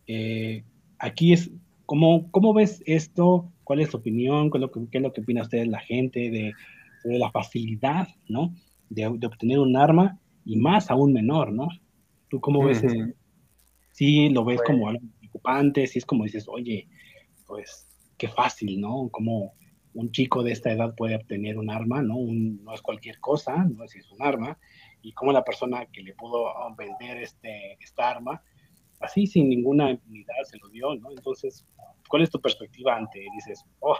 eh, aquí es, ¿cómo, ¿cómo ves esto? ¿Cuál es tu opinión? ¿Qué es lo que, qué es lo que opina usted la gente de, de la facilidad, ¿no? de, obtener un arma y más a un menor, ¿no? ¿Tú cómo ves eso? Sí, lo ves como algo preocupante, sí es como dices, oye, pues qué fácil, ¿no? Como un chico de esta edad puede obtener un arma, ¿no? no es cualquier cosa, no es, es un arma, y cómo la persona que le pudo vender este, esta arma, así sin ninguna impunidad se lo dio, ¿no? Entonces, ¿cuál es tu perspectiva ante, dices, oh,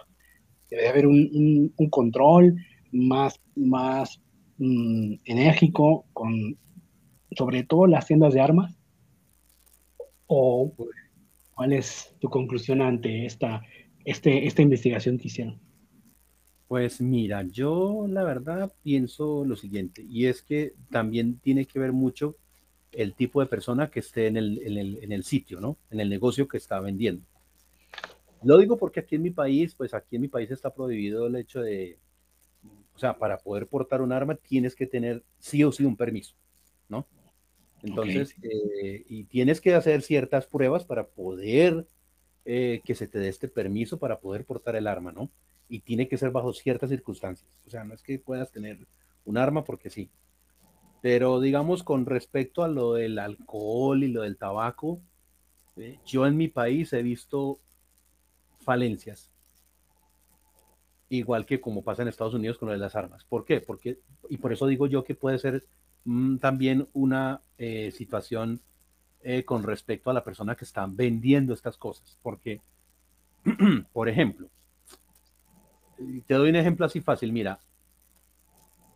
debe haber un, un control más, más Mm, enérgico con sobre todo las tiendas de armas? ¿O cuál es tu conclusión ante esta, este, esta investigación que hicieron? Pues mira, yo la verdad pienso lo siguiente, y es que también tiene que ver mucho el tipo de persona que esté en el, en el, en el sitio, ¿no? En el negocio que está vendiendo. Lo digo porque aquí en mi país, pues aquí en mi país está prohibido el hecho de, o sea, para poder portar un arma tienes que tener sí o sí un permiso, ¿no? Entonces, eh, y tienes que hacer ciertas pruebas para poder eh, que se te dé este permiso para poder portar el arma, ¿no? Y tiene que ser bajo ciertas circunstancias. O sea, no es que puedas tener un arma porque sí. Pero digamos, con respecto a lo del alcohol y lo del tabaco, yo en mi país he visto falencias igual que como pasa en Estados Unidos con lo de las armas. ¿Por qué? Porque, y por eso digo yo que puede ser mm, también una eh, situación eh, con respecto a la persona que está vendiendo estas cosas. Porque, por ejemplo, te doy un ejemplo así fácil. Mira,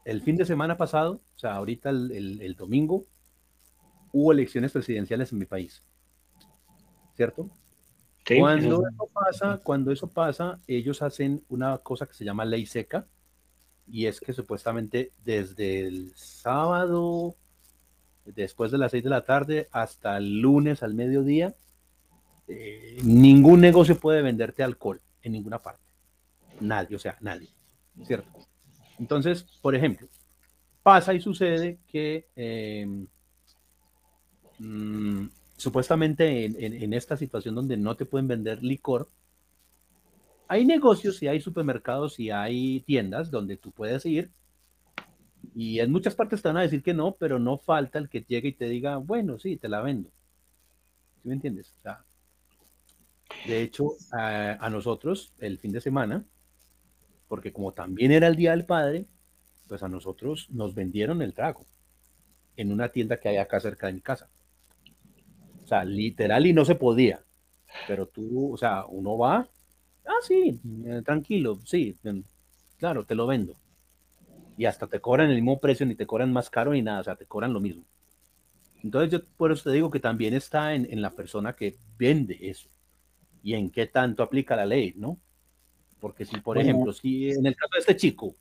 el fin de semana pasado, o sea, ahorita el domingo, hubo elecciones presidenciales en mi país. ¿Cierto? cuando eso pasa, cuando eso pasa, ellos hacen una cosa que se llama ley seca, y es que supuestamente desde el sábado, después de las seis de la tarde, hasta el lunes al mediodía, eh, ningún negocio puede venderte alcohol en ninguna parte. Nadie, o sea, nadie. ¿Cierto? Entonces, por ejemplo, pasa y sucede que eh, mm, supuestamente en, esta situación donde no te pueden vender licor, hay negocios y hay supermercados y hay tiendas donde tú puedes ir y en muchas partes te van a decir que no, pero no falta el que llegue y te diga, bueno, sí, te la vendo. ¿Sí me entiendes? de hecho, a, a, nosotros el fin de semana, porque como también era el Día del Padre, pues a nosotros nos vendieron el trago en una tienda que hay acá cerca de mi casa sea, literal y no se podía. Pero tú, o sea, uno va, ah, sí, eh, tranquilo, sí, claro, te lo vendo. Y hasta te cobran el mismo precio, ni te cobran más caro ni nada, o sea, te cobran lo mismo. Entonces yo por eso te digo que también está en, en la persona que vende eso y en qué tanto aplica la ley, ¿no? Porque si, por ejemplo, si en el caso de este chico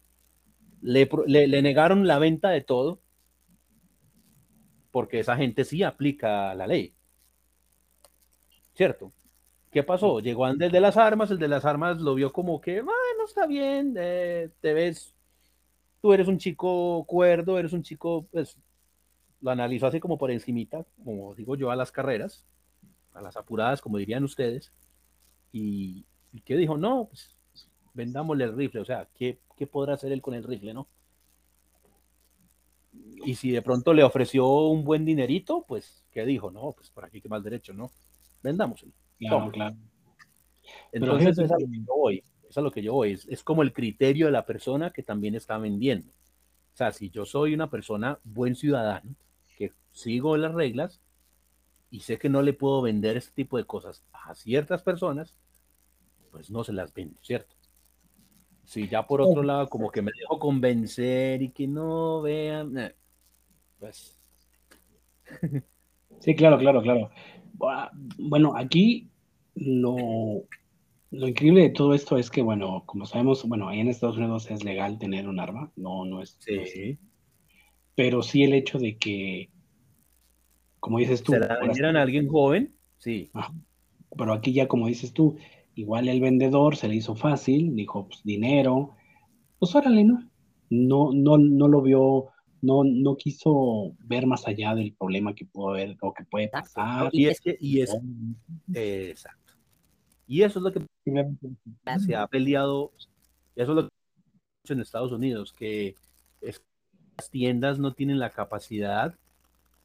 le, le, le, negaron la venta de todo, porque esa gente sí aplica la ley. ¿cierto? ¿Qué pasó? Llegó el de las armas, el de las armas lo vio como que, bueno, está bien, eh, te ves, tú eres un chico cuerdo, eres un chico, pues, lo analizó así como por encimita, como digo yo, a las carreras, a las apuradas, como dirían ustedes, y, y que dijo, no, pues vendámosle el rifle, o sea, ¿qué, ¿qué podrá hacer él con el rifle, no? Y si de pronto le ofreció un buen dinerito, pues, ¿qué dijo? No, pues por aquí que más derecho, ¿no? Vendámoselo. Claro, claro. Entonces, eso es a lo que yo voy. es lo que yo voy. Es, como el criterio de la persona que también está vendiendo. O sea, si yo soy una persona buen ciudadano, que sigo las reglas y sé que no le puedo vender este tipo de cosas a ciertas personas, pues no se las vendo, ¿cierto? Si ya por otro lado, como que me dejo convencer y que no vean, eh, pues. Sí, claro, claro, claro. Bueno, aquí lo, lo increíble de todo esto es que, bueno, como sabemos, bueno, ahí en Estados Unidos es legal tener un arma, no, no es. Sí. pero sí el hecho de que, como dices tú. ¿Se la vendieran a alguien joven? Sí. pero aquí ya, como dices tú, igual el vendedor se le hizo fácil, dijo, pues dinero, pues órale, ¿no? No, no, no lo vio, no, no quiso ver más allá del problema que pudo haber o que puede pasar. Y es que, y es, exacto. Y eso es lo que se ha peleado, eso es lo que en Estados Unidos, que las tiendas no tienen la capacidad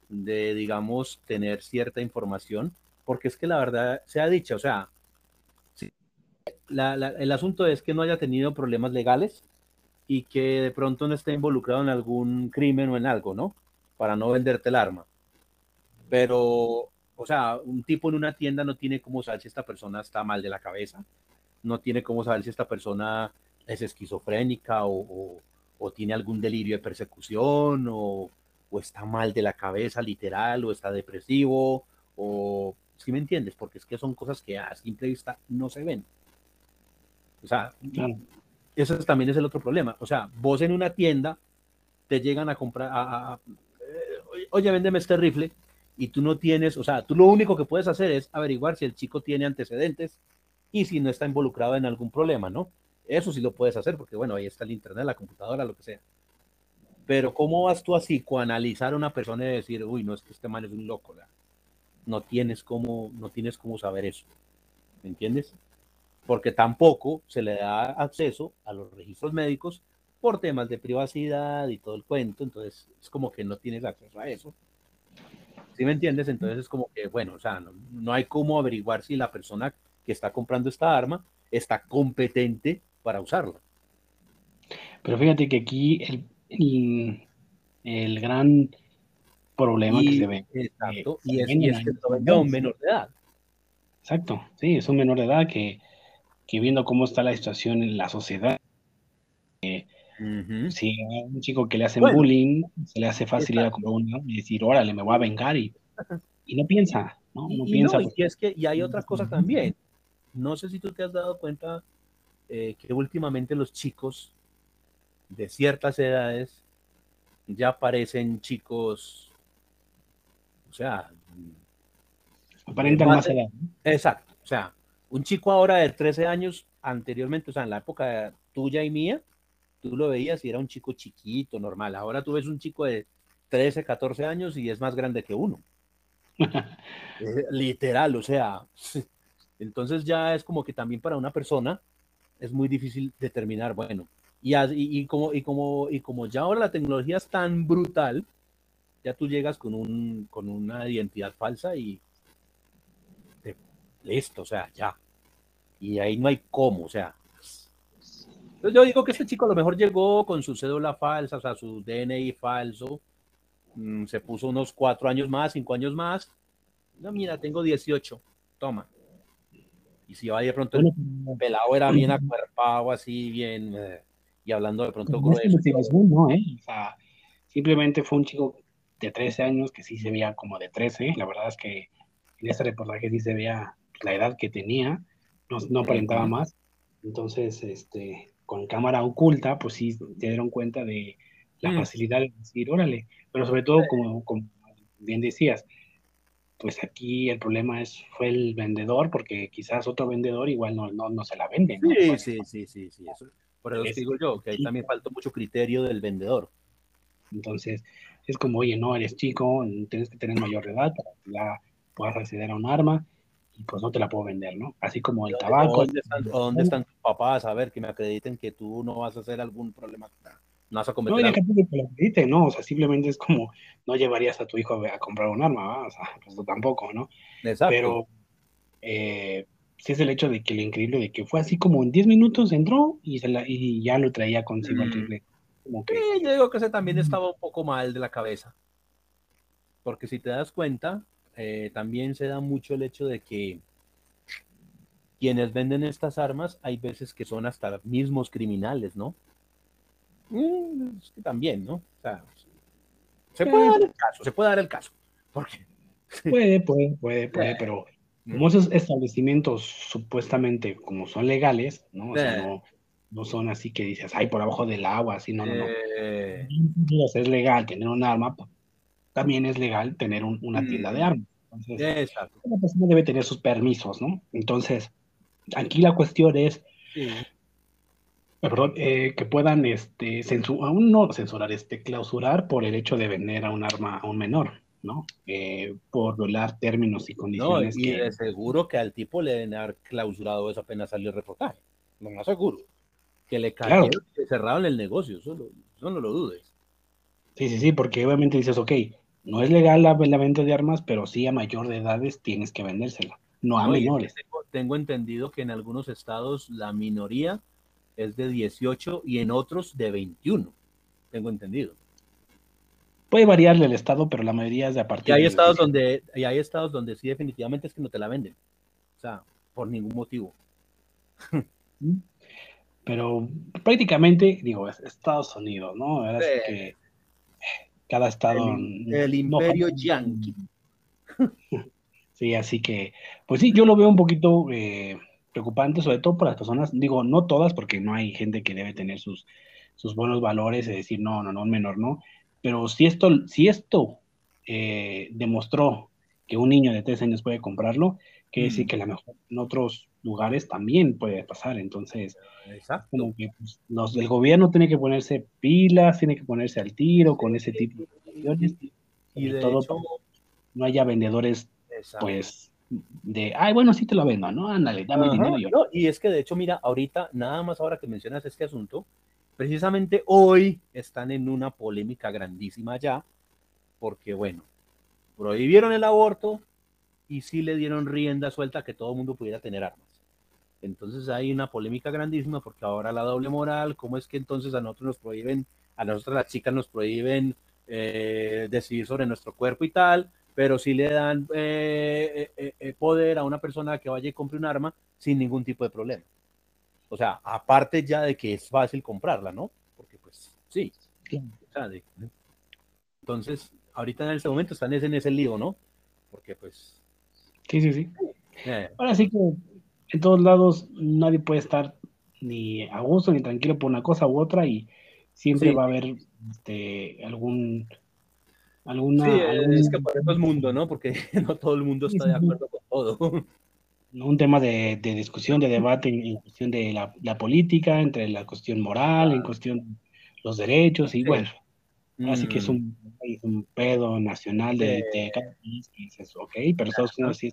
de, digamos, tener cierta información, porque es que la verdad se ha dicho, o sea, el asunto es que no haya tenido problemas legales y que de pronto no esté involucrado en algún crimen o en algo, ¿no? Para no venderte el arma. Pero o sea, un tipo en una tienda no tiene cómo saber si esta persona está mal de la cabeza, no tiene cómo saber si esta persona es esquizofrénica o, tiene algún delirio de persecución o, está mal de la cabeza literal o está depresivo o si me entiendes, porque es que son cosas que a simple vista no se ven. O sea, eso también es el otro problema. O sea, vos en una tienda te llegan a comprar, eh, oye, véndeme este rifle, y tú no tienes, o sea, tú lo único que puedes hacer es averiguar si el chico tiene antecedentes y si no está involucrado en algún problema, ¿no? Eso sí lo puedes hacer porque, bueno, ahí está el internet, la computadora, lo que sea. Pero ¿cómo vas tú a psicoanalizar a una persona y decir, uy, no, es que este mal es un loco? No tienes cómo, no tienes cómo saber eso. ¿Me entiendes? Porque tampoco se le da acceso a los registros médicos por temas de privacidad y todo el cuento. Entonces, es como que no tienes acceso a eso. ¿Sí me entiendes? Entonces es como que, bueno, o sea, no, hay cómo averiguar si la persona que está comprando esta arma está competente para usarla. Pero fíjate que aquí el, el, gran problema que se ve. Exacto, y, es, que lo un menor de edad. Exacto, sí, es un menor de edad que, que viendo cómo está la situación en la sociedad, eh, si a un chico que le hacen bullying, se le hace fácil ir a comprar y decir, órale, me voy a vengar y, y no piensa, ¿no? No piensa. y, es que, y hay otra cosa también. No sé si tú te has dado cuenta eh, que últimamente los chicos de ciertas edades ya parecen chicos, o sea, aparentan más edad. Exacto, o sea, un chico ahora de 13 años, anteriormente, o sea, en la época tuya y mía, tú lo veías y era un chico chiquito, normal. Ahora tú ves un chico de 13, 14 años y es más grande que uno. Eh, literal, o sea, entonces ya es como que también para una persona es muy difícil determinar, bueno, y, y, como, y, como, y como ya ahora la tecnología es tan brutal, ya tú llegas con, un, con una identidad falsa y listo, o sea, ya. Y ahí no hay cómo, o sea, yo digo que este chico a lo mejor llegó con su cédula falsa, o sea, su DNI falso, mm, se puso unos cuatro años más, cinco años más. No, mira, tengo 18, toma. Y si va de pronto el pelado era bien acuerpado, así, bien, eh, y hablando de pronto No, ¿eh? O sea, simplemente fue un chico de 13 años que sí se veía como de 13. La verdad es que en este reportaje sí se veía la edad que tenía, no, no aparentaba más. Entonces, este, con cámara oculta, pues sí se dieron cuenta de la mm. facilidad de decir, órale, pero sobre todo, como, bien decías, pues aquí el problema es fue el vendedor, porque quizás otro vendedor igual no, no, se la vende. Sí, sí, sí, sí, sí, Por eso digo yo, que ahí también falta mucho criterio del vendedor. Entonces, es como, oye, no, eres chico, tienes que tener mayor edad para que ya puedas acceder a un arma y pues no te la puedo vender, ¿no? Así como el tabaco. ¿Dónde están, ¿dónde están tus papás? A ver, que me acrediten que tú no vas a hacer algún problema. No vas a cometer No, que te lo acrediten, ¿no? O sea, simplemente es como, no llevarías a tu hijo a, comprar un arma, ¿va? O sea, pues tampoco, ¿no? Exacto. Pero eh, sí es el hecho de que lo increíble de que fue así como en 10 minutos entró y, se la, y ya lo traía consigo el rifle. Como que... Sí, yo digo que ese también estaba un poco mal de la cabeza. Porque si te das cuenta, eh, también se da mucho el hecho de que quienes venden estas armas hay veces que son hasta mismos criminales, ¿no? Mm, es que también, ¿no? O sea, se puede dar el caso, se puede dar el caso. Porque... Puede, puede, puede, puede, pero como esos establecimientos supuestamente como son legales, ¿no? O sea, no, no, son así que dices, ay, por abajo del agua, así, no, no, no. Eh... Es legal tener un arma, también es legal tener una tienda de mm. armas. Entonces, Exacto. la persona debe tener sus permisos, ¿no? Entonces, aquí la cuestión es perdón, eh, que puedan este, aún no censurar, este, clausurar por el hecho de vender a un arma a un menor, ¿no? Eh, por violar términos y condiciones. No, y de seguro que al tipo le deben haber clausurado eso apenas salió el reportaje. No más seguro. Que le claro. que cerraron el negocio, eso, no lo dudes. Sí, sí, sí, porque obviamente dices, ok, no es legal la, venta de armas, pero sí a mayor de edades tienes que vendérsela, no a menores. Tengo, entendido que en algunos estados la minoría es de 18 y en otros de 21. Tengo entendido. Puede variar el estado, pero la mayoría es de a partir y hay estados donde y hay estados donde sí definitivamente es que no te la venden. O sea, por ningún motivo. Pero prácticamente, digo, es Estados Unidos, ¿no? que cada estado. El, imperio yankee. Sí, así que, pues sí, yo lo veo un poquito eh, preocupante, sobre todo para las personas, digo, no todas, porque no hay gente que debe tener sus, sus buenos valores y decir, no, no, no, menor no, pero si esto, si esto eh, demostró que un niño de tres años puede comprarlo, quiere decir que a lo mejor en otros lugares también puede pasar. Entonces, como que pues, los, el gobierno tiene que ponerse pilas, tiene que ponerse al tiro con ese tipo de cuestiones y de todo no haya vendedores, pues, de, ay, bueno, sí te lo vendo, ¿no? Ándale, dame dinero. Yo. y es que de hecho, mira, ahorita, nada más ahora que mencionas este asunto, precisamente hoy están en una polémica grandísima ya, porque bueno, prohibieron el aborto y sí le dieron rienda suelta a que todo el mundo pudiera tener armas. Entonces hay una polémica grandísima porque ahora la doble moral, ¿cómo es que entonces a nosotros nos prohíben, a nosotros las chicas nos prohíben eh, decidir sobre nuestro cuerpo y tal, pero sí le dan eh, eh, poder a una persona que vaya y compre un arma sin ningún tipo de problema? O sea, aparte ya de que es fácil comprarla, ¿no? Porque pues sí. entonces, ahorita en este momento están en ese lío, ¿no? Porque pues... Sí, sí, sí. Ahora sí que en todos lados nadie puede estar ni a gusto ni tranquilo por una cosa u otra y siempre va a haber este, algún alguna sí, es que por eso es mundo, ¿no? Porque no todo el mundo está de acuerdo con todo. Un tema de, discusión, de debate en, cuestión de la, política, entre la cuestión moral, en cuestión los derechos, y bueno, así que es mm. un, pedo nacional de, cada país, y dices, ok, pero Estados Unidos sí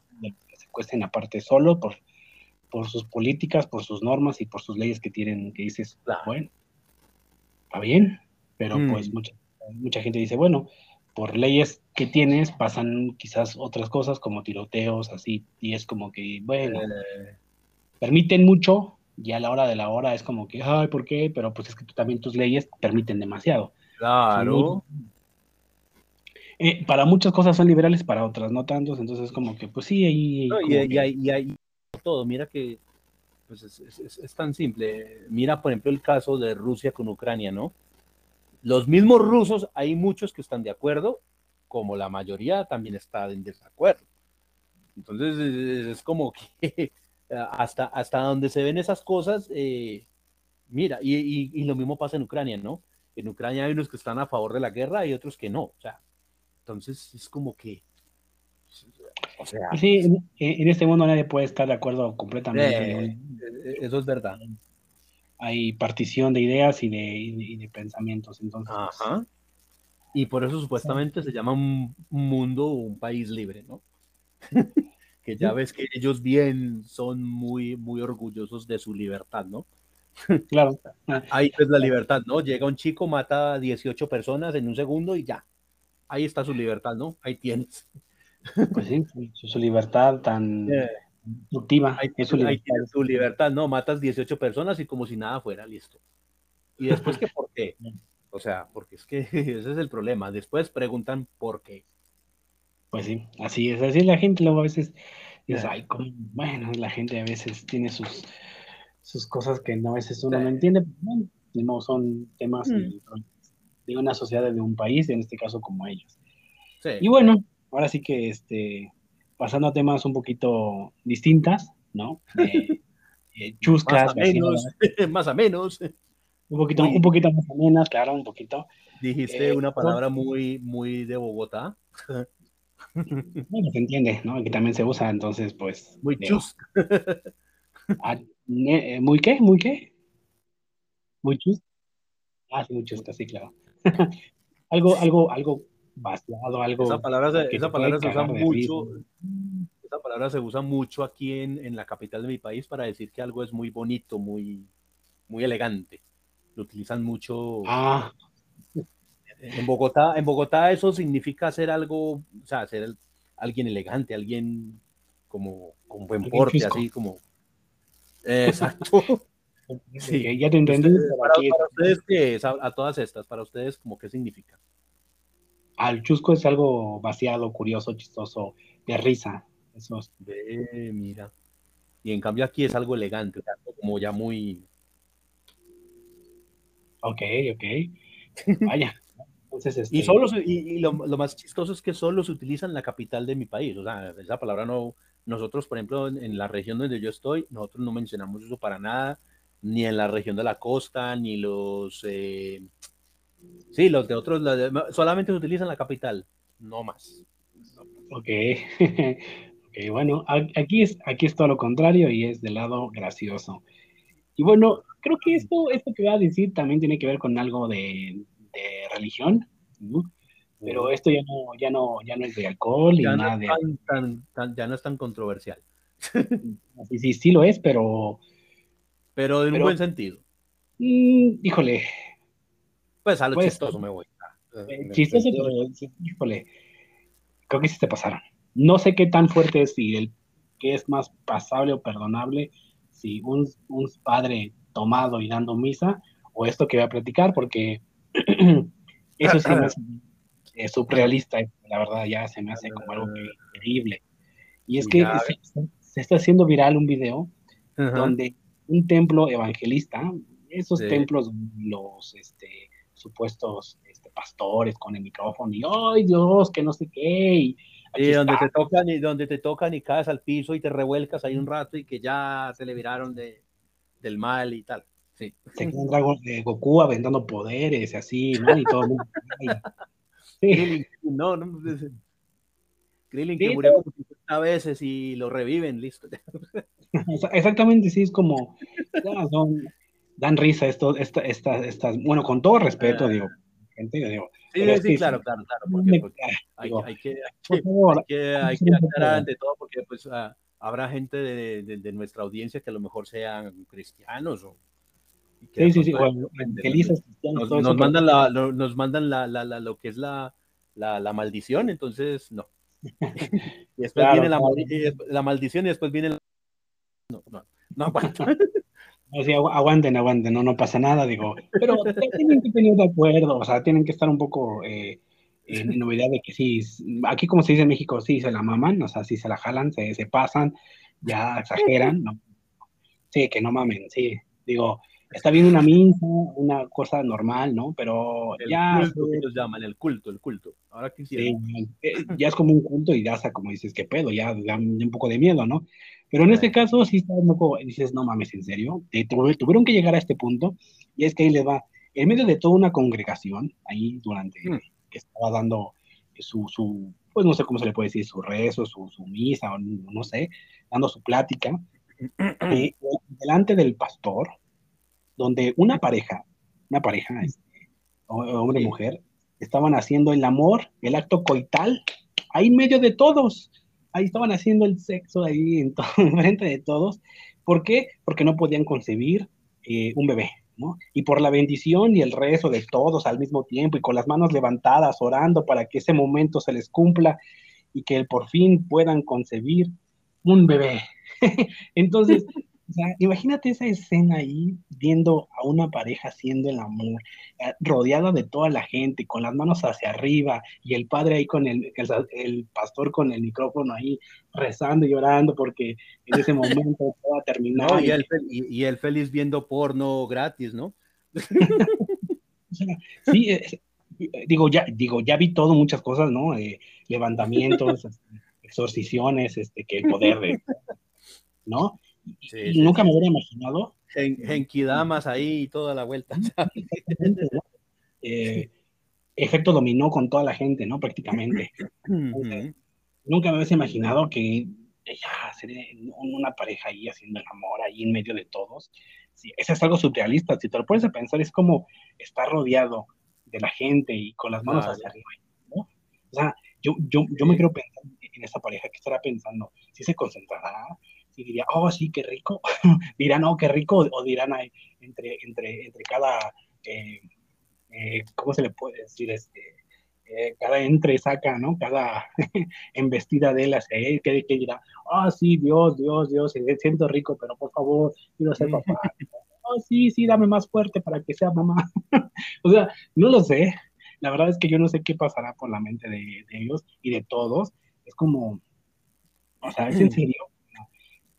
se cuesta aparte solo por por sus políticas, por sus normas y por sus leyes que tienen, que dices, bueno, está bien, pero mm. pues mucha, mucha gente dice, bueno, por leyes que tienes pasan quizás otras cosas como tiroteos, así, y es como que, bueno, eh. permiten mucho y a la hora de la hora es como que, ay, ¿por qué? Pero pues es que también tus leyes permiten demasiado. Claro. Eh, para muchas cosas son liberales, para otras no tantos, entonces como que, pues sí, ahí... y, hay, todo. Mira que pues es, tan simple. Mira, por ejemplo, el caso de Rusia con Ucrania, ¿no? Los mismos rusos, hay muchos que están de acuerdo, como la mayoría también está en desacuerdo. Entonces, es, como que hasta, hasta donde se ven esas cosas, eh, mira, y, lo mismo pasa en Ucrania, ¿no? En Ucrania hay unos que están a favor de la guerra y otros que no. O sea, entonces es como que sí, en, este mundo nadie puede estar de acuerdo completamente. Eh, eso es verdad. Hay partición de ideas y de, pensamientos, entonces. Ajá. Y por eso supuestamente se llama un mundo o un país libre, ¿no? que ya ves que ellos bien son muy, muy orgullosos de su libertad, ¿no? Claro. Ahí es la libertad, ¿no? Llega un chico, mata a 18 personas en un segundo y ya. Ahí está su libertad, ¿no? Ahí tienes. Pues sí, su, libertad tan eh, Ahí, su libertad. tienes tu libertad, ¿no? Matas 18 personas y como si nada fuera, listo. ¿Y después qué por qué? O sea, porque es que ese es el problema. Después preguntan por qué. Pues sí, así es. Así la gente luego a veces dice, ay, como, bueno, la gente a veces tiene sus, sus cosas que no, a veces uno no entiende. Bueno, no son temas mm. de una sociedad, de un país, en este caso como ellos. Y bueno, ahora sí que este, pasando a temas un poquito distintas, ¿no? chuscas, más a menos, más a menos. Un poquito, un poquito más o menos, claro, un poquito. Dijiste eh, una palabra muy, muy de Bogotá. Bueno, se entiende, ¿no? Que también se usa, entonces, pues. Muy chus. Ah, eh, ¿Muy qué? ¿Muy qué? ¿Muy chus? Ah, sí, muy chusca, sí, claro. algo, algo, algo vaciado, algo. Esa palabra se, esa palabra se usa mucho. Esa palabra se usa mucho aquí en, en la capital de mi país para decir que algo es muy bonito, muy, muy elegante lo utilizan mucho. Ah. En Bogotá, en Bogotá eso significa ser algo, o sea, ser alguien elegante, alguien como con buen porte, así como. Exacto. sí, ya te entendí. para, ustedes, ¿qué es? A, todas estas, para ustedes, como qué significa? Al chusco es algo vaciado, curioso, chistoso, de risa. Eso mira. Y en cambio aquí es algo elegante, como ya muy, Ok, ok. Vaya. Entonces, Y, este solo, y, lo, más chistoso es que solo se utiliza en la capital de mi país. O sea, esa palabra no. Nosotros, por ejemplo, en, la región donde yo estoy, nosotros no mencionamos eso para nada, ni en la región de la costa, ni los. Eh, sí, los de otros. solamente se utiliza en la capital, no más. Ok. ok, bueno, aquí es, aquí es todo lo contrario y es del lado gracioso. Y bueno, creo que esto, esto que voy a decir también tiene que ver con algo de, religión, pero esto ya no, ya no, ya no es de alcohol y nada de... ya no es tan controversial. Sí, sí, sí lo es, pero... Pero en un buen sentido. Mm, híjole. Pues a lo chistoso me voy. Eh, chistoso, pero híjole. Creo que sí se pasaron. No sé qué tan fuerte es y el que es más pasable o perdonable si un, un padre tomado y dando misa, o esto que voy a platicar, porque eso sí me hace eh, surrealista, la verdad, ya se me hace como algo increíble. Y es que se, está haciendo viral un video donde un templo evangelista, esos templos, los este, supuestos este, pastores con el micrófono, y ¡ay Dios! que no sé qué! Y, donde te tocan y donde te tocan y caes al piso y te revuelcas ahí un rato y que ya se le viraron de, del mal y tal. Sí. Se encuentra de Goku aventando poderes y así, ¿no? Y todo el mundo. Sí. no, no. Krillin que murió como 50 veces y lo reviven, listo. Exactamente, sí, es como. son, dan risa esto, esta, esta, estas, bueno, con todo respeto, digo, gente, digo. Sí, sí, claro, claro, claro, porque, pues, hay, hay, que, hay, que, hay que aclarar ante todo, porque pues uh, habrá gente de, de, de, nuestra audiencia que a lo mejor sean cristianos o sí, sí, sí, nos, nos, mandan, la, nos mandan la, la, la, lo que es la, la, maldición, entonces no. y después viene la, la, maldición y después viene la... No, no, no aguanto. Sí, aguanten, aguanten, no, no pasa nada, digo. Pero tienen que tener de acuerdo, o sea, tienen que estar un poco eh, en novedad de que sí, aquí como se dice en México, sí se la maman, o sea, sí se la jalan, se, se pasan, ya exageran, ¿no? Sí, que no mamen, sí. Digo, está bien una misa, una cosa normal, ¿no? Pero el ya... Culto que ellos llaman, el culto, el culto. Ahora que sí, eh, ya es como un culto y ya está, como dices, qué pedo, ya da un poco de miedo, ¿no? Pero en este caso sí está un poco, dices, no mames, ¿en serio? Tuvieron que llegar a este punto y es que ahí le va, en medio de toda una congregación, ahí durante... Hmm que estaba dando su, su, pues no sé cómo se le puede decir, su rezo, su, su misa, o no sé, dando su plática, eh, delante del pastor, donde una pareja, una pareja, hombre y mujer, estaban haciendo el amor, el acto coital, ahí en medio de todos. Ahí estaban haciendo el sexo ahí en, todo, frente de todos. ¿Por qué? Porque no podían concebir eh, un bebé, ¿no? Y por la bendición y el rezo de todos al mismo tiempo y con las manos levantadas, orando para que ese momento se les cumpla y que por fin puedan concebir un bebé. Entonces, imagínate esa escena ahí, viendo a una pareja haciendo el amor, eh, rodeada de toda la gente, con las manos hacia arriba, y el padre ahí con el, el, pastor con el micrófono ahí, rezando y llorando, porque en ese momento todo ha terminado. y, él, feliz viendo porno gratis, ¿no? sí, digo, ya, digo, ya vi todo, muchas cosas, ¿no? Eh, levantamientos, exorciciones, este, que el poder de, ¿no? Y nunca me hubiera imaginado. En, Kidamas ahí y toda la vuelta. Eh, efecto dominó con toda la gente, ¿no? Prácticamente. nunca me hubiese imaginado que ya sería una pareja ahí haciendo el amor ahí en medio de todos. Sí, eso es algo surrealista. Si te lo puedes pensar, es como estar rodeado de la gente y con las manos hacia arriba. ¿no? O sea, yo, yo, yo me quiero pensar en esa pareja que estará pensando, si se concentrará, y diría, oh, sí, qué rico. dirán, oh, qué rico, o dirán entre, entre, entre cada, eh, eh, ¿cómo se le puede decir? Este, eh, cada entre saca, ¿no? Cada embestida de él hacia él, que, que dirá, oh, sí, Dios, Dios, Dios, siento rico, pero por favor, quiero ser papá. oh, sí, sí, dame más fuerte para que sea mamá. o sea, no lo sé. La verdad es que yo no sé qué pasará por la mente de, de ellos y de todos. Es como, o sea, es en serio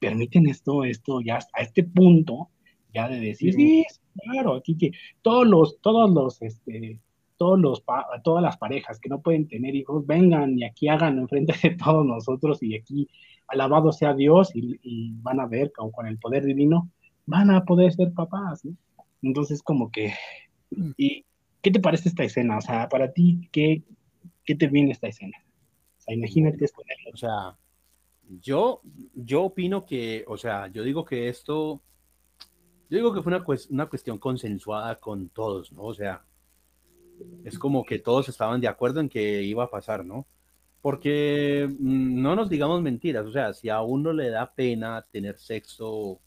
permiten esto, esto ya a este punto, ya de decir, sí, claro, aquí que todos los, todos los, este, todos los, todas las parejas que no pueden tener hijos, vengan y aquí hagan enfrente de todos nosotros y aquí, alabado sea Dios y, van a ver con, con, el poder divino, van a poder ser papás, ¿no? Entonces, como que, mm. ¿y qué te parece esta escena? O sea, para ti, ¿qué, qué te viene esta escena? O sea, imagínate esto. O sea, yo, yo opino que, o sea, yo digo que esto, yo digo que fue una, una cuestión consensuada con todos, ¿no? O sea, es como que todos estaban de acuerdo en que iba a pasar, ¿no? Porque mm, no nos digamos mentiras, o sea, si a uno le da pena tener sexo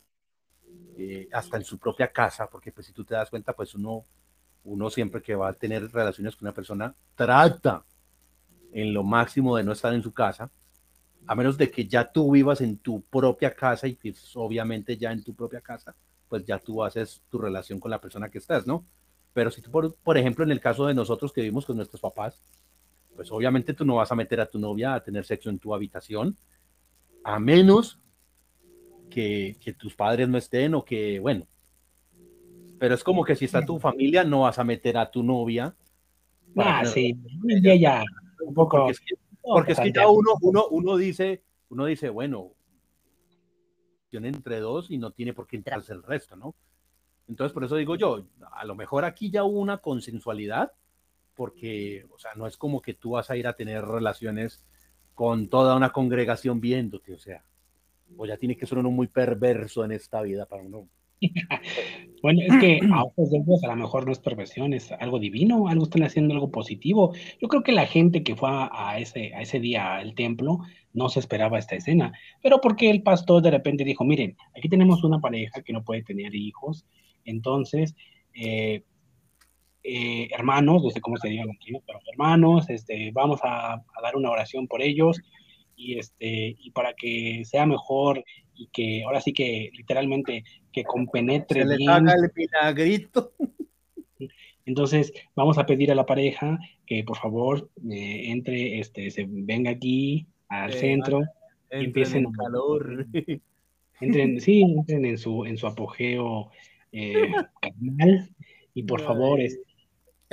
eh, hasta en su propia casa, porque pues si tú te das cuenta, pues uno, uno siempre que va a tener relaciones con una persona trata en lo máximo de no estar en su casa, a menos de que ya tú vivas en tu propia casa y pues, obviamente ya en tu propia casa, pues ya tú haces tu relación con la persona que estás, ¿no? Pero si tú, por, ejemplo, en el caso de nosotros que vivimos con nuestros papás, pues obviamente tú no vas a meter a tu novia a tener sexo en tu habitación, a menos que, que tus padres no estén o que, bueno, pero es como que si está tu familia, no vas a meter a tu novia. Ah, sí, ya, ya, un poco. Porque es que ya uno, uno, uno dice, uno dice, bueno, tiene entre dos y no tiene por qué entrarse el resto, ¿no? Entonces, por eso digo yo, a lo mejor aquí ya hubo una consensualidad, porque, o sea, no es como que tú vas a ir a tener relaciones con toda una congregación viéndote, o sea, o ya tiene que ser uno muy perverso en esta vida para uno bueno, es que a ojos de Dios a lo mejor no es perversión, es algo divino, algo están haciendo algo positivo. Yo creo que la gente que fue a, ese, a ese día al templo no se esperaba esta escena, pero porque el pastor de repente dijo, miren, aquí tenemos una pareja que no puede tener hijos, entonces, eh, eh, hermanos, no sé cómo se diga pero hermanos, este, vamos a, a dar una oración por ellos y este y para que sea mejor y que ahora sí que literalmente que compenetre Se bien. haga el pinagrito. Entonces, vamos a pedir a la pareja que por favor eh, entre, este, se venga aquí al eh, centro y empiecen en calor. Entren, sí, entren en su, en su apogeo eh, y por favor,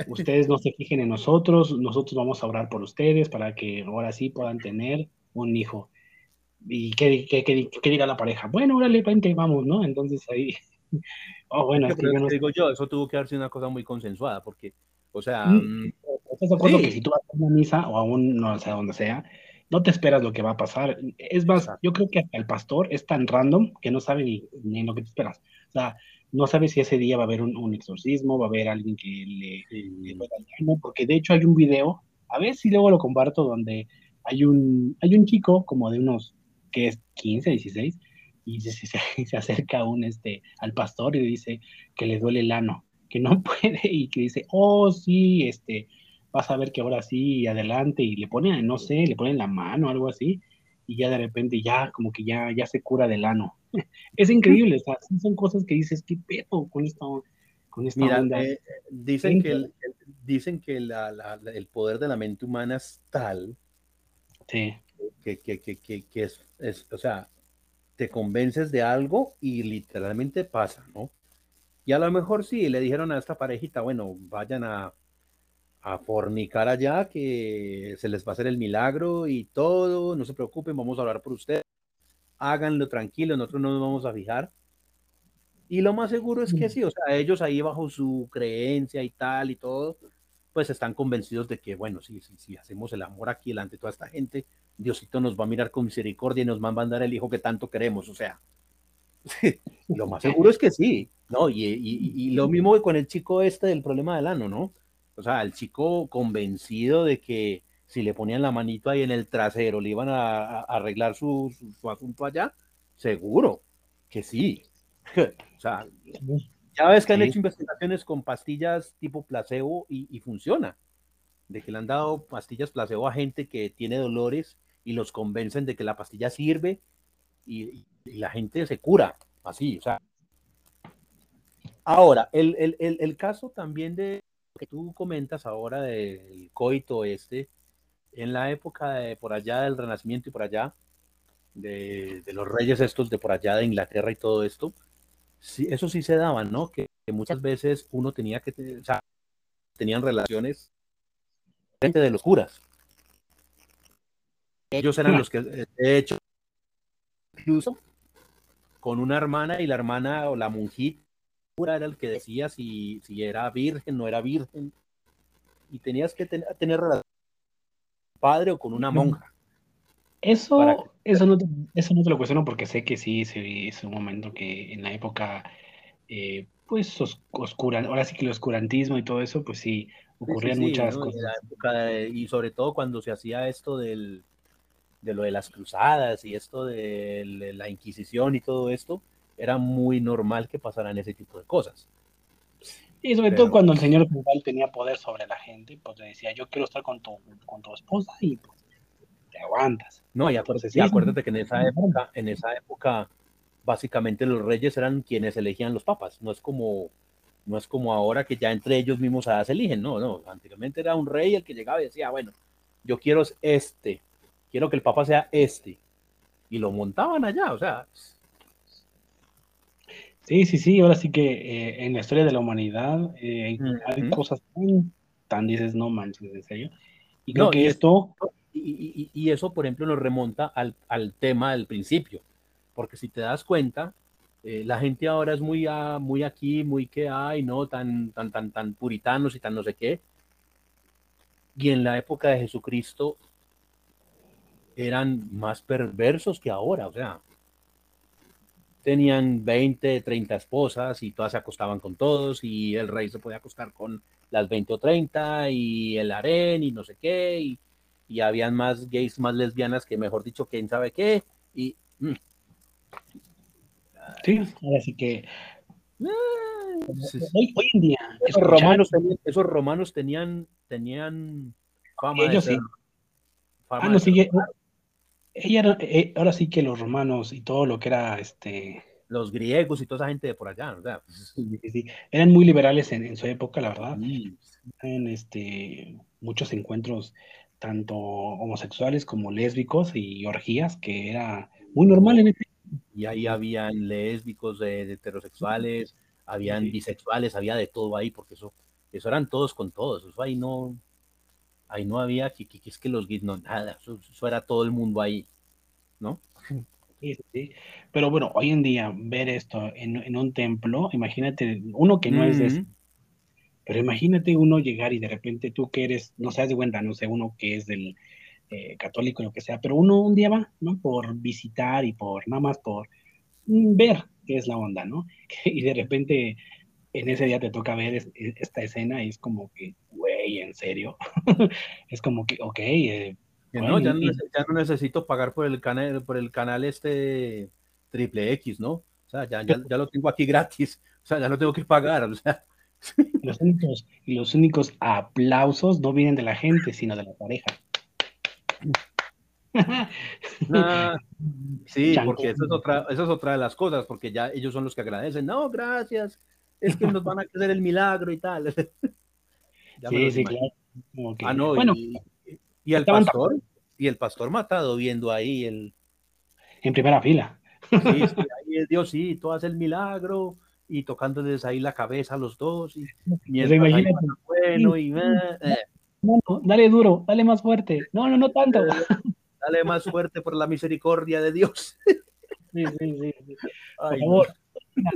ustedes no se fijen en nosotros, nosotros vamos a orar por ustedes para que ahora sí puedan tener un hijo. ¿Y qué, qué, diga la pareja? Bueno, órale, vente, vamos, ¿no? Entonces ahí. oh, bueno, es que yo no... digo yo, eso tuvo que haber sido una cosa muy consensuada, porque, o sea. Mm, mm, ¿Estás de acuerdo que si tú vas a una misa o a un, no sé, donde sea, no te esperas lo que va a pasar? Es más, yo creo que hasta el pastor es tan random que no sabe ni, ni lo que te esperas. O sea, no sabe si ese día va a haber un, exorcismo, va a haber alguien que le, le porque de hecho hay un video, a ver si luego lo comparto, donde hay un, hay un chico como de unos, que es 15, 16, y se, se, acerca un, este, al pastor y le dice que le duele el ano, que no puede, y que dice, oh, sí, este, vas a ver que ahora sí, adelante, y le pone, no sé, le pone la mano, algo así, y ya de repente ya, como que ya, ya se cura del ano. es increíble, o sea, son cosas que dices, ¿qué pedo con esto? Con esta Mira, eh, dicen, que el, dicen que el poder de la mente humana es tal sí. Que, que, que, que es, es, o sea, te convences de algo y literalmente pasa, ¿no? Y a lo mejor sí, le dijeron a esta parejita, bueno, vayan a, a fornicar allá, que se les va a hacer el milagro y todo, no se preocupen, vamos a hablar por ustedes, háganlo tranquilo, nosotros no nos vamos a fijar. Y lo más seguro es que sí, o sea, ellos ahí bajo su creencia y tal y todo, pues están convencidos de que, bueno, si, si, si hacemos el amor aquí delante de toda esta gente, Diosito nos va a mirar con misericordia y nos va a mandar el hijo que tanto queremos, o sea, lo más seguro es que sí, ¿no? Y, y, lo mismo con el chico este del problema del ano, ¿no? O sea, el chico convencido de que si le ponían la manito ahí en el trasero, le iban a, arreglar su, su, asunto allá, seguro que sí. o sea, ya ves que han hecho investigaciones con pastillas tipo placebo y, y funciona. De que le han dado pastillas placebo a gente que tiene dolores y los convencen de que la pastilla sirve y, la gente se cura, así, o sea. Ahora, el, el, el, caso también de que tú comentas ahora del coito este, en la época de por allá del Renacimiento y por allá, de, de los reyes estos de por allá de Inglaterra y todo esto, sí, eso sí se daba, ¿no? Que, muchas veces uno tenía que, o sea, tenían relaciones de los curas. Ellos eran los que, de hecho, incluso con una hermana y la hermana o la monjita era el que decía si, si era virgen, no era virgen. Y tenías que tener, tener relación con padre o con una monja. Eso, eso, no, eso no te lo cuestiono porque sé que sí, es un momento que en la época, eh, pues, oscura, ahora sí que el oscurantismo y todo eso, pues sí, ocurrían muchas cosas. y sobre todo cuando se hacía esto del, de lo de las cruzadas y esto de la Inquisición y todo esto, era muy normal que pasaran ese tipo de cosas. Y sobre todo cuando el señor tenía poder sobre la gente, pues le decía, yo quiero estar con tu, con tu esposa y pues te aguantas. No, y acuérdate, acuérdate que en esa época, en esa época, básicamente los reyes eran quienes elegían los papas, no es como no es como ahora que ya entre ellos mismos se eligen, no, no, anteriormente era un rey el que llegaba y decía, bueno, yo quiero este, quiero que el papa sea este, y lo montaban allá, o sea, Sí, sí, sí, ahora sí que eh, en la historia de la humanidad eh, hay cosas tan, tan, dices, no manches, en serio. Y creo que esto... Y, eso, por ejemplo, nos remonta al, al, tema del principio, porque si te das cuenta, eh, la gente ahora es muy, ah, muy aquí, muy que hay, ¿no? Tan, tan, tan, tan puritanos y tan no sé qué. Y en la época de Jesucristo eran más perversos que ahora, o sea, tenían 20, 30 esposas y todas se acostaban con todos y el rey se podía acostar con las 20 o 30 y el harén y no sé qué y, y habían más gays, más lesbianas que mejor dicho, quién sabe qué y... Mm. Sí, así que... Ah, hoy, en día... Esos romanos, tenían, esos romanos tenían, tenían fama Ellos sí. Fama ah, sigue, ella eh, ahora sí que los romanos y todo lo que era este los griegos y toda esa gente de por allá, ¿verdad? eran muy liberales en, su época, la verdad. En este muchos encuentros tanto homosexuales como lésbicos y orgías, que era muy normal en ese y ahí habían lésbicos, de, heterosexuales, habían bisexuales, había de todo ahí, porque eso, eso eran todos con todos, eso ahí no, ahí no había es que los no, nada, eso, era todo el mundo ahí, ¿no? Sí, sí. Pero bueno, hoy en día ver esto en, un templo, imagínate, uno que no es de pero imagínate uno llegar y de repente tú que eres, no seas de cuenta, no sé, uno que es del eh, católico, lo que sea, pero uno un día va, ¿no? Por visitar y por, nada más por, ver qué es la onda, ¿no? Y de repente en ese día te toca ver esta escena y es como que, güey, ¿en serio? es como que, ok. Eh, no, ya, no, necesito pagar por el canal, por el canal este triple X, ¿no? O sea, ya, ya, lo tengo aquí gratis, o sea, ya no tengo que pagar, o sea. Los únicos, los únicos aplausos no vienen de la gente, sino de la pareja. Ah, sí, porque eso es, otra, eso es otra de las cosas, porque ya ellos son los que agradecen. No, gracias, es que nos van a hacer el milagro y tal. Sí, sí, claro. Ah, no, bueno, y, el pastor, y el pastor matado viendo ahí el... En primera fila. Sí, sí, ahí es Diosito, hace el milagro y tocándoles ahí la cabeza a los dos. Y, bueno, y, eh. No, no, dale duro, dale más fuerte. No, no, no tanto. Dale más fuerte por la misericordia de Dios. Sí, sí, sí. por favor,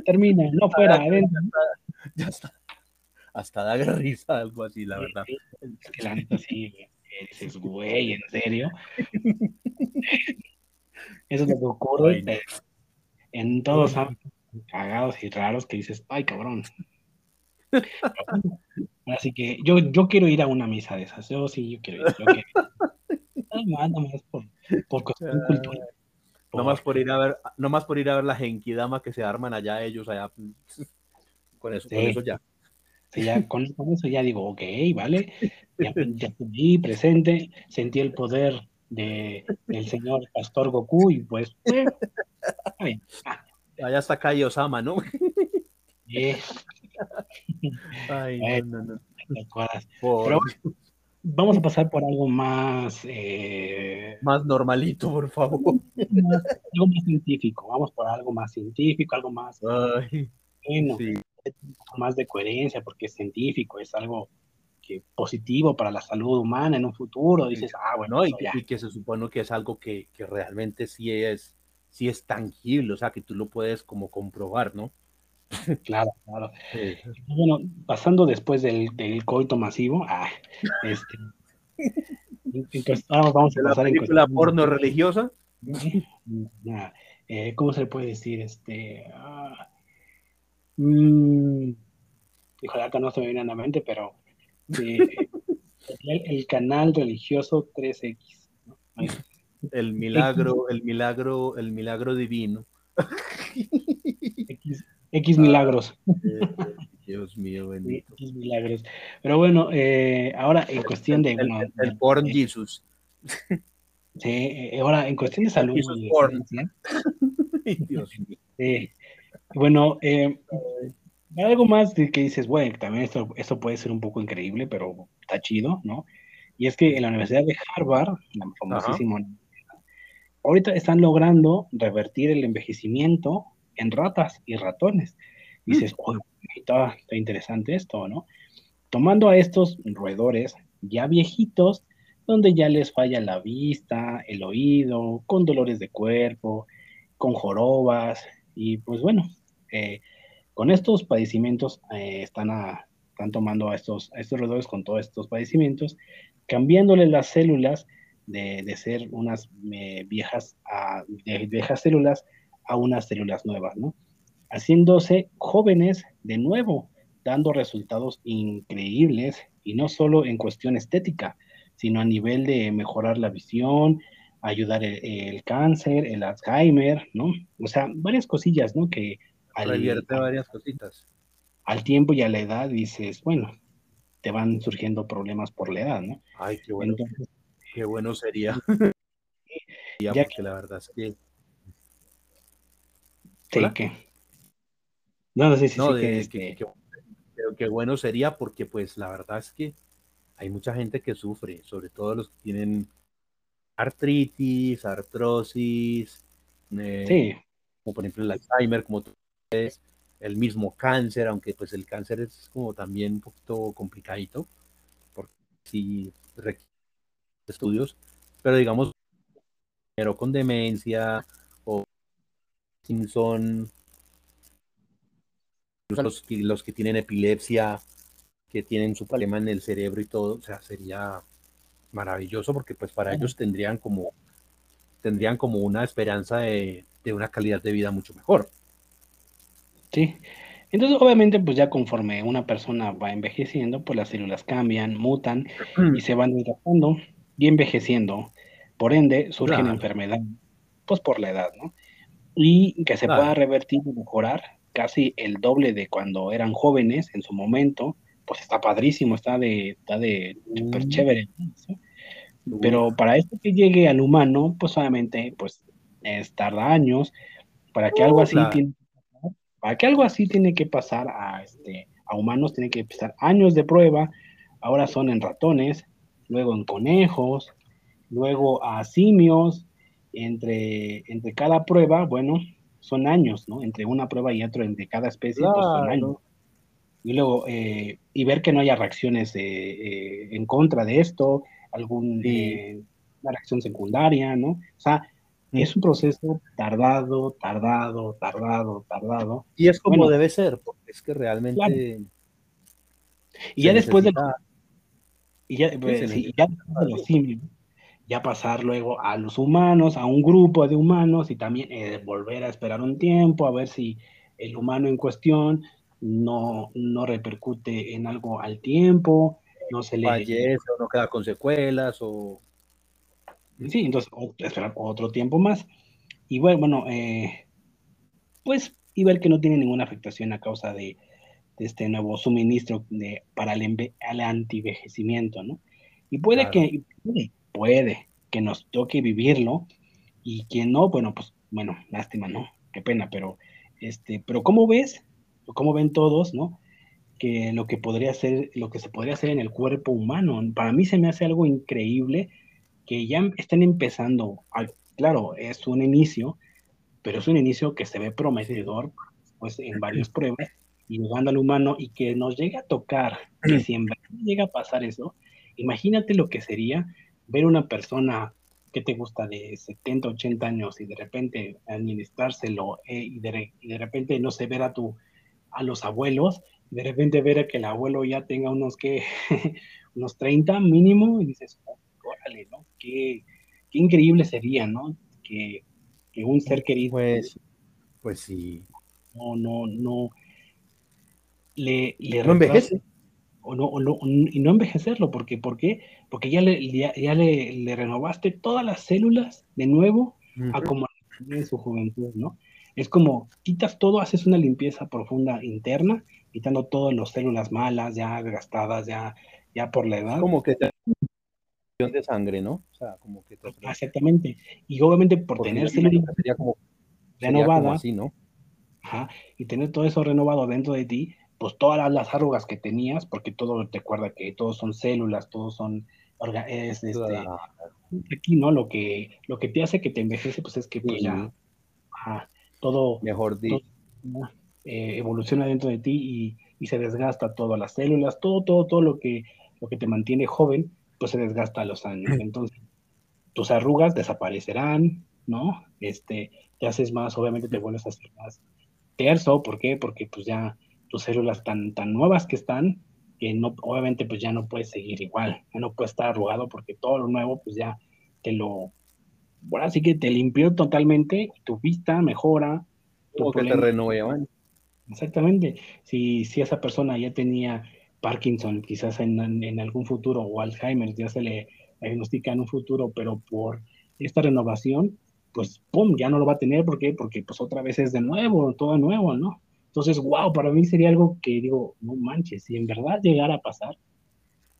termina, no fuera, adentro. Ya está. Hasta da risa, algo así, la verdad. Es que la neta sí, dices, güey, ¿en serio? Eso es lo que ocurre en todos ámbitos cagados y raros que dices, ay, cabrón. Así que yo, yo quiero ir a una misa de esas. Yo sí, yo quiero ir. Yo quiero Nada más por, por cuestión cultural. No más por ir a ver, no más por ir a ver la genkidama que se arman allá ellos allá. Con eso, con eso ya. Ya con, eso ya digo, ok, vale. Ya, estoy presente, sentí el poder de, del señor Pastor Goku y pues. Eh, Allá está Kai Osama, ¿no? Ay, no, no, no. vamos a pasar por algo más... Eh, más normalito, por favor. algo más científico. Vamos por algo más científico, algo más... Ay, bueno, más de coherencia, porque es científico, es algo que positivo para la salud humana en un futuro. Dices, ah, bueno, y, que se supone que es algo que, que realmente sí es si es tangible, o sea, que tú lo puedes como comprobar, ¿no? Claro, claro. Bueno, pasando después del, del coito masivo, ah, este, entonces, vamos a pasar en la porno religiosa. Eh, ¿Cómo se le puede decir? Este, ah, mmm, acá no se me viene a la mente, pero eh, el, canal religioso 3X. ¿no? El milagro, el milagro, el milagro divino. X, milagros. Dios mío, bendito. X milagros. Pero bueno, eh, ahora en cuestión de. El, el, porn eh, Jesus. Sí, eh, ahora en cuestión de salud. Dios mío. Bueno, algo más de que dices, bueno, también esto, esto puede ser un poco increíble, pero está chido, ¿no? Y es que en la Universidad de Harvard, la famosísima ahorita están logrando revertir el envejecimiento en ratas y ratones. Y dices, oh, está, interesante esto, ¿no? Tomando a estos roedores ya viejitos, donde ya les falla la vista, el oído, con dolores de cuerpo, con jorobas, y pues bueno, eh, con estos padecimientos eh, están, están tomando a estos, a estos roedores con todos estos padecimientos, cambiándole las células de, ser unas eh, viejas, de viejas células a unas células nuevas, ¿no? Haciéndose jóvenes de nuevo, dando resultados increíbles y no solo en cuestión estética, sino a nivel de mejorar la visión, ayudar el, cáncer, el Alzheimer, ¿no? O sea, varias cosillas, ¿no? Que al, Revierte varias cositas. Al tiempo y a la edad dices, bueno, te van surgiendo problemas por la edad, ¿no? Ay, qué bueno. Qué bueno sería. ya, porque la verdad es que. Sí, que. No, no sé si no, sí, que, que, bueno sería porque, pues, la verdad es que hay mucha gente que sufre, sobre todo los que tienen artritis, artrosis, eh, sí. como por ejemplo el Alzheimer, como tú el mismo cáncer, aunque pues el cáncer es como también un poquito complicadito, porque si requiere estudios, pero digamos, pero con demencia o son los, los que tienen epilepsia, que tienen su problema en el cerebro y todo, o sea, sería maravilloso porque pues para ellos tendrían como tendrían como una esperanza de, de una calidad de vida mucho mejor. Sí. Entonces, obviamente, pues ya conforme una persona va envejeciendo, pues las células cambian, mutan y se van hidratando y envejeciendo. Por ende, surgen enfermedades, pues por la edad, ¿no? Y que se pueda revertir y mejorar casi el doble de cuando eran jóvenes en su momento, pues está padrísimo, está de, está de súper mm. chévere. Pero para esto que llegue al humano, pues obviamente, pues es, tarda años, para que algo así tiene, para que algo así tiene que pasar a, este, a humanos, tiene que pasar años de prueba, ahora son en ratones, luego en conejos, luego a simios, entre, entre cada prueba, bueno, son años, ¿no? Entre una prueba y otra, entre cada especie, pues son años. Y luego, eh, y ver que no haya reacciones eh, eh, en contra de esto, algún, una reacción secundaria, ¿no? O sea, mm. es un proceso tardado, tardado, tardado, tardado. Y es como debe ser, porque es que realmente... Y ya después de... Y ya, pues, ya de los simios, ya pasar luego a los humanos, a un grupo de humanos y también eh, volver a esperar un tiempo a ver si el humano en cuestión no, no repercute en algo al tiempo, no se le... Fallece o no queda con secuelas o... Sí, entonces esperar otro tiempo más. Y bueno, bueno eh, pues y ver que no tiene ninguna afectación a causa de, este nuevo suministro de, para el, el antivejecimiento, ¿no? Y puede que, puede que nos toque vivirlo y quien no, bueno, pues bueno, lástima, ¿no? Qué pena, pero este, pero ¿cómo ves? ¿Cómo ven todos, no? Que lo que podría ser, lo que se podría hacer en el cuerpo humano, para mí se me hace algo increíble que ya estén empezando, claro, es un inicio, pero es un inicio que se ve prometedor, pues en varias pruebas, y llegando al humano, y que nos llegue a tocar, que si en verdad llega a pasar eso, imagínate lo que sería ver una persona que te gusta de 70, 80 años y de repente administrárselo eh, y, de, y, de, repente, no sé, ver a, tu, a los abuelos, y de repente ver a que el abuelo ya tenga unos, que unos 30 mínimo y dices, ¿no? Qué, qué, increíble sería, ¿no? Que, que un ser querido... Pues, pues sí. No, no, no. Le, le ¿No envejece? o no, o no, y no envejecerlo, porque, ¿por qué? Porque ya le, ya, le, renovaste todas las células de nuevo a como en su juventud, ¿no? Es como quitas todo, haces una limpieza profunda interna, quitando todas las células malas, ya gastadas, ya, ya por la edad. Como que te de sangre, ¿no? O sea, como que Exactamente. Y obviamente por tener sería como renovadas, ¿no? Ajá, y tener todo eso renovado dentro de ti, pues todas las arrugas que tenías, porque todo te acuerda que todos son células, todos son es, este, aquí, ¿no? Lo que, lo que te hace que te envejece, pues es que pues, ya todo, Mejor. Eh, evoluciona dentro de ti y, se desgasta todas las células, todo, todo, todo lo que, lo que te mantiene joven, pues se desgasta a los años. Entonces, tus arrugas desaparecerán, ¿no? Este, te haces más, obviamente te vuelves a hacer más terso, ¿por qué? Porque pues ya tus células tan, tan nuevas que están, que no, obviamente pues ya no puedes seguir igual, ya no puedes estar arrugado porque todo lo nuevo pues ya te lo, bueno, así que te limpió totalmente, tu vista mejora. Tu que te renuevan. Exactamente. Si, si esa persona ya tenía Parkinson, quizás en, en, algún futuro, o Alzheimer, ya se le diagnostica en un futuro, pero por esta renovación, pues, ¡pum!, ya no lo va a tener. ¿Por qué? Porque pues otra vez es de nuevo, todo nuevo, ¿no? Entonces, wow, para mí sería algo que digo, no manches, si en verdad llegara a pasar,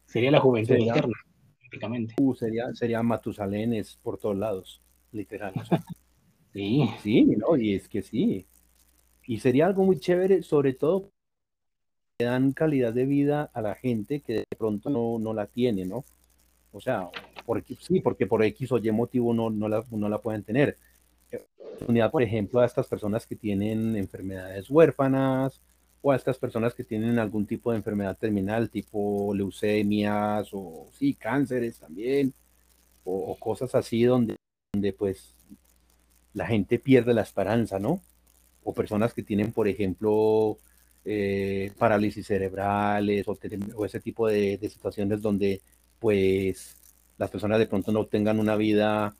sería la juventud eterna, prácticamente. Uh, sería, sería Matusalenes por todos lados, literal. sí. Sí, ¿no? Y es que sí. Y sería algo muy chévere, sobre todo dan calidad de vida a la gente que de pronto no, no la tiene, ¿no? O sea, por, sí, porque por X o Y motivo no, no, la, no la pueden tener oportunidad, por ejemplo, a estas personas que tienen enfermedades huérfanas o a estas personas que tienen algún tipo de enfermedad terminal, tipo leucemias o sí, cánceres también, o, cosas así donde, donde pues la gente pierde la esperanza, ¿no? O personas que tienen, por ejemplo, eh, parálisis cerebrales o, ese tipo de, situaciones donde pues las personas de pronto no tengan una vida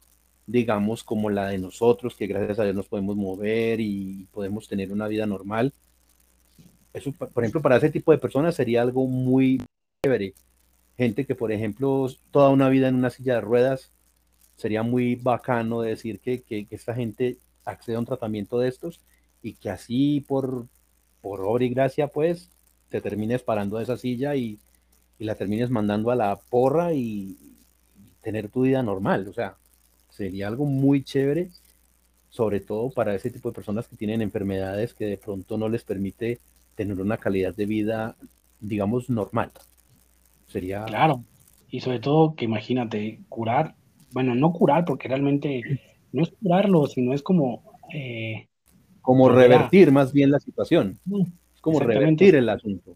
digamos, como la de nosotros, que gracias a Dios nos podemos mover y podemos tener una vida normal. Eso, por ejemplo, para ese tipo de personas sería algo muy chévere. Gente que, por ejemplo, toda una vida en una silla de ruedas, sería muy bacano decir que, que, esta gente accede a un tratamiento de estos y que así por, por obra y gracia, pues, te termines parando de esa silla y, y la termines mandando a la porra y, tener tu vida normal. O sea, sería algo muy chévere, sobre todo para ese tipo de personas que tienen enfermedades que de pronto no les permite tener una calidad de vida, digamos, normal. Sería... Claro, y sobre todo que imagínate, curar, bueno, no curar, porque realmente no es curarlo, sino es como... Eh, como revertir más bien la situación. Es como revertir el asunto.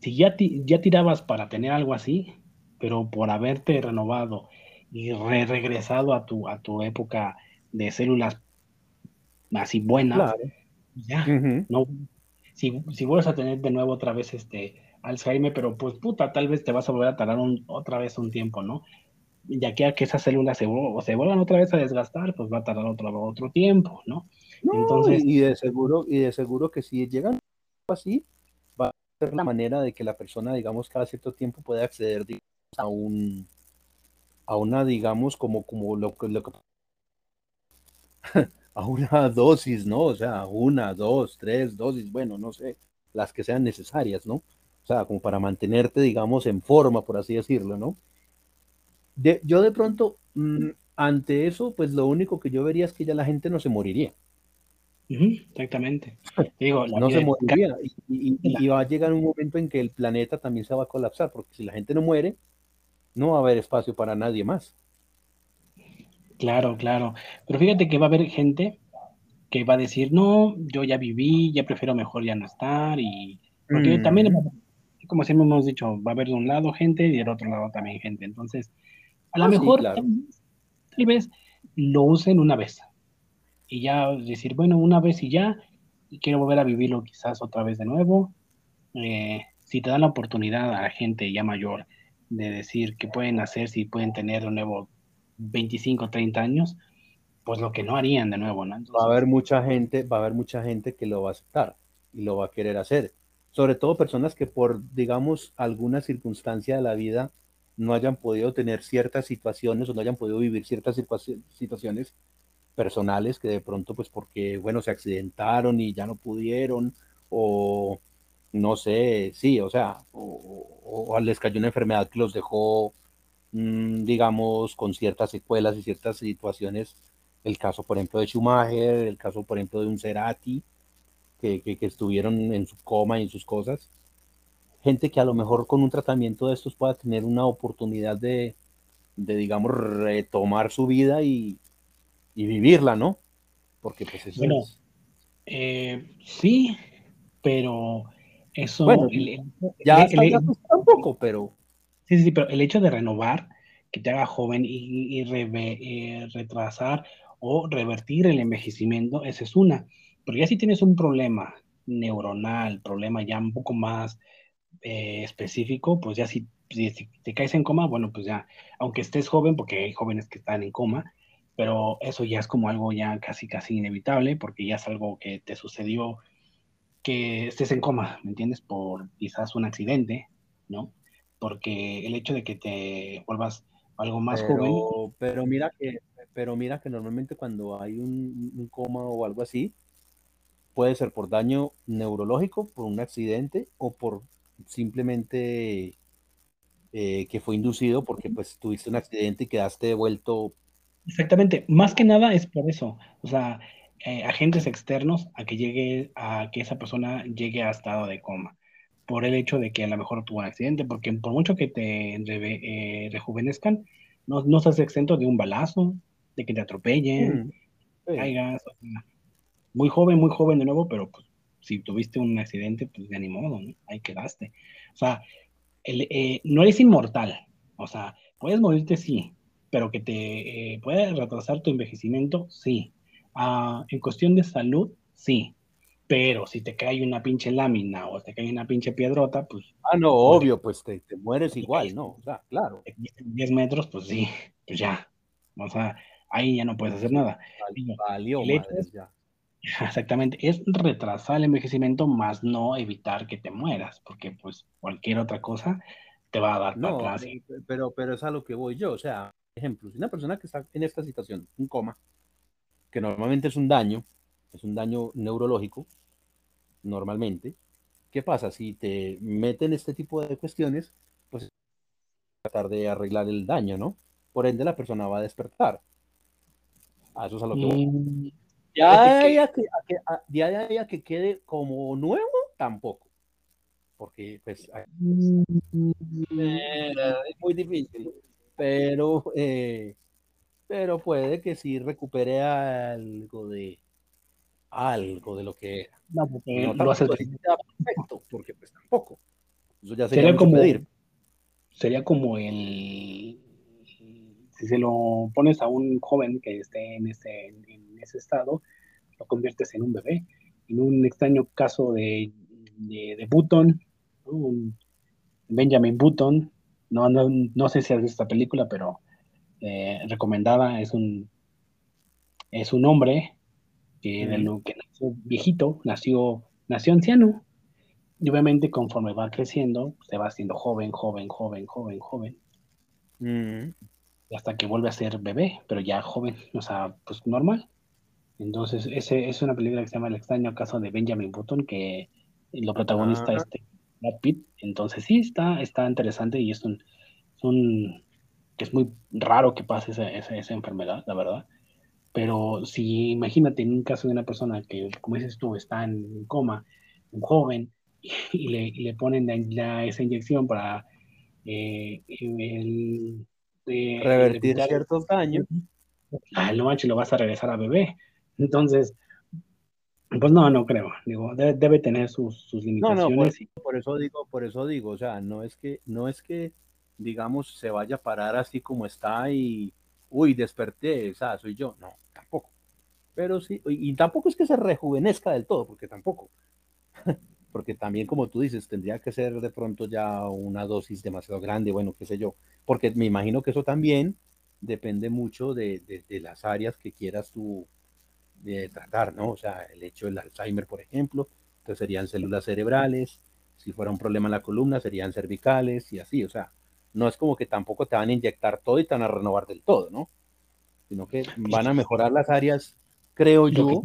Si ya, ya tirabas para tener algo así, pero por haberte renovado y regresado a tu, a tu época de células así buenas, ya, no, si, si vuelves a tener de nuevo otra vez este Alzheimer, pero pues puta, tal vez te vas a volver a tardar otra vez un tiempo, ¿no? Ya que, que esas células se, se vuelvan otra vez a desgastar, pues va a tardar otro, otro tiempo, ¿no? Entonces, y de seguro, y de seguro que si llegan así, va a ser la manera de que la persona, digamos, cada cierto tiempo pueda acceder a un a una, digamos, como, como lo, lo que a una dosis, ¿no? O sea, una, dos, tres dosis, bueno, no sé, las que sean necesarias, ¿no? O sea, como para mantenerte, digamos, en forma, por así decirlo, ¿no? De, yo de pronto, mm, ante eso, pues lo único que yo vería es que ya la gente no se moriría. exactamente. Digo, no se moriría y, y, va a llegar un momento en que el planeta también se va a colapsar, porque si la gente no muere, no va a haber espacio para nadie más. Claro, claro. Pero fíjate que va a haber gente que va a decir, no, yo ya viví, ya prefiero mejor ya no estar. Y porque mm. también, como siempre hemos dicho, va a haber de un lado gente y del otro lado también gente. Entonces, a lo ah, mejor tal, vez lo usen una vez. Y ya decir, bueno, una vez y ya, y quiero volver a vivirlo quizás otra vez de nuevo. Eh, si te dan la oportunidad a la gente ya mayor de decir qué pueden hacer si pueden tener de nuevo 25, 30 años, pues lo que no harían de nuevo, ¿no? va a haber mucha gente, va a haber mucha gente que lo va a aceptar y lo va a querer hacer. Sobre todo personas que por, digamos, alguna circunstancia de la vida no hayan podido tener ciertas situaciones o no hayan podido vivir ciertas situaciones personales que de pronto, pues porque, bueno, se accidentaron y ya no pudieron o no sé, sí, o sea, o, les cayó una enfermedad que los dejó, mm, digamos, con ciertas secuelas y ciertas situaciones. El caso, por ejemplo, de Schumacher, el caso, por ejemplo, de un Cerati, que, que, estuvieron en su coma y en sus cosas. Gente que a lo mejor con un tratamiento de estos pueda tener una oportunidad de, de digamos, retomar su vida y, y vivirla, ¿no? Porque pues eso bueno, eh, sí, pero eso, bueno, ya, tampoco, pero... Sí, sí, pero el hecho de renovar, que te haga joven y, eh, retrasar o revertir el envejecimiento, esa es una. Pero ya si tienes un problema neuronal, problema ya un poco más eh, específico, pues ya si, si, te caes en coma, bueno, pues ya, aunque estés joven, porque hay jóvenes que están en coma, pero eso ya es como algo ya casi, casi inevitable, porque ya es algo que te sucedió que estés en coma, ¿me entiendes? Por quizás un accidente, ¿no? Porque el hecho de que te vuelvas algo más joven. Pero mira que, pero mira que normalmente cuando hay un, coma o algo así, puede ser por daño neurológico, por un accidente o por simplemente eh, que fue inducido porque pues tuviste un accidente y quedaste devuelto. Exactamente, más que nada es por eso. O sea, eh, agentes externos a que llegue, a que esa persona llegue a estado de coma, por el hecho de que a lo mejor tuvo un accidente, porque por mucho que te eh, rejuvenezcan, no, no estás exento de un balazo, de que te atropellen, mm, caigas, muy joven, muy joven de nuevo, pero pues, si tuviste un accidente, pues de ni modo, ¿no? ahí quedaste. O sea, eh, no eres inmortal, o sea, puedes morirte, sí, pero que te puede retrasar tu envejecimiento, sí. Ah, en cuestión de salud, sí. Pero si te cae una pinche lámina o te cae una pinche piedrota, pues. Ah, no, pues, obvio, pues te, mueres igual, ¿no? O sea, claro. 10 metros, pues sí, pues ya. O sea, ahí ya no puedes hacer nada. Valió, Exactamente, es retrasar el envejecimiento, más no evitar que te mueras, porque pues cualquier otra cosa te va a dar no, atrás. Pero, pero es a lo que voy yo, o sea, ejemplo, si una persona que está en esta situación, un coma, que normalmente es un daño, es un daño neurológico, normalmente, ¿qué pasa? Si te meten este tipo de cuestiones, pues tratar de arreglar el daño, ¿no? Por ende, la persona va a despertar. A eso es a lo que voy. Mm, ya de ahí que, que quede como nuevo, tampoco. Porque, pues, mm. es muy difícil. Pero, eh, pero puede que sí recupere algo de algo de lo que era. No, porque lo hace perfecto, porque pues tampoco. Eso ya sería, como Sería como el si se lo pones a un joven que esté en ese, en ese estado, lo conviertes en un bebé. En un extraño caso de, de, Button, Benjamin Button, no, no, no, sé si has visto esta película, pero eh, recomendada, es un, es un hombre que, que nació viejito, nació, nació anciano, y obviamente conforme va creciendo, se va haciendo joven, joven, joven, joven, joven. Hasta que vuelve a ser bebé, pero ya joven, o sea, pues normal. Entonces, ese es una película que se llama El extraño caso de Benjamin Button, que lo protagonista es este Brad Pitt. Entonces, sí, está, está interesante y es un, que es muy raro que pase esa, esa, enfermedad, la verdad. Pero si imagínate en un caso de una persona que, como dices tú, está en coma, un joven, y le, le ponen esa inyección para eh, el, revertir ciertos daños. Ah, no manches, lo vas a regresar a bebé. Entonces, pues no, no creo. Digo, debe, tener sus, sus limitaciones. No, por, eso digo, por eso digo, o sea, no es que, no es que, digamos, se vaya a parar así como está y, uy, desperté, o sea, soy yo. No, tampoco. Pero sí, y, tampoco es que se rejuvenezca del todo, porque tampoco. porque también, como tú dices, tendría que ser de pronto ya una dosis demasiado grande, bueno, qué sé yo. Porque me imagino que eso también depende mucho de, de las áreas que quieras tú de tratar, ¿no? O sea, el hecho del Alzheimer, por ejemplo, entonces serían células cerebrales, si fuera un problema en la columna serían cervicales y así, o sea, no es como que tampoco te van a inyectar todo y te van a renovar del todo, ¿no? Sino que van a mejorar las áreas, creo yo.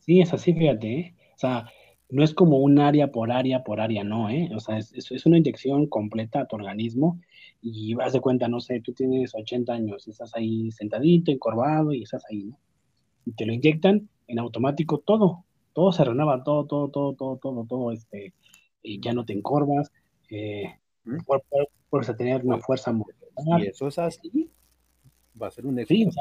sí, es así, fíjate, ¿eh? o sea, no es como un área por área por área, no, ¿eh? O sea, es, es una inyección completa a tu organismo y vas de cuenta, no sé, tú tienes 80 años, estás ahí sentadito, encorvado y estás ahí, ¿no? Y te lo inyectan en automático todo, todo se renueva, todo, todo, todo, todo, todo, todo, este, y ya no te encorvas, eh, puedes a tener una fuerza Y eso es así, va a ser un éxito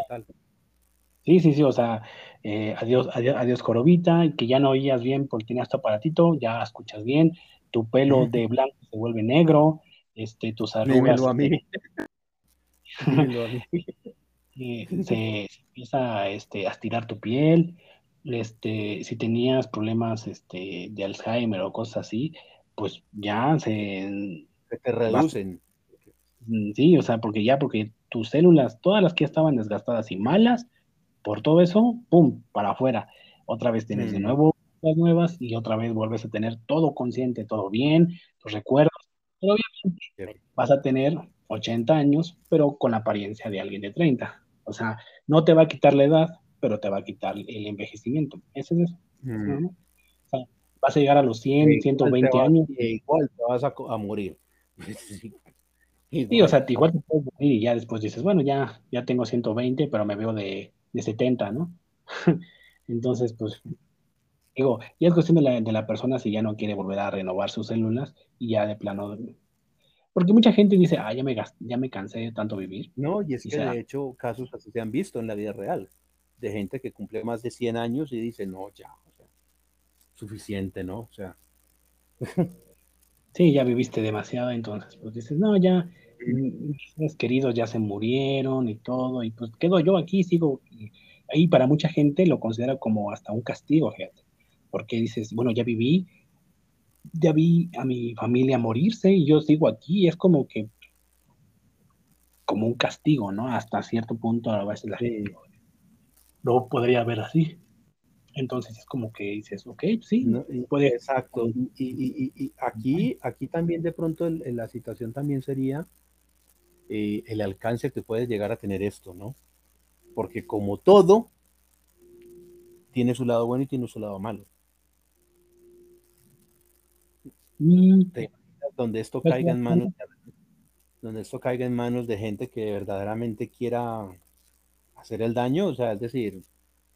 sí, Sí, sí, o sea, eh, adiós, adiós, adiós Corovita, que ya no oías bien porque tenías tu aparatito, ya escuchas bien, tu pelo de blanco se vuelve negro, este, tus arrugas. a mí. a mí. se, empieza este, a estirar tu piel, este, si tenías problemas este, de Alzheimer o cosas así, pues ya se... te reducen. Mm, sí, o sea, porque ya, porque tus células, todas las que estaban desgastadas y malas, por todo eso, ¡pum!, para afuera. Otra vez tienes de mm. nuevo las nuevas y otra vez vuelves a tener todo consciente, todo bien, los recuerdos. obviamente vas a tener 80 años, pero con la apariencia de alguien de 30. O sea, no te va a quitar la edad, pero te va a quitar el envejecimiento. Eso es eso. Mm. O sea, vas a llegar a los 100, 120 años. Igual te vas a, morir. sí, o sea, igual te puedes morir y ya después dices, bueno, ya, ya tengo 120, pero me veo de, de 70, ¿no? Entonces, pues, digo, ya es cuestión de la, de la persona si ya no quiere volver a renovar sus células y ya de plano porque mucha gente dice, ah, ya me, ya me cansé de tanto vivir. No, y es que de hecho casos así se han visto en la vida real, de gente que cumple más de 100 años y dice, no, ya, o sea, suficiente, ¿no? O sea. Sí, ya viviste demasiado, entonces, pues dices, no, ya, mis queridos ya se murieron y todo, y pues quedo yo aquí, sigo. ahí para mucha gente lo considera como hasta un castigo, fíjate, porque dices, bueno, ya viví, ya vi a mi familia morirse y yo sigo aquí, es como que como un castigo, ¿no? Hasta cierto punto a veces la gente lo podría ver así. Entonces es como que dices, ok, sí, puede. Exacto. Y, aquí, aquí también de pronto la situación también sería eh, el alcance que puede llegar a tener esto, ¿no? Porque como todo, tiene su lado bueno y tiene su lado malo. Mm. donde esto pues caiga en manos donde esto caiga en manos de gente que verdaderamente quiera hacer el daño, o sea, es decir,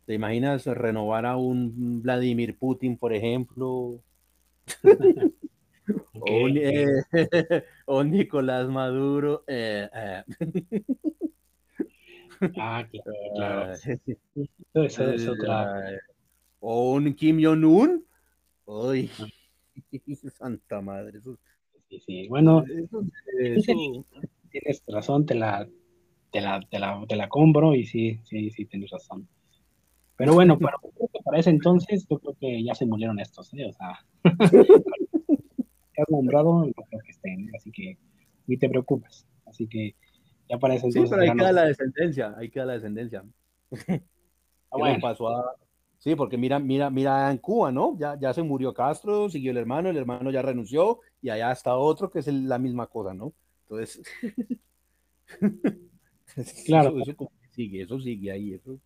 ¿te imaginas renovar a un Vladimir Putin, por ejemplo? Eh, o, Nicolás Maduro. Eh, eh. Ah, claro. Ah, o un Kim Jong-un. Uy, santa madre. Sí, sí. Bueno, tienes razón, te la, te la, te la, te la compro y sí, sí, sí, tienes razón. Pero bueno, para, para ese entonces yo creo que ya se murieron estos, ¿eh? O sea, has nombrado, no creo que estén, así que ni te preocupes. Así que ya para ese entonces. Sí, pero ahí queda la descendencia, ahí queda la descendencia. Ah, bueno. pasó a... Sí, porque mira, mira, mira en Cuba, ¿no? Ya, ya se murió Castro, siguió el hermano, el hermano ya renunció y allá está otro que es la misma cosa, ¿no? Entonces, claro. Eso, sigue, eso sigue ahí. Eso.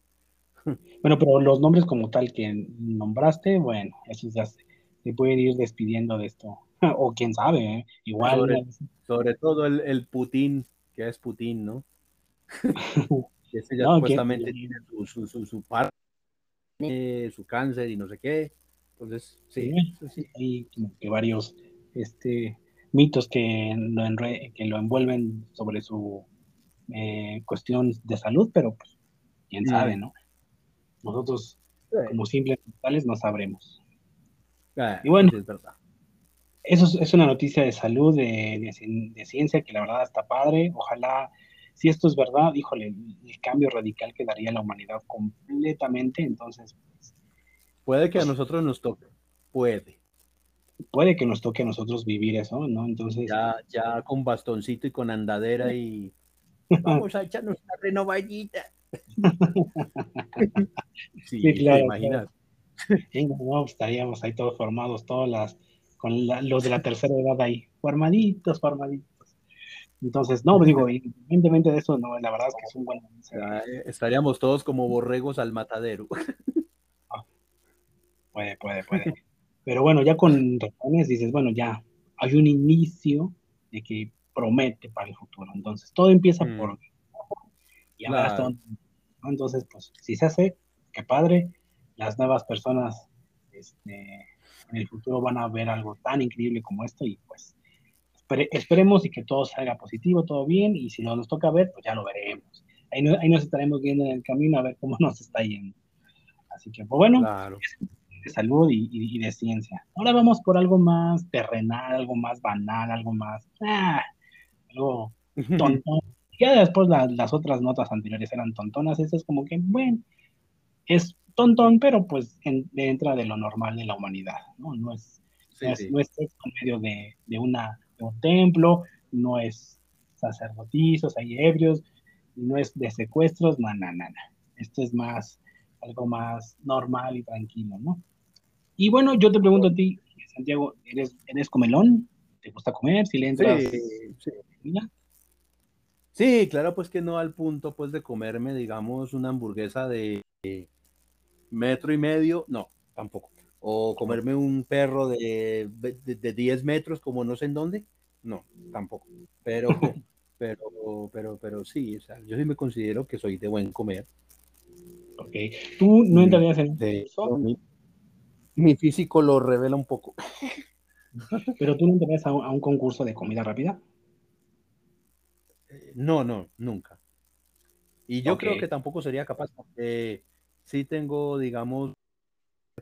Bueno, pero los nombres como tal que nombraste, bueno, esos ya se, pueden ir despidiendo de esto. o quién sabe, ¿eh? igual. Sobre, todo el, el, Putin, que es Putin, ¿no? Ese ya supuestamente tiene su, su, su, parte, su cáncer y no sé qué. Entonces, sí, hay como que varios este, mitos que lo, que lo envuelven sobre su eh, cuestión de salud, pero pues, quién sabe, ¿no? Nosotros, como simples mortales, no sabremos. Ah, y bueno, es verdad. Eso es, una noticia de salud, de, de, ciencia, que la verdad está padre. Ojalá, si esto es verdad, híjole, el, cambio radical que daría la humanidad completamente. Entonces, pues, puede que a pues nosotros nos toque, puede. Puede que nos toque a nosotros vivir eso, ¿no? Entonces. Ya, ya con bastoncito y con andadera y. Vamos a echarnos una renovallita. sí, claro. imaginas. no, estaríamos ahí todos formados, todas las, con los de la tercera edad ahí, formaditos, formaditos. Entonces, no, digo, independientemente de eso, no, la verdad es que es un buen. Eh, estaríamos todos como borregos al matadero. Ah, puede, puede, puede. Pero bueno, ya con razones dices, bueno, ya hay un inicio de que promete para el futuro. Entonces, todo empieza mm. por y ahora Entonces, pues, si se hace, qué padre, las nuevas personas este, en el futuro van a ver algo tan increíble como esto y pues esperemos y que todo salga positivo, todo bien, y si no nos toca ver, pues ya lo veremos. Ahí, ahí nos estaremos viendo en el camino a ver cómo nos está yendo. Así que, pues bueno, de salud y, de ciencia. Ahora vamos por algo más terrenal, algo más banal, algo más, ah, algo tonto, ya después las otras notas anteriores eran tontonas, eso es como que, bueno, es tontón, pero pues entra de lo normal de la humanidad, ¿no? No es, no, es en medio de, de, una, un templo, no es sacerdotizos, hay ebrios, no es de secuestros, no, no, no, Esto es más, algo más normal y tranquilo, ¿no? Y bueno, yo te pregunto a ti, Santiago, ¿eres, eres comelón? ¿Te gusta comer? Si le entras... Sí, Sí, claro, pues que no al punto pues de comerme, digamos, una hamburguesa de metro y medio, no, tampoco. O comerme un perro de, de, 10 metros como no sé en dónde, no, tampoco. Pero, pero, pero, pero sí, o sea, yo sí me considero que soy de buen comer. Ok, ¿tú no entrarías en eso? Mi, físico lo revela un poco. Pero tú no entrarías a un concurso de comida rápida. No, no, nunca. Y yo creo que tampoco sería capaz, porque sí tengo, digamos,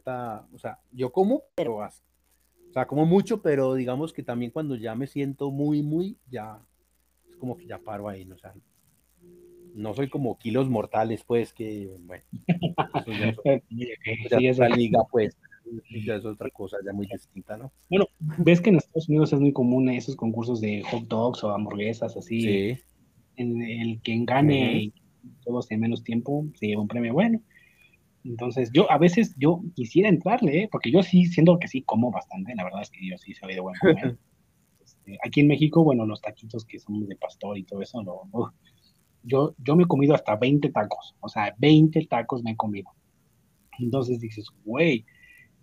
o sea, yo como, pero, o sea, como mucho, pero digamos que también cuando ya me siento muy, muy, ya, es como que ya paro ahí, ¿no? o sea, no soy como kilos mortales, pues, que, bueno, eso ya, es la liga, pues, ya es otra cosa, ya muy distinta, ¿no? Bueno, ves que en Estados Unidos es muy común esos concursos de hot dogs o hamburguesas, así, sí en el que gane todos en menos tiempo se lleva un premio bueno. Entonces, yo a veces yo quisiera entrarle, ¿eh? porque yo sí, siendo que sí como bastante, la verdad es que yo sí soy de buen comer. Este, aquí en México, bueno, los taquitos que son de pastor y todo eso, yo, yo me he comido hasta 20 tacos, o sea, 20 tacos me he comido. Entonces dices, güey,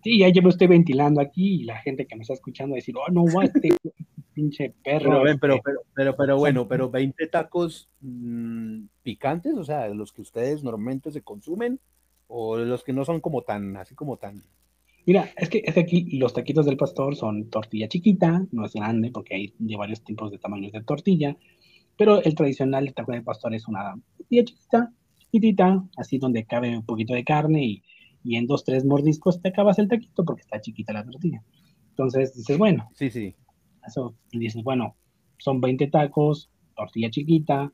sí, ya llevo estoy ventilando aquí y la gente que me está escuchando decir, oh, no, guay, este pinche perro. Pero, pero, pero, pero, pero, bueno, pero 20 tacos mm, picantes, o sea, los que ustedes normalmente se consumen, o los que no son como tan, así como tan. Mira, es que, es aquí los taquitos del pastor son tortilla chiquita, no es grande, porque hay de varios tipos de tamaños de tortilla, pero el tradicional taco del pastor es una tortilla chiquita, chiquitita, así donde cabe un poquito de carne y, y en dos, tres mordiscos te acabas el taquito porque está chiquita la tortilla. Entonces dices, bueno, sí, sí. Eso dices, bueno, son 20 tacos, tortilla chiquita,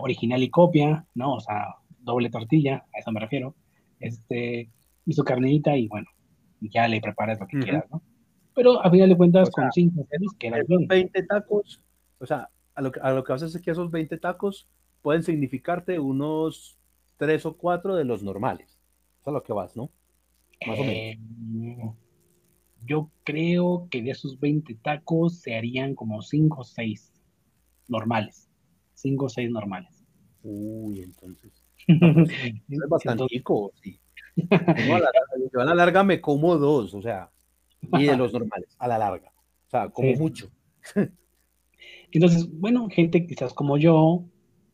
original y copia, ¿no? O sea, doble tortilla, a eso me refiero, este, y su carnita y bueno, ya le preparas lo que quieras, ¿no? Pero a final de cuentas, con 5 que 20 tacos, o sea, a lo, que, a lo que haces es que esos 20 tacos pueden significarte unos 3 o 4 de los normales. Eso es a lo que vas, ¿no? Más o menos. Eh, yo creo que de esos 20 tacos se harían como 5 o 6 normales. 5 o 6 normales. Uy, entonces. es bastante chico, sí. Yo a, la larga, me como dos, o sea, y de los normales, a la larga. O sea, como mucho. Entonces, bueno, gente quizás como yo,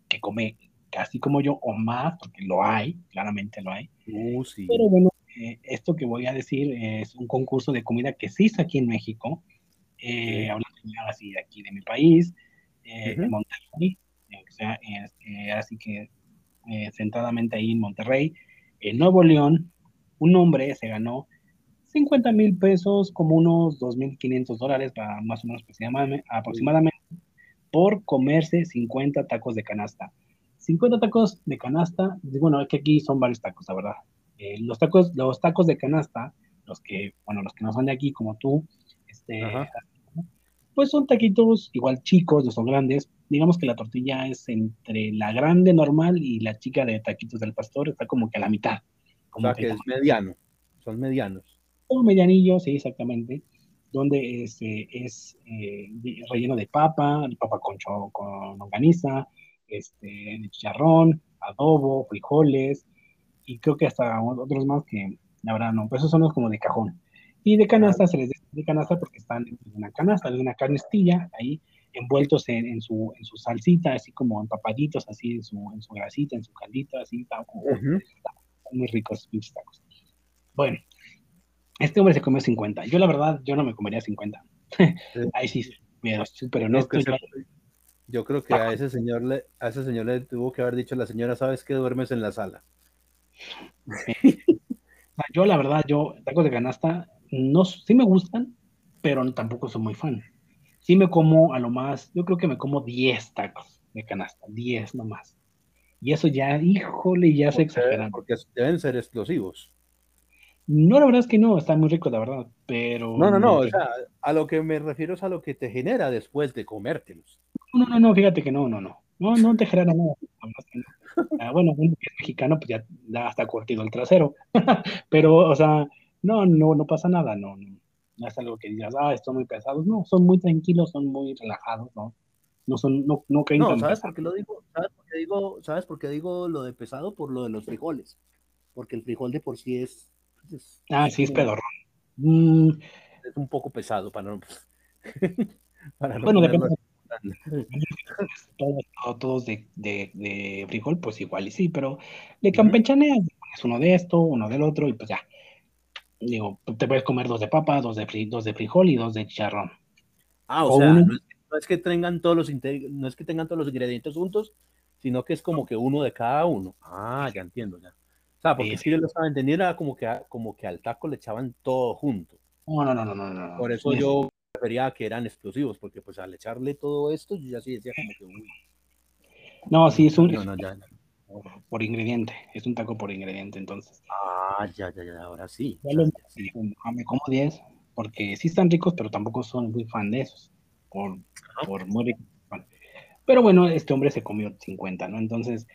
que come casi como yo o más, porque lo hay, claramente lo hay. Uh, sí. Pero bueno, eh, esto que voy a decir es un concurso de comida que se hizo aquí en México, eh, hablando así de aquí de mi país, eh, de Monterrey, o sea, así que eh, centradamente ahí en Monterrey, en Nuevo León, un hombre se ganó 50 mil pesos, como unos 2.500 dólares, para más o menos aproximadamente, por comerse 50 tacos de canasta. 50 tacos de canasta, bueno, que aquí son varios tacos, la verdad. Eh, los, tacos, los tacos de canasta, los que, bueno, los que no son de aquí, como tú, este, pues son taquitos igual chicos, no son grandes, digamos que la tortilla es entre la grande normal y la chica de taquitos del pastor, está como que a la mitad. Como o sea, que es mediano, son medianos. Son medianillos, sí, exactamente, donde es, eh, es eh, relleno de papa, papa con, con longaniza, este, de chicharrón, adobo, frijoles, y creo que hasta otros más que, la verdad, no, pero esos son los como de cajón. Y de canasta se les dice de canasta porque están en una canasta, de una carnestilla, ahí envueltos en, en, su, en su salsita, así como empapaditos, así en su, en su grasita, en su caldito, así, muy ricos pinches tacos. Bueno, este hombre se comió 50. Yo la verdad, yo no me comería 50. Ahí sí, miedo, súper honesto. yo, creo que a ese señor le, a ese señor le tuvo que haber dicho la señora, sabes que duermes en la sala. yo la verdad, yo tacos de canasta, no, sí me gustan, pero tampoco soy muy fan sí me como a lo más, yo creo que me como 10 tacos de canasta, 10 nomás. Y eso ya, híjole, ya se exagera. Porque deben ser explosivos. No, la verdad es que no, está muy rico, la verdad, pero... No, no, no, o sea, a lo que me refiero es a lo que te genera después de comértelos. No, no, no, fíjate que no, no, no, no, no te genera nada. Ah, bueno, uno que es mexicano, pues ya da hasta cortido el trasero, pero, o sea, no, no, no pasa nada, no, no no es algo que digas, ah, son muy pesados, no, son muy tranquilos, son muy relajados, ¿no? No son, no, no caen no, ¿sabes por qué lo digo? ¿Sabes por qué digo, ¿Sabes por qué digo lo de pesado? Por lo de los frijoles, porque el frijol de por sí es... ah, sí, es pedorrón. Mm. Es un poco pesado para no... para no bueno, depende. todos, todos de, de, de, frijol, pues igual y sí, pero le campechaneas, es uno de esto, uno del otro, y pues ya, digo, te puedes comer dos de papa, dos de, dos de frijol y dos de chicharrón. Ah, o, sea, no, es, que tengan todos los no es que tengan todos los ingredientes juntos, sino que es como que uno de cada uno. Ah, ya entiendo ya. O sea, porque si yo lo estaba entendiendo, era como que, como que al taco le echaban todo junto. No, no, no, no, no. Por eso yo prefería que eran explosivos, porque pues al echarle todo esto, yo ya sí decía como que... No, sí, es un... No, no, ya, por ingrediente, es un taco por ingrediente, entonces. Ah, ya, ya, ya, ahora sí. me como 10, porque sí están ricos, pero tampoco son muy fan de esos, por, por muy Pero bueno, este hombre se comió 50, ¿no? Entonces,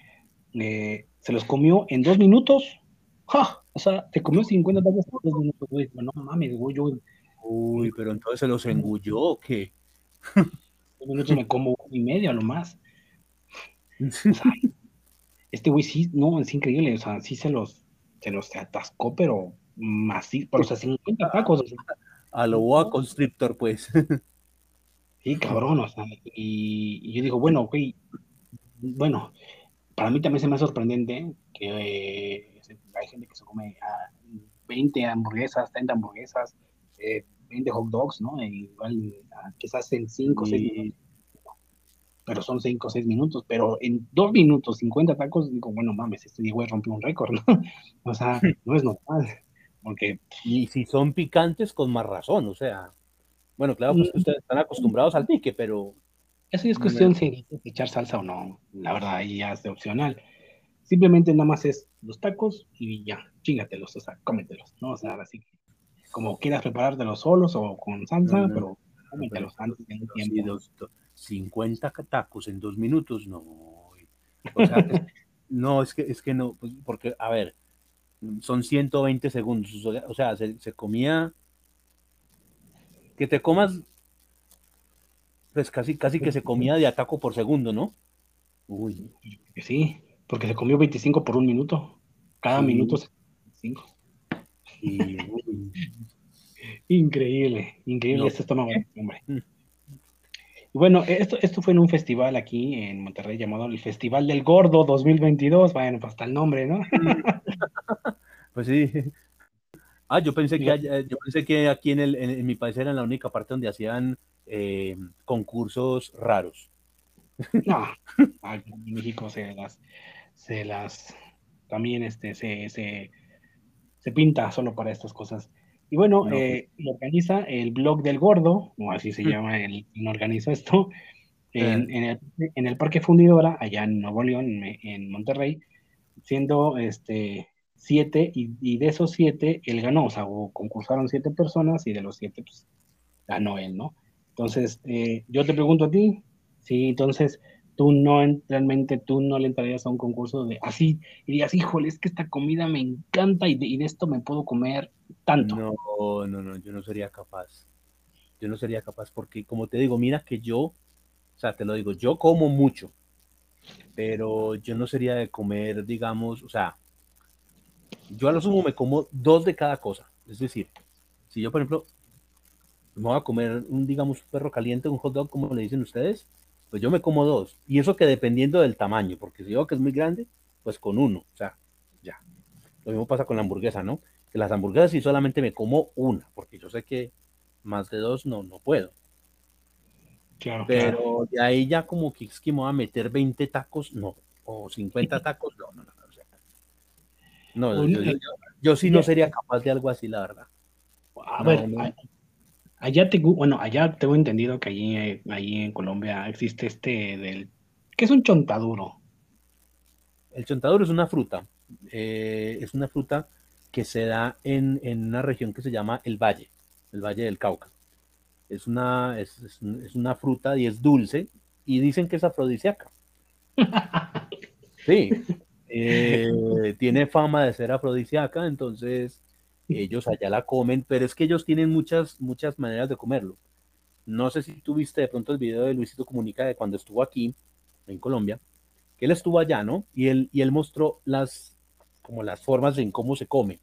eh, se los comió en dos minutos O sea, te comió 50 tacos por dos minutos, güey. No mames, güey, yo. Uy, pero entonces se los engulló o qué? Dos minutos me como y medio lo más. este güey sí, no, es increíble. O sea, sí se los, se los atascó, pero así, pero o sea, 50 tacos. A lo boa constrictor, pues. Sí, cabrón, o sea, y, yo digo, bueno, güey, okay, bueno, para mí también se me hace sorprendente que eh, hay gente que se come 20 hamburguesas, 30 hamburguesas, 20 eh, hot dogs, ¿no? E igual ah, quizás en 5 o 6 minutos, pero son 5 o 6 minutos, pero en 2 minutos, 50 tacos, digo, bueno, mames, este güey rompió un récord, ¿no? o sea, no es normal, porque... Y si son picantes, con más razón, o sea... Bueno, claro, pues ustedes están acostumbrados al pique, pero... Eso es cuestión de echar salsa o no. La verdad, ahí ya es de opcional. Simplemente nada más es los tacos y ya, chingatelos, o sea, cómetelos, ¿no? O sea, así que como quieras preparártelos solos o con salsa, pero cómetelos antes de tiempo. 50 tacos en dos minutos, no. O sea, no, es que, es que no, pues, porque, a ver, son 120 segundos, o sea, se, se comía que te comas, pues casi, casi que se comía de ataco por segundo, ¿no? Uy, sí, porque se comió 25 por un minuto. Cada minuto se 5. increíble, increíble este estómago, hombre. Bueno, esto, esto fue en un festival aquí en Monterrey llamado el Festival del Gordo 2022. Bueno, pues hasta el nombre, ¿no? pues sí, Ah, yo pensé que, yo pensé que aquí en, el, en, mi país era la única parte donde hacían eh, concursos raros. No, aquí en México se las, se las, también este, se, se, se pinta solo para estas cosas. Y bueno, eh, lo organiza el blog del gordo, o así se llama el quien organiza esto, en, en, el, en, el, Parque Fundidora, allá en Nuevo León, en Monterrey, siendo este siete, y, de esos siete, él ganó, o sea, concursaron siete personas y de los siete, pues, ganó él, ¿no? Entonces, eh, yo te pregunto a ti, si entonces tú no, realmente tú no le entrarías a un concurso de así, y dirías, híjole, es que esta comida me encanta y de, esto me puedo comer tanto. No, no, no, yo no sería capaz. Yo no sería capaz porque, como te digo, mira que yo, o sea, te lo digo, yo como mucho, pero yo no sería de comer, digamos, o sea, yo a lo sumo me como dos de cada cosa. Es decir, si yo, por ejemplo, me voy a comer un, digamos, perro caliente, un hot dog, como le dicen ustedes, pues yo me como dos. Y eso que dependiendo del tamaño, porque si veo que es muy grande, pues con uno. O sea, ya. Lo mismo pasa con la hamburguesa, ¿no? Que las hamburguesas sí solamente me como una, porque yo sé que más de dos no, no puedo. Claro, Pero de ahí ya como que es que me voy a meter 20 tacos, no. O 50 tacos, no, no, no. No, yo, sí no sería capaz de algo así, la verdad. A ver, allá tengo, bueno, allá tengo entendido que allí, allí en Colombia existe este del, ¿qué es un chontaduro? El chontaduro es una fruta, eh, es una fruta que se da en, una región que se llama el Valle, el Valle del Cauca. Es una, es, es una fruta y es dulce y dicen que es afrodisíaca. Sí, eh, tiene fama de ser afrodisíaca, entonces ellos allá la comen, pero es que ellos tienen muchas, muchas maneras de comerlo. No sé si tú viste de pronto el video de Luisito Comunica de cuando estuvo aquí, en Colombia, que él estuvo allá, ¿no? Y él, y él mostró las, como las formas de cómo se come.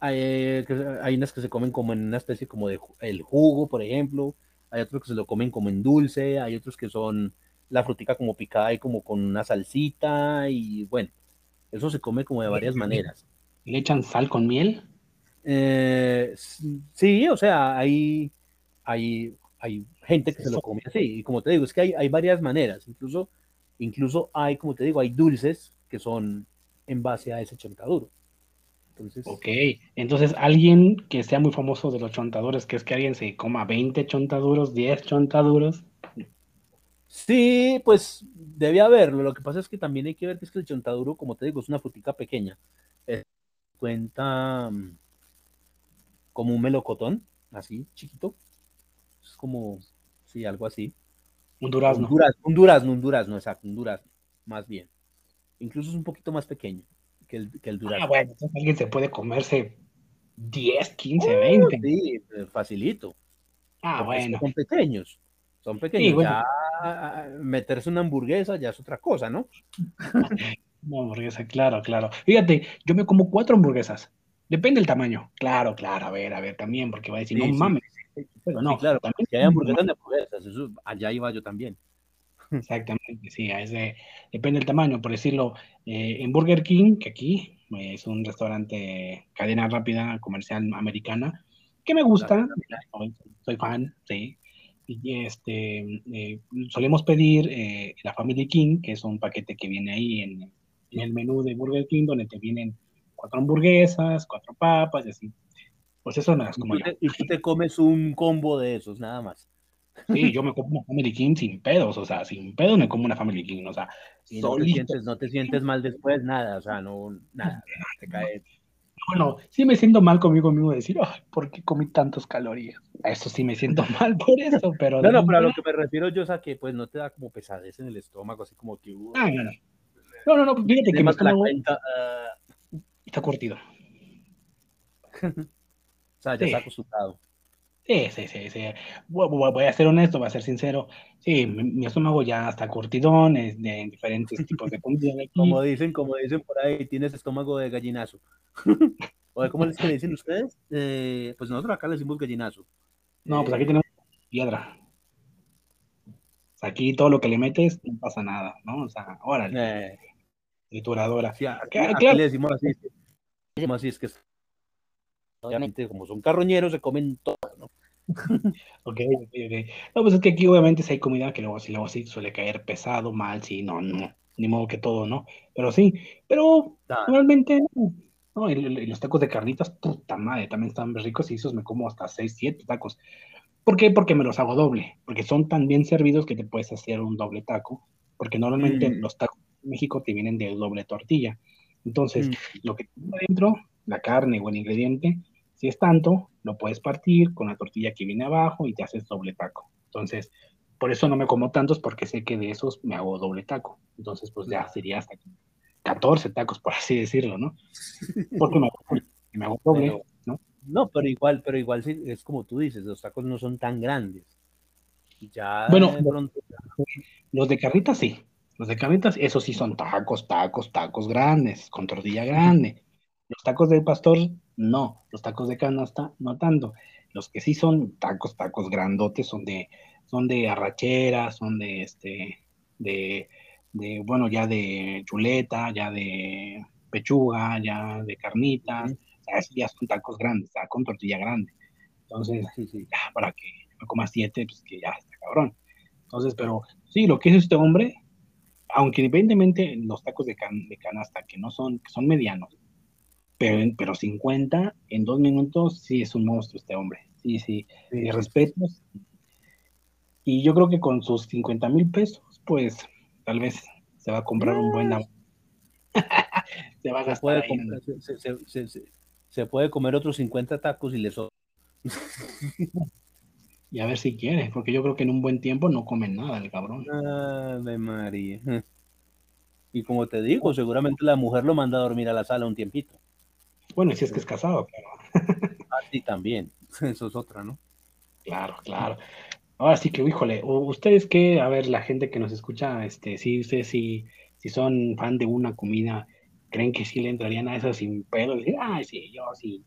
Hay, hay, unas que se comen como en una especie como de el jugo, por ejemplo, hay otros que se lo comen como en dulce, hay otros que son la frutica como picada y como con una salsita y bueno, eso se come como de varias maneras. ¿Le echan sal con miel? Eh, sí, o sea, hay, hay, hay gente que se lo come así. Y como te digo, es que hay, hay varias maneras. Incluso, incluso hay, como te digo, hay dulces que son en base a ese chontaduro. Entonces, ok, entonces alguien que sea muy famoso de los chontadores, que es que alguien se coma 20 chontaduros, 10 chontaduros. Sí, pues debe haberlo. Lo que pasa es que también hay que ver que es que el chontaduro, como te digo, es una frutica pequeña. cuenta mm, como un melocotón, así, chiquito. Es como, sí, algo así. Un durazno. Un durazno, un durazno, un durazno, exacto, un durazno, más bien. Incluso es un poquito más pequeño. que el, que el durazno. Ah, bueno, entonces alguien se puede comerse 10, 15, 20. Sí, facilito. Ah, bueno. Son pequeños. Son pequeños. Ya meterse una hamburguesa ya es otra cosa, ¿no? una hamburguesa, claro, claro. Fíjate, yo me como cuatro hamburguesas. Depende del tamaño. Claro, claro, a ver, a ver, también, porque va a decir, no mames. Pero no, claro, también si hay hamburguesas de hamburguesas, eso, allá iba yo también. Exactamente, sí, es depende del tamaño, por decirlo, eh, en Burger King, que aquí eh, es un restaurante cadena rápida comercial americana, que me gusta, soy, fan, sí, y este, eh, solemos pedir la Family King, que es un paquete que viene ahí en, en, el menú de Burger King, donde te vienen cuatro hamburguesas, cuatro papas y así. Pues eso no es como y tú te comes un combo de esos, nada más. Sí, yo me como una Family King sin pedos, o sea, sin pedos me como una Family King, o sea, no te, sientes, no te sientes mal después, nada, o sea, no, nada, te cae. Bueno, sí me siento mal conmigo mismo de decir, Ay, ¿por qué comí tantas calorías? Eso sí me siento mal por eso, pero... No, no, pero a lo que me refiero yo es a que pues no te da como pesadez en el estómago, así como que... Uh, ah, no, no. No, no, fíjate que me estómago está curtido. o sea, ya está acostumbrado. Sí, sí, sí, sí. Voy, a ser honesto, voy a ser sincero. Sí, mi, estómago ya está curtidón, de diferentes tipos de comida. Como dicen, como dicen por ahí, tienes estómago de gallinazo. ¿O cómo les dicen ustedes? Eh, pues nosotros acá le decimos gallinazo. No, pues aquí tenemos piedra. Aquí todo lo que le metes no pasa nada, ¿no? O sea, órale. Eh. Trituradora. Sí, aquí, le decimos así. Decimos así, es que obviamente como son carroñeros se comen todo, ¿no? ok, ok. No, pues es que aquí obviamente si hay comida que luego, luego sí suele caer pesado, mal, sí, no, no, ni modo que todo, ¿no? Pero sí, pero realmente, no, y, los tacos de carnitas, puta madre, también están ricos y esos me como hasta 6, 7 tacos. ¿Por qué? Porque me los hago doble, porque son tan bien servidos que te puedes hacer un doble taco, porque normalmente mm. los tacos de México te vienen de doble tortilla. Entonces, mm. lo que tengo adentro, la carne o el ingrediente, si es tanto, lo puedes partir con la tortilla que viene abajo y te haces doble taco. Entonces, por eso no me como tantos porque sé que de esos me hago doble taco. Entonces, pues ya sería hasta 14 tacos, por así decirlo, ¿no? Porque me, hago doble, ¿no? No, pero igual, pero igual es como tú dices, los tacos no son tan grandes. Ya bueno, los de carnitas sí. Los de carnitas, esos sí son tacos, tacos, tacos grandes, con tortilla grande. Los tacos del pastor, no. Los tacos de canasta, no tanto. Los que sí son tacos, tacos grandotes, son de, son de arrachera, son de este, de, de, bueno, ya de chuleta, ya de pechuga, ya de carnitas, ya son tacos grandes, con tortilla grande. Entonces, ya, para que me coma siete, pues que ya está cabrón. Entonces, pero sí, lo que es este hombre, aunque independientemente los tacos de, de canasta, que no son, que son medianos, pero, pero 50 en dos minutos, sí es un monstruo este hombre. Sí, sí, sí. respeto. Y yo creo que con sus 50 mil pesos, pues tal vez se va a comprar un buen se va a gastar. Se puede, comer otros 50 tacos y le sobra. y a ver si quiere, porque yo creo que en un buen tiempo no comen nada el cabrón. Ave María. Y como te digo, seguramente la mujer lo manda a dormir a la sala un tiempito. Bueno, si es que es casado, claro. ah, sí, también. Eso es otra, ¿no? Claro, claro. Ahora sí que, híjole, ustedes que, a ver, la gente que nos escucha, este, si ustedes si, si son fan de una comida, creen que sí le entrarían a eso sin pedo, decir, ay, sí, yo sí,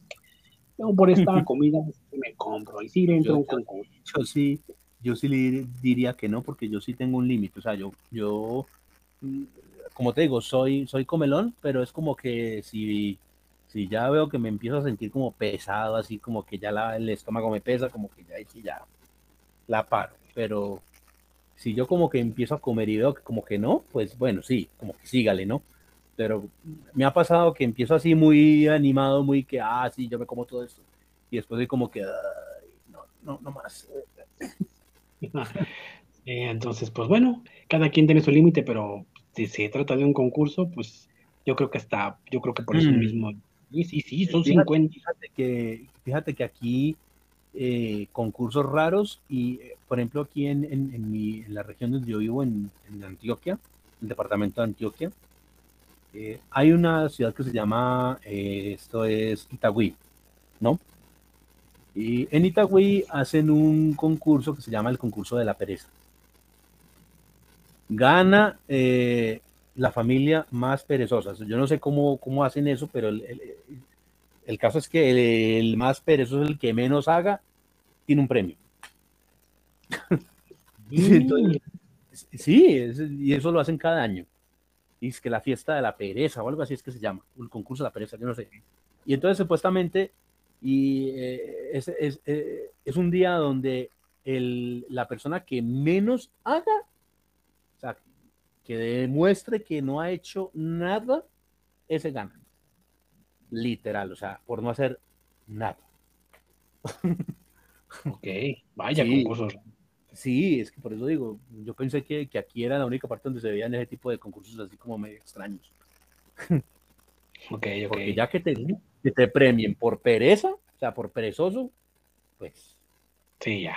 yo por esta comida me compro, y sí le entro un Yo sí, yo sí le diría que no, porque yo sí tengo un límite, o sea, yo, yo, mm, como te digo, soy, soy comelón, pero es como que si si ya veo que me empiezo a sentir como pesado, así como que ya la, el estómago me pesa, como que ya, ya la paro. Pero si yo como que empiezo a comer y veo que como que no, pues bueno, sí, como que sígale, ¿no? Pero me ha pasado que empiezo así muy animado, muy que, ah, sí, yo me como todo esto. Y después soy como que, no, no, no más. Eh, entonces, pues bueno, cada quien tiene su límite, pero si se trata de un concurso, pues yo creo que está, yo creo que por eso mm. mismo Sí, sí, sí, son fíjate, 50. Fíjate que, fíjate que aquí eh, concursos raros y, eh, por ejemplo, aquí en, en, mi, en, la región donde yo vivo, en, en Antioquia, el departamento de Antioquia, Eh, hay una ciudad que se llama, eh, esto es Itagüí, ¿no? Y en Itagüí hacen un concurso que se llama el concurso de la pereza. Gana eh, la familia más perezosa. Yo no sé cómo, cómo hacen eso, pero el, caso es que el, más perezoso, el que menos haga, tiene un premio. sí, y eso lo hacen cada año. Y es que la fiesta de la pereza o algo así es que se llama, un concurso de la pereza, yo no sé. Y entonces supuestamente y eh, es, es, eh, es, un día donde el, la persona que menos haga, o sea, que demuestre que no ha hecho nada, ese gana. Literal, o sea, por no hacer nada. Ok, vaya sí, concursos. Sí, es que por eso digo, yo pensé que, que, aquí era la única parte donde se veían ese tipo de concursos así como medio extraños. Ok, ok. Porque ya que te, que te premien por pereza, o sea, por perezoso, pues. Sí, ya.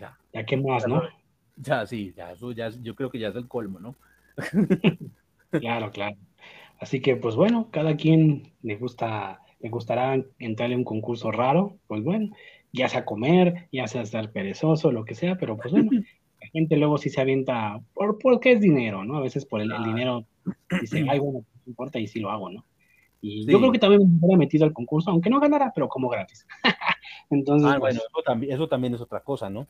Ya, ya qué más, ¿no? Ya, sí, ya, eso ya, yo creo que ya es el colmo, ¿no? claro, claro. Así que, pues bueno, cada quien le gusta, le gustará entrarle a un concurso raro, pues bueno, ya sea comer, ya sea estar perezoso, lo que sea, pero pues bueno, la gente luego sí se avienta por porque es dinero, ¿no? A veces por el, el dinero dice, ay, bueno, no importa y sí lo hago, ¿no? Y yo creo que también me hubiera metido al concurso, aunque no ganara, pero como gratis. Entonces, ah, bueno, pues eso también, eso también es otra cosa, ¿no?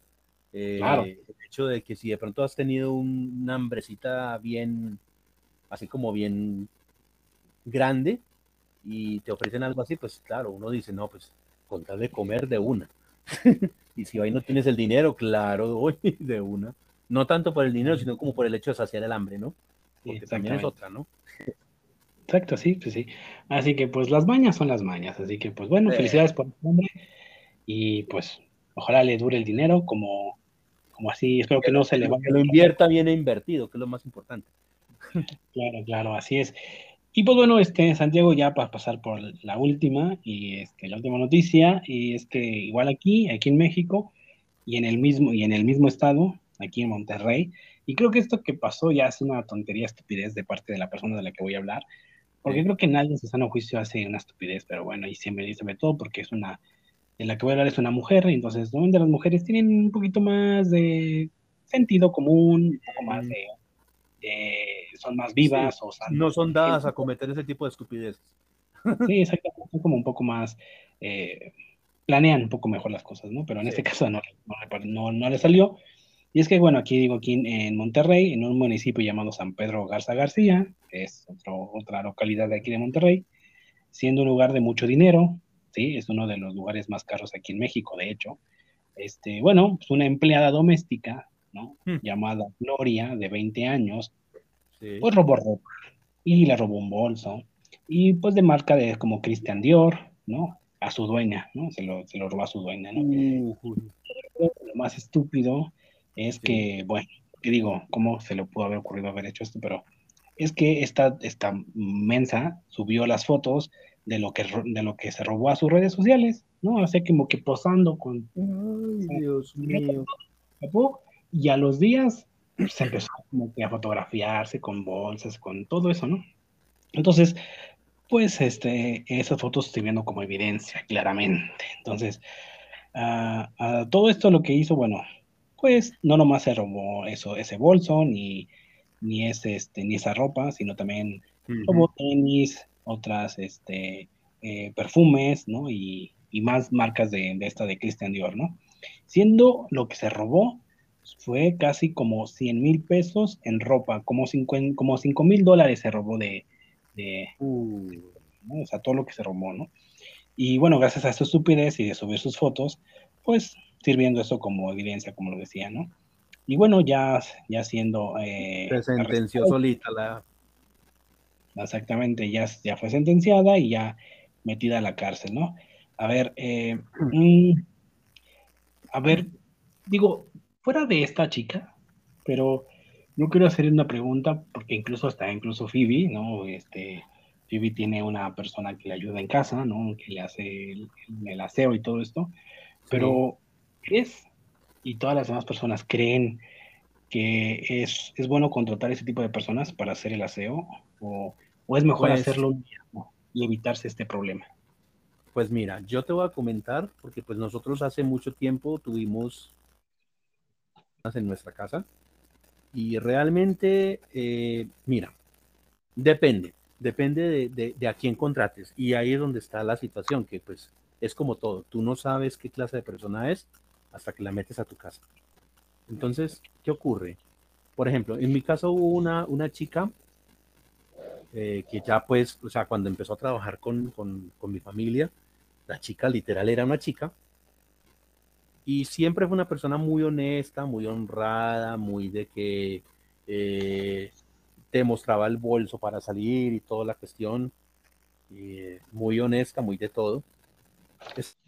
Eh, claro. El hecho de que si de pronto has tenido una hambrecita bien, así como bien grande, y te ofrecen algo así, pues claro, uno dice, no, pues con tal de comer de una. y si ahí no tienes el dinero, claro, hoy de una. No tanto por el dinero, sino como por el hecho de saciar el hambre, ¿no? Porque también es otra, ¿no? Exacto, sí, pues sí. Así que pues las mañas son las mañas, así que pues bueno, felicidades por el nombre y pues ojalá le dure el dinero como, como así, espero que, no se le vaya. Que lo invierta bien invertido, que es lo más importante. Claro, claro, así es. Y pues bueno, este Santiago ya para pasar por la última y es que la última noticia y es que igual aquí, aquí en México y en el mismo y en el mismo estado, aquí en Monterrey, y creo que esto que pasó ya es una tontería, estupidez de parte de la persona de la que voy a hablar, porque creo que nadie se sano juicio hace una estupidez, pero bueno, y siempre dice todo porque es una, en la que voy a hablar es una mujer, entonces normalmente las mujeres tienen un poquito más de sentido común, un poco más de, son más vivas o no son dadas a cometer ese tipo de estupideces. Sí, exactamente, son como un poco más, eh, planean un poco mejor las cosas, ¿no? Pero en este caso no, no, no le salió. Y es que, bueno, aquí digo, aquí en Monterrey, en un municipio llamado San Pedro Garza García, que es otra localidad de aquí de Monterrey, siendo un lugar de mucho dinero, ¿sí? Es uno de los lugares más caros aquí en México, de hecho. Este, bueno, pues una empleada doméstica, ¿no? Hmm. Llamada Gloria, de 20 años, pues robó ropa y le robó un bolso. Y pues de marca de como Christian Dior, ¿no? A su dueña, ¿no? Se lo, se lo robó a su dueña, ¿no? Lo más estúpido es que, bueno, ¿qué digo? ¿Cómo se le pudo haber ocurrido haber hecho esto? Pero es que esta, esta mensa subió las fotos de lo que de lo que se robó a sus redes sociales, ¿no? O sea, como que posando con... Ay, Dios mío. Y a los días se empezó como que a fotografiarse con bolsas, con todo eso, ¿no? Entonces, pues este, esas fotos estoy viendo como evidencia, claramente. Entonces, uh, uh, todo esto lo que hizo, bueno, pues no nomás se robó eso, ese bolso, ni, ni, ese, este, ni esa ropa, sino también robó tenis, otras este, eh, perfumes, ¿no? Y, y, más marcas de, de, esta de Christian Dior, ¿no? Siendo lo que se robó fue casi como 100 mil pesos en ropa, como 5 como cinco mil dólares se robó de, de uh. ¿no? o sea, todo lo que se robó, ¿no? Y bueno, gracias a esta estupidez y de subir sus fotos, pues sirviendo eso como evidencia, como lo decía, ¿no? Y bueno, ya, ya siendo... Eh, Se sentenció solita la... Exactamente, ya, ya fue sentenciada y ya metida a la cárcel, ¿no? A ver, eh, mm, a ver, digo, fuera de esta chica, pero no quiero hacer una pregunta porque incluso hasta incluso Phoebe, ¿no? Este, Phoebe tiene una persona que le ayuda en casa, ¿no? Que le hace el, el aseo y todo esto, pero ¿crees? Y todas las demás personas creen que es, es, bueno contratar ese tipo de personas para hacer el aseo, o, ¿O es mejor pues hacerlo y evitarse este problema? Pues mira, yo te voy a comentar, porque pues nosotros hace mucho tiempo tuvimos en nuestra casa y realmente, eh, mira, depende, depende de, de, a quién contrates y ahí es donde está la situación, que pues es como todo, tú no sabes qué clase de persona es hasta que la metes a tu casa. Entonces, ¿qué ocurre? Por ejemplo, en mi caso hubo una, una chica eh, que ya pues, o sea, cuando empezó a trabajar con, con, con mi familia, la chica literal era una chica. Y siempre fue una persona muy honesta, muy honrada, muy de que eh, te mostraba el bolso para salir y toda la cuestión. muy honesta, muy de todo. Es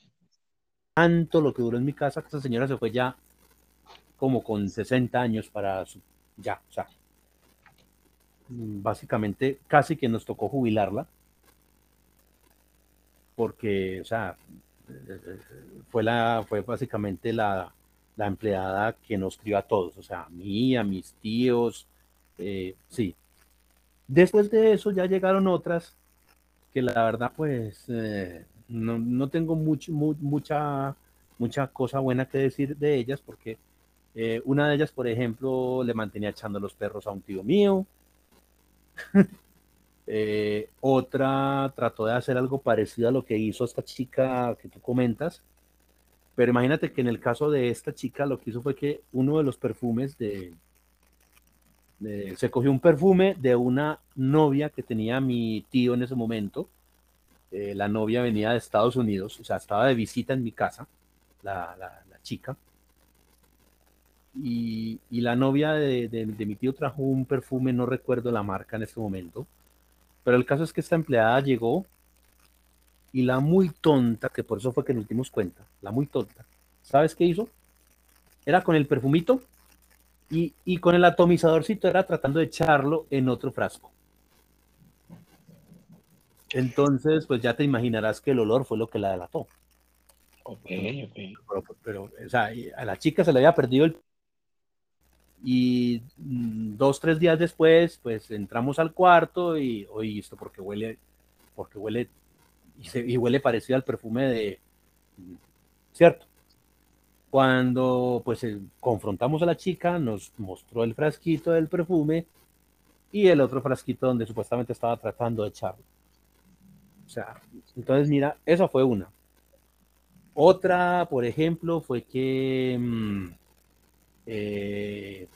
tanto lo que duró en mi casa que esa señora se fue ya como con 60 años para su, ya, o sea, básicamente casi que nos tocó jubilarla porque, o sea, fue, la, fue básicamente la, la empleada que nos crió a todos, o sea, a mí, a mis tíos, eh, sí. Después de eso ya llegaron otras que la verdad pues eh, no, no, tengo mucho, mucha, mucha cosa buena que decir de ellas porque eh, una de ellas, por ejemplo, le mantenía echando los perros a un tío mío. Eh, otra trató de hacer algo parecido a lo que hizo esta chica que tú comentas. Pero imagínate que en el caso de esta chica lo que hizo fue que uno de los perfumes de, se cogió un perfume de una novia que tenía mi tío en ese momento. Eh, la novia venía de Estados Unidos, o sea, estaba de visita en mi casa, la, la, chica. Y, y, la novia de, de, de, mi tío trajo un perfume, no recuerdo la marca en ese momento, pero el caso es que esta empleada llegó y la muy tonta, que por eso fue que nos dimos cuenta, la muy tonta, ¿sabes qué hizo? Era con el perfumito y, y con el atomizadorcito era tratando de echarlo en otro frasco. Entonces, pues ya te imaginarás que el olor fue lo que la delató. Ok, ok. Pero, pero, o sea, a la chica se le había perdido el y mm, dos, tres días después, pues entramos al cuarto y, oye, esto porque huele, porque huele, y, huele parecido al perfume de, ¿cierto? Cuando pues eh, confrontamos a la chica, nos mostró el frasquito del perfume y el otro frasquito donde supuestamente estaba tratando de echarlo. O sea, entonces mira, esa fue una. Otra, por ejemplo, fue que mm, eh,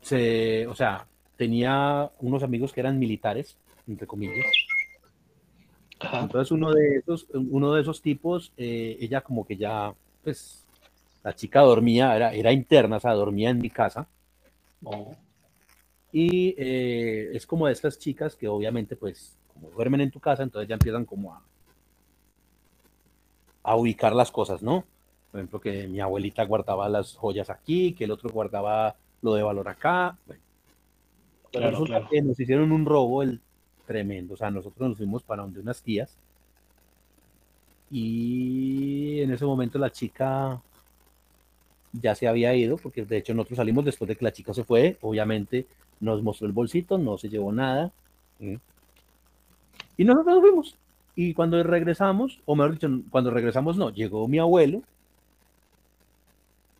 se, o sea, tenía unos amigos que eran militares, entre comillas. Entonces uno de esos, uno de esos tipos, eh, ella como que ya, pues, la chica dormía, era, era interna, o sea, dormía en mi casa. Oh. Y eh, es como de estas chicas que obviamente, pues, como duermen en tu casa, entonces ya empiezan como a, a ubicar las cosas, ¿no? Por ejemplo, que mi abuelita guardaba las joyas aquí, que el otro guardaba lo de valor acá. pero que nos hicieron un robo el tremendo. O sea, nosotros nos fuimos para donde unas tías. Y en ese momento la chica ya se había ido, porque de hecho nosotros salimos después de que la chica se fue. Obviamente nos mostró el bolsito, no se llevó nada. Y nosotros nos fuimos. Y cuando regresamos, o mejor dicho, cuando regresamos no, llegó mi abuelo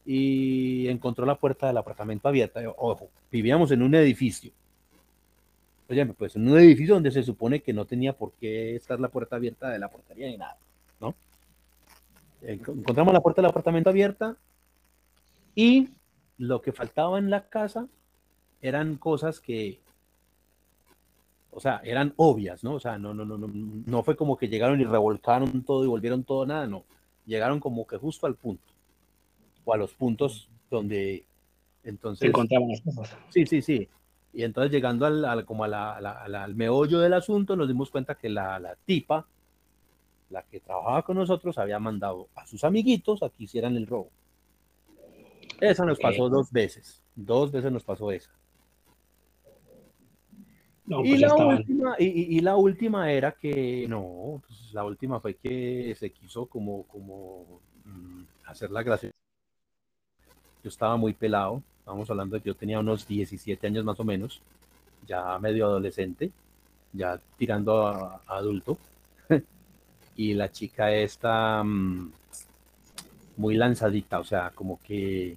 y encontró la puerta del apartamento abierta. Ojo, vivíamos en un edificio. Oye, pues en un edificio donde se supone que no tenía por qué estar la puerta abierta de la portería ni nada, ¿no? Encontramos la puerta del apartamento abierta y lo que faltaba en la casa eran cosas que, o sea, eran obvias, ¿no? O sea, no, no, no, no, no fue como que llegaron y revolcaron todo y volvieron todo nada, no. Llegaron como que justo al punto o a los puntos donde entonces... encontraban las cosas. Sí, sí, sí. Y entonces llegando al, como a la, al meollo del asunto, nos dimos cuenta que la, la, tipa, la que trabajaba con nosotros, había mandado a sus amiguitos a que hicieran el robo. Esa nos pasó dos veces. Dos veces nos pasó esa. y, pues la última, y, y, la última era que, no, pues la última fue que se quiso como, como mm, hacer la gracia yo estaba muy pelado, estamos hablando de que yo tenía unos 17 años más o menos, ya medio adolescente, ya tirando a, adulto. y la chica está mm, muy lanzadita, o sea, como que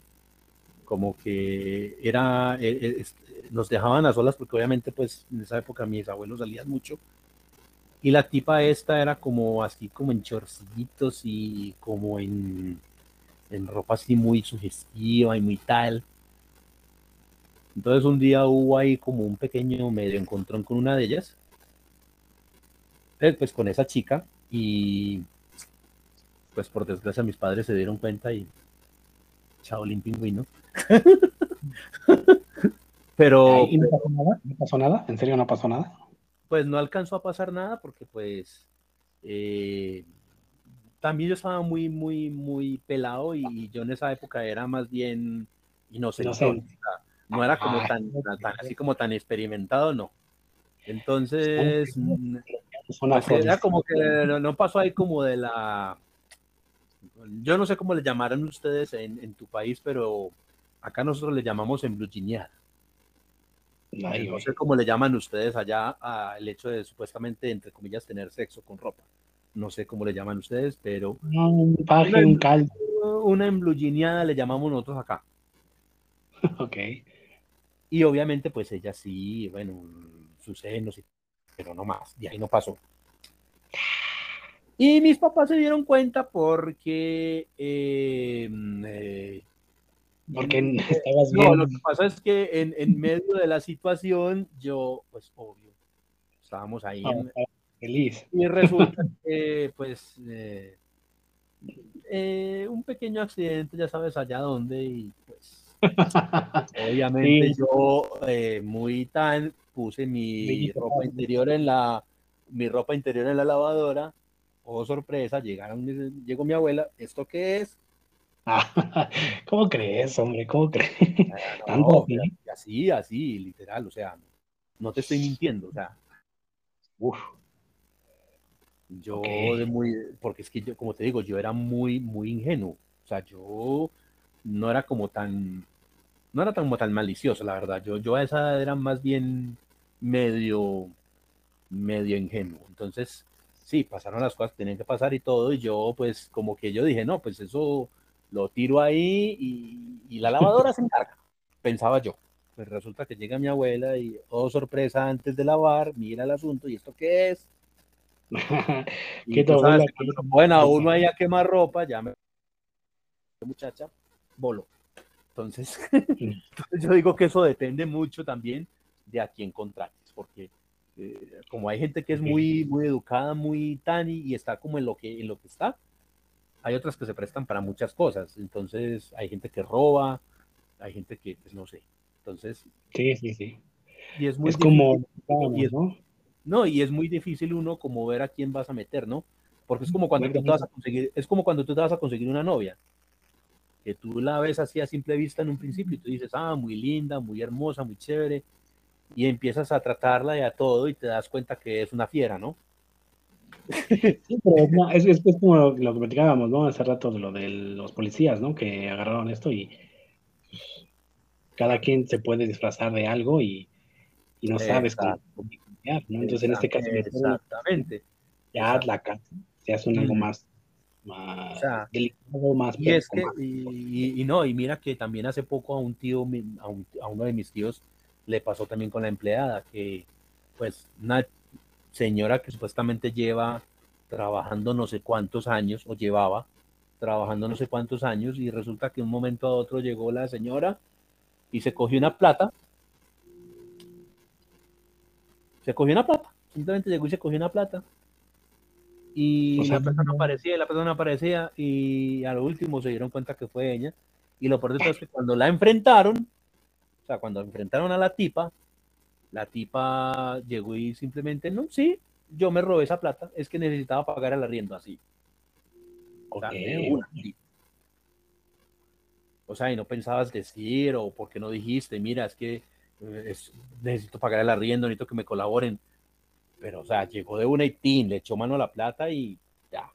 como que era, e, e, nos dejaban a solas porque obviamente pues en esa época mis abuelos salían mucho y la tipa esta era como así como en chorcitos y como en, en ropa así muy sugestiva y muy tal. Entonces un día hubo ahí como un pequeño medio encontrón con una de ellas, pues con esa chica y pues por desgracia mis padres se dieron cuenta y chao Pingüino. Pero. no pasó nada? ¿No pasó nada? ¿En serio no pasó nada? Pues no alcanzó a pasar nada porque, pues. Eh, también yo estaba muy, muy, muy pelado y yo en esa época era más bien inocente. No, era como ah, tan, así como tan experimentado, no. Entonces, pues era como que no pasó ahí como de la yo no sé cómo le llamarán ustedes en, tu país, pero acá nosotros le llamamos embluginear. no sé cómo le llaman ustedes allá al hecho de supuestamente, entre comillas, tener sexo con ropa. No sé cómo le llaman ustedes, pero... un paje, un caldo. Una le llamamos nosotros acá. ok. Y obviamente, pues ella sí, bueno, sus senos, pero no más, de ahí no pasó. Y mis papás se dieron cuenta porque... Eh, eh, porque estabas bien. No, lo que pasa es que en, en, medio de la situación, yo, pues obvio, estábamos ahí. Ah, feliz. Y resulta que, pues, eh, un pequeño accidente, ya sabes allá dónde, y pues, obviamente yo, muy tan, puse mi ropa interior en la, mi ropa interior en la lavadora oh sorpresa, llegaron, llegó mi abuela, ¿esto qué es? ¿Cómo crees, hombre? ¿Cómo crees? así, así, literal, o sea, no te estoy mintiendo, o sea, uff. Yo de muy, porque es que yo, como te digo, yo era muy, muy ingenuo, o sea, yo no era como tan, no era tan, como tan malicioso, la verdad, yo, yo a esa edad era más bien medio, medio ingenuo, entonces, sí, pasaron las cosas que tenían que pasar y todo, y yo pues como que yo dije, no, pues eso lo tiro ahí y, la lavadora se encarga, pensaba yo. Pues resulta que llega mi abuela y, oh sorpresa, antes de lavar, mira el asunto, ¿y esto qué es? ¿Qué bueno, uno ahí a quemar ropa, ya me... Muchacha, bolo. Entonces, yo digo que eso depende mucho también de a quién contrates, porque eh, como hay gente que es muy, muy educada, muy tan y, está como en lo, que, en lo que está, hay otras que se prestan para muchas cosas. Entonces, hay gente que roba, hay gente que, pues no sé. Entonces. Sí, sí, sí. Y es muy como. ¿no? Y es muy difícil uno como ver a quién vas a meter, ¿no? Porque es como cuando tú te vas a conseguir, es como cuando tú te vas a conseguir una novia. Que tú la ves así a simple vista en un principio y tú dices, ah, muy linda, muy hermosa, muy chévere y empiezas a tratarla y a todo y te das cuenta que es una fiera, ¿no? Sí, pero es, es, como lo, que platicábamos, ¿no? Hace rato de lo de los policías, ¿no? Que agarraron esto y cada quien se puede disfrazar de algo y, y no sabes cómo Entonces, en este caso, exactamente. Ya la casa se hace algo más, más delicado, más. Y, es que, y, y, no, y mira que también hace poco a un tío, a, un, a uno de mis tíos, le pasó también con la empleada, que pues una señora que supuestamente lleva trabajando no sé cuántos años, o llevaba trabajando no sé cuántos años, y resulta que un momento a otro llegó la señora y se cogió una plata. Se cogió una plata, simplemente llegó y se cogió una plata. Y la persona aparecía, y la persona aparecía, y a lo último se dieron cuenta que fue ella. Y lo peor de todo es que cuando la enfrentaron, o sea, cuando enfrentaron a la tipa, la tipa llegó y simplemente, no, sí, yo me robé esa plata, es que necesitaba pagar el arriendo así. O sea, o sea, y no pensabas decir, o por qué no dijiste, mira, es que eh, necesito pagar el arriendo, necesito que me colaboren. Pero, o sea, llegó de una y tin, le echó mano a la plata y ya.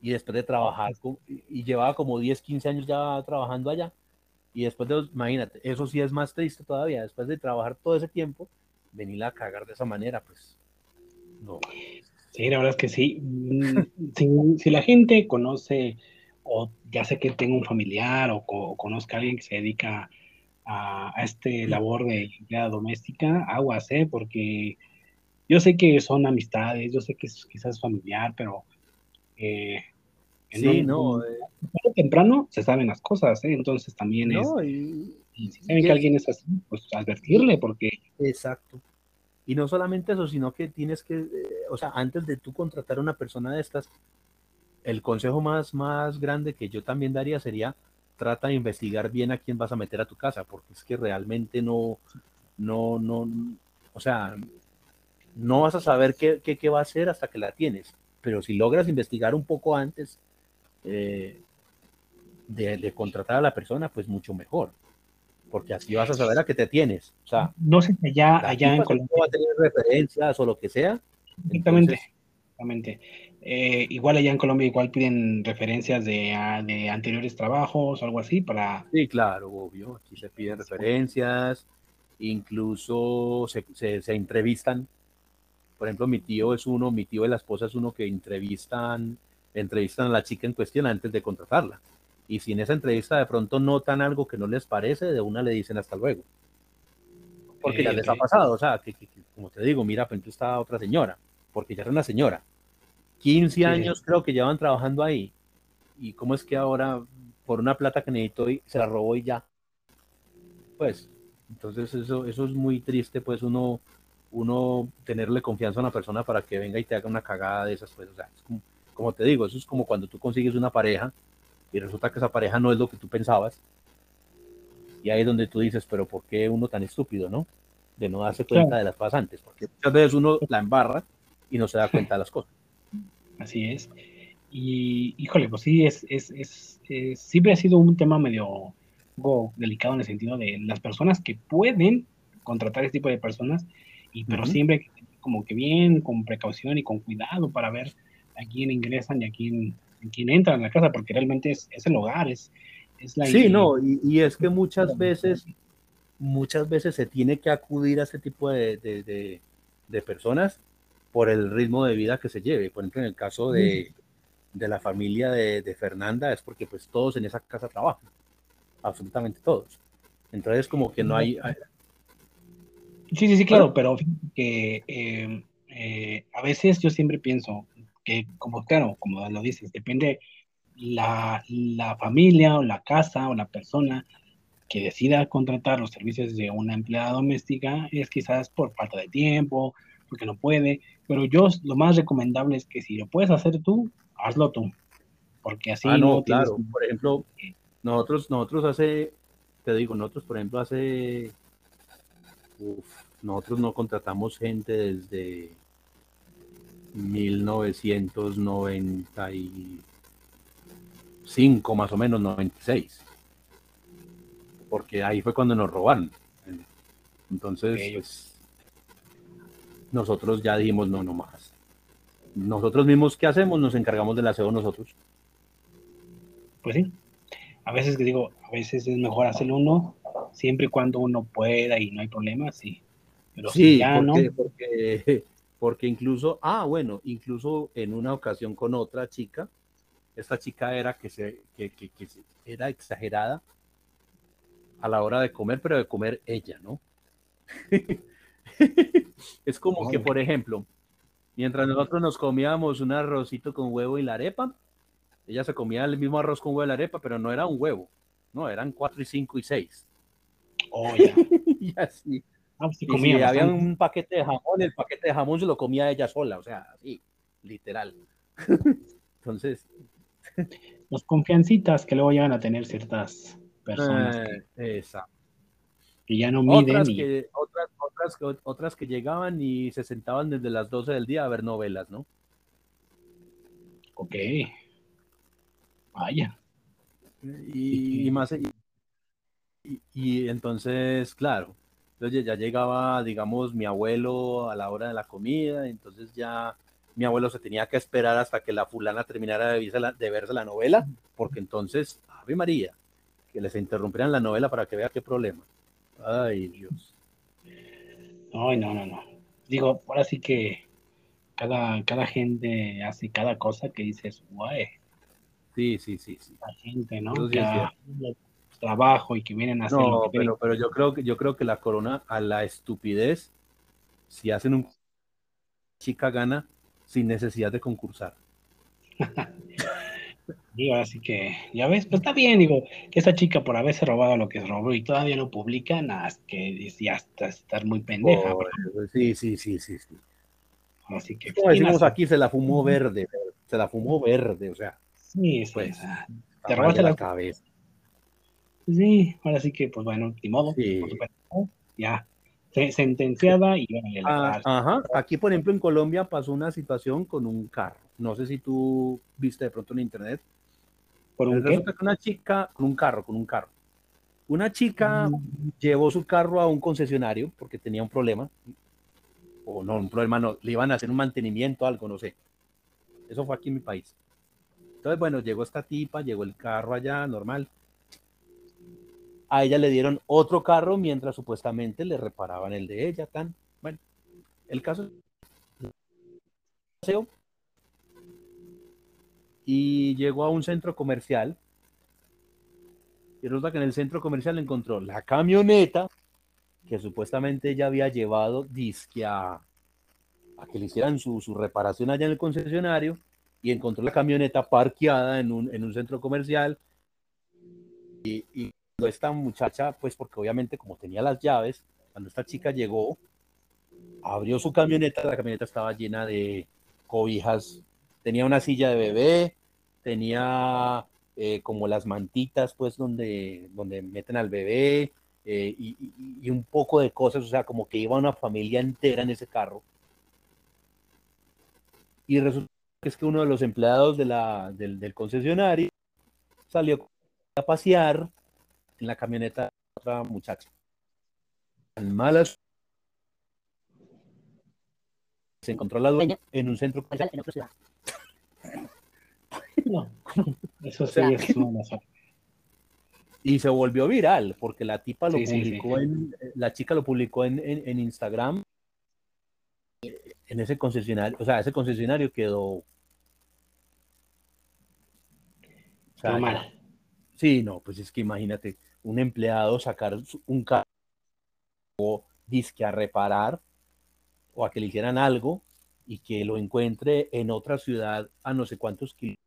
Y después de trabajar, y llevaba como 10, 15 años ya trabajando allá Y después de, imagínate, eso sí es más triste todavía, después de trabajar todo ese tiempo, venir a cagar de esa manera, pues no. Sí, la verdad es que sí. Mm, si, la gente conoce o ya sé que tengo un familiar o, conozca a alguien que se dedica a, este labor de empleada doméstica, aguas, ¿eh? Porque yo sé que son amistades, yo sé que es quizás familiar, pero eh, sí, no, eh. temprano se saben las cosas, ¿eh? entonces también es, y, si saben que alguien es así, pues advertirle, porque... Exacto. Y no solamente eso, sino que tienes que, eh, o sea, antes de tú contratar a una persona de estas, el consejo más, más grande que yo también daría sería, trata de investigar bien a quién vas a meter a tu casa, porque es que realmente no, no, no, o sea, no vas a saber qué, qué, va a hacer hasta que la tienes. Pero si logras investigar un poco antes eh, de, contratar a la persona, pues mucho mejor. Porque así vas a saber a qué te tienes. O sea, no sé si allá, allá en Colombia va a tener referencias o lo que sea. Exactamente. exactamente. Eh, igual allá en Colombia igual piden referencias de, ah, de, anteriores trabajos algo así para... Sí, claro, obvio. Aquí se piden referencias, incluso se, se, se entrevistan por ejemplo, mi tío es uno, mi tío y la esposa es uno que entrevistan, entrevistan a la chica en cuestión antes de contratarla. Y si en esa entrevista de pronto notan algo que no les parece, de una le dicen hasta luego. Porque ya les ha pasado, o sea, que, como te digo, mira, pues está otra señora, porque ya era una señora. 15 años creo que llevan trabajando ahí. ¿Y cómo es que ahora, por una plata que necesitó, se la robó y ya? Pues, entonces eso, eso es muy triste, pues uno uno tenerle confianza a una persona para que venga y te haga una cagada de esas cosas. O sea, como, te digo, eso es como cuando tú consigues una pareja y resulta que esa pareja no es lo que tú pensabas. Y ahí es donde tú dices, pero ¿por qué uno tan estúpido, no? De no darse cuenta de las pasantes. Porque muchas veces uno la embarra y no se da cuenta de las cosas. Así es. Y híjole, pues sí, es, es, es, siempre ha sido un tema medio delicado en el sentido de las personas que pueden contratar este tipo de personas y, pero siempre como que bien, con precaución y con cuidado para ver a quién ingresan y a quién, a quién entran a la casa, porque realmente es, es el hogar, es, es la... Sí, no, y, y, es que muchas veces, muchas veces se tiene que acudir a ese tipo de, de, de, personas por el ritmo de vida que se lleve. Por ejemplo, en el caso de, de la familia de, de, Fernanda, es porque pues todos en esa casa trabajan, absolutamente todos. Entonces, como que no hay, Sí, sí, sí, claro, pero que em, eh, a veces yo siempre pienso que, como claro, como lo dices, depende la, la familia o la casa o la persona que decida contratar los servicios de una empleada doméstica es quizás por falta de tiempo, porque no puede, pero yo lo más recomendable es que si lo puedes hacer tú, hazlo tú, porque así ah, no, claro, por ejemplo, nosotros, nosotros hace, te digo, nosotros por ejemplo hace nosotros no contratamos gente desde 1995, más o menos, 96. Porque ahí fue cuando nos robaron. Entonces, pues, nosotros ya dijimos, no, no más. Nosotros mismos, ¿qué hacemos? Nos encargamos del aseo nosotros. Pues sí. A veces que digo, a veces es mejor hacerlo uno siempre y cuando uno pueda y no hay problemas, sí. Pero sí, ya porque, no. Porque, porque incluso, ah, bueno, incluso en una ocasión con otra chica, esta chica era que, se, que, que, que era exagerada a la hora de comer, pero de comer ella, ¿no? es como que, por ejemplo, mientras nosotros nos comíamos un arrocito con huevo y la arepa, ella se comía el mismo arroz con huevo y la arepa, pero no era un huevo, no, eran cuatro y cinco y seis. Oh, y así. Ah, pues si había un paquete de jamón, el paquete de jamón se lo comía ella sola, o sea, así, literal. Entonces. Las confiancitas que luego llegan a tener ciertas personas. Eh. Que ya no miden. Otras, que, otras, otras, otras que llegaban y se sentaban desde las 12 del día a ver novelas, ¿no? Ok. Vaya. Y, más. y entonces, claro, entonces ya llegaba, digamos, mi abuelo a la hora de la comida, entonces ya mi abuelo se tenía que esperar hasta que la fulana terminara de verse la, de verse la novela, porque entonces, Ave María, que les interrumpieran la novela para que vea qué problema. Ay, Dios. Ay, no, no, no. Digo, ahora sí que cada, cada gente hace cada cosa que dices, guay. Sí, sí, sí, sí. La gente, ¿no? trabajo y que vienen a hacer no, pero, pero yo creo que yo creo que la corona a la estupidez si hacen un chica gana sin necesidad de concursar. digo, así que, ya ves, pues está bien, digo, que esa chica por haberse robado lo que robó y todavía lo publican, hasta que ya está estar muy pendeja. sí, sí, sí, sí, sí. Así que. Como decimos aquí, se la fumó verde, se la fumó verde, o sea. Sí, sí. Pues, te robaste la, cabeza. Sí, ahora sí que, pues bueno, ni modo. ya, sentenciada y ah, Ajá, aquí por ejemplo en Colombia pasó una situación con un carro. No sé si tú viste de pronto en internet. ¿Por un una chica, con un carro, con un carro. Una chica mm. llevó su carro a un concesionario porque tenía un problema o no, un problema no, le iban a hacer un mantenimiento, algo, no sé. Eso fue aquí en mi país. Entonces, bueno, llegó esta tipa, llegó el carro allá, normal. A ella le dieron otro carro mientras supuestamente le reparaban el de ella, tan. Bueno, el caso y llegó a un centro comercial. Y resulta que en el centro comercial encontró la camioneta que supuestamente ella había llevado disque a, que le hicieran su, reparación allá en el concesionario y encontró la camioneta parqueada en un, centro comercial. Y, y esta muchacha, pues porque obviamente como tenía las llaves, cuando esta chica llegó, abrió su camioneta, la camioneta estaba llena de cobijas, tenía una silla de bebé, tenía eh, como las mantitas, pues donde, donde meten al bebé, eh, y, un poco de cosas, o sea, como que iba una familia entera en ese carro. Y resulta que es que uno de los empleados de la, del, concesionario salió a pasear en la camioneta de otra muchacha. Tan malas. Se encontró la dueña en un centro comercial en otra ciudad. No, eso sí es una y se volvió viral porque la tipa lo publicó en, la chica lo publicó en, en, Instagram. En ese concesionario, o sea, ese concesionario quedó. Mal. Sí, no, pues es que imagínate, un empleado sacar un carro disque a reparar o a que le hicieran algo y que lo encuentre en otra ciudad a no sé cuántos kilómetros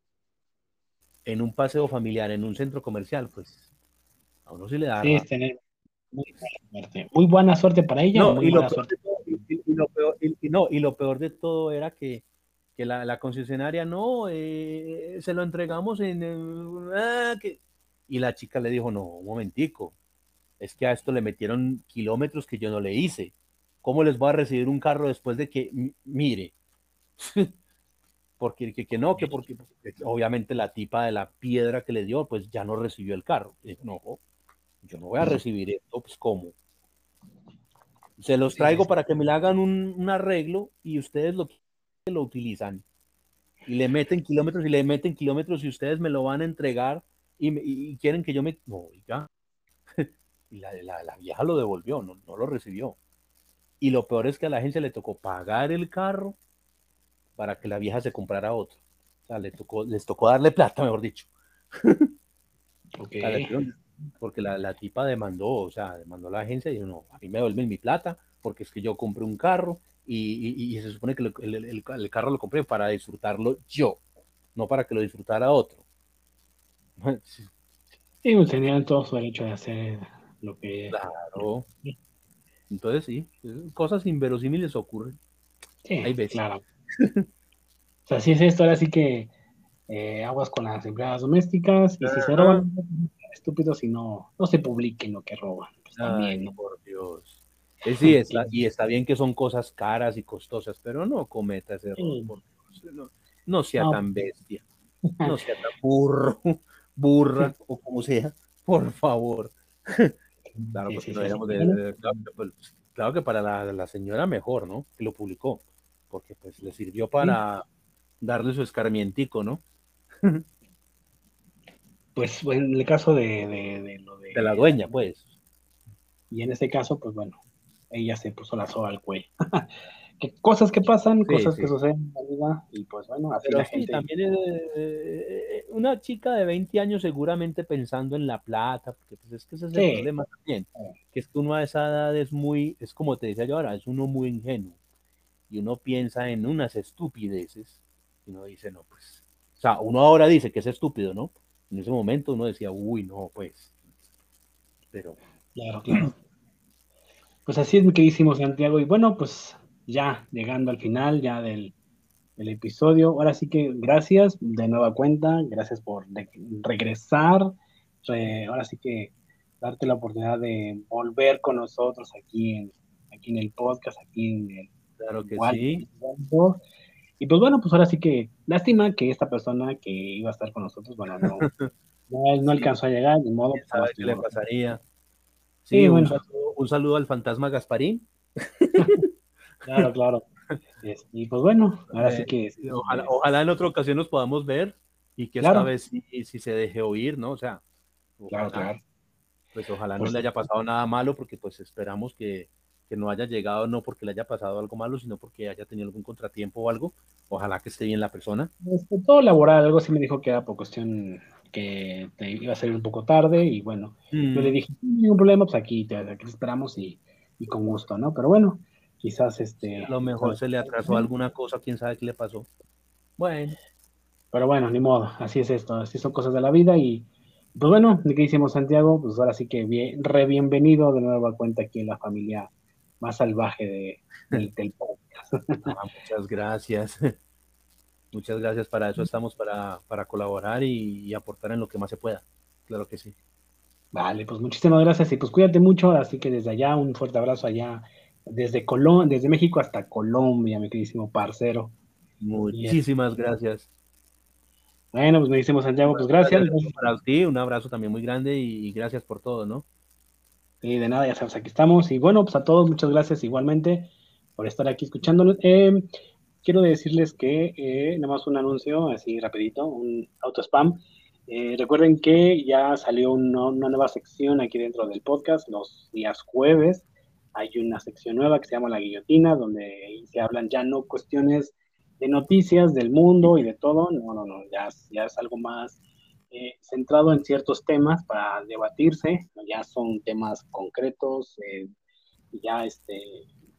en un paseo familiar, en un centro comercial, pues uno sí le da. Sí, tener muy buena suerte. Muy buena suerte para ella. No, y, lo peor, y, lo peor, no, y lo peor de todo era que, que la, la, concesionaria no, eh, se lo entregamos en. Ah, que... Y la chica le dijo: No, un momentico, es que a esto le metieron kilómetros que yo no le hice. ¿Cómo les voy a recibir un carro después de que, mire? porque que, que, no, que porque, obviamente la tipa de la piedra que le dio, pues ya no recibió el carro. no, yo no voy a recibir esto, pues ¿cómo? Se los traigo para que me le hagan un, arreglo y ustedes lo, lo utilizan. Y le meten kilómetros y le meten kilómetros y ustedes me lo van a entregar y, quieren que yo me... No, ya. y la, la, vieja lo devolvió, no, no lo recibió. Y lo peor es que a la agencia le tocó pagar el carro para que la vieja se comprara otro. O sea, le tocó, les tocó darle plata, mejor dicho. Okay porque la, la, tipa demandó, o sea, demandó a la agencia y dijo, no, a mí me devuelven mi plata porque es que yo compré un carro y, y, se supone que el, el, el, carro lo compré para disfrutarlo yo, no para que lo disfrutara otro. Sí, tenían todo su derecho de hacer lo que... Claro. Entonces sí, cosas inverosímiles ocurren. Sí, Hay veces. claro. O sea, si es esto, ahora sí que eh, aguas con las empleadas domésticas y si se roban estúpidos si no, no se publiquen lo que roban. Pues también, por Dios. Eh, sí, está, y está bien que son cosas caras y costosas, pero no cometa ese error. No, sea tan bestia, no sea tan burro, burra o como sea, por favor. Claro, pues, claro, que para la, la, señora mejor, ¿no? Que lo publicó, porque pues le sirvió para darle su escarmientico, ¿no? pues en el caso de, de, lo de... De la dueña, pues. Y en este caso, pues bueno, ella se puso la soga al cuello. que cosas que pasan, cosas que suceden en la vida, y pues bueno, así la gente... también eh, eh, una chica de 20 años seguramente pensando en la plata, porque pues es que ese es el problema también, que es que uno a esa edad es muy, es como te decía yo ahora, es uno muy ingenuo, y uno piensa en unas estupideces, y uno dice, no, pues, o sea, uno ahora dice que es estúpido, ¿no? En ese momento uno decía, uy, no, pues, pero... Claro, claro. Pues así es mi queridísimo Santiago, y bueno, pues ya llegando al final ya del, episodio. Ahora sí que gracias de nueva cuenta, gracias por regresar. ahora sí que darte la oportunidad de volver con nosotros aquí en, aquí en el podcast, aquí en el... Claro que sí. Y pues bueno, pues ahora sí que lástima que esta persona que iba a estar con nosotros, bueno, no, no, alcanzó a llegar, de modo. Pues, qué le pasaría? Sí, un, saludo, un saludo al fantasma Gasparín. Claro, claro. Y pues bueno, ahora sí que. Ojalá, en otra ocasión nos podamos ver y que esta vez sí, se deje oír, ¿no? O sea, claro, claro. Pues ojalá no pues le haya pasado nada malo, porque pues esperamos que, no haya llegado, no porque le haya pasado algo malo, sino porque haya tenido algún contratiempo o algo. Ojalá que esté bien la persona. Este, todo laboral, algo sí me dijo que era por cuestión que te iba a salir un poco tarde y bueno, yo le mm. dije, ningún problema, pues aquí te, aquí esperamos y, y, con gusto, ¿no? Pero bueno, quizás este... A lo mejor se le atrasó alguna cosa, quién sabe qué le pasó. Bueno. Pero bueno, ni modo, así es esto, así son cosas de la vida y pues bueno, ¿qué hicimos Santiago? Pues ahora sí que bien, re bienvenido de nuevo a cuenta aquí en la familia más salvaje de, del, podcast. Ah, muchas gracias. Muchas gracias, para eso estamos, para, para colaborar y, y, aportar en lo que más se pueda. Claro que sí. Vale, pues muchísimas gracias y pues cuídate mucho, así que desde allá un fuerte abrazo allá desde Colón, desde México hasta Colombia, mi queridísimo parcero. Muchísimas gracias. Bueno, pues me decimos Santiago, pues gracias. Para ti, un abrazo también muy grande y gracias por todo, ¿no? Y de nada, ya sabes, aquí estamos. Y bueno, pues a todos, muchas gracias igualmente por estar aquí escuchándonos. Eh, quiero decirles que, eh, nada más un anuncio, así rapidito, un auto spam. Eh, recuerden que ya salió una, nueva sección aquí dentro del podcast los días jueves hay una sección nueva que se llama La Guillotina, donde se hablan ya no cuestiones de noticias del mundo y de todo, no, no, no, ya, ya es algo más eh, centrado en ciertos temas para debatirse, ya son temas concretos, eh, ya este,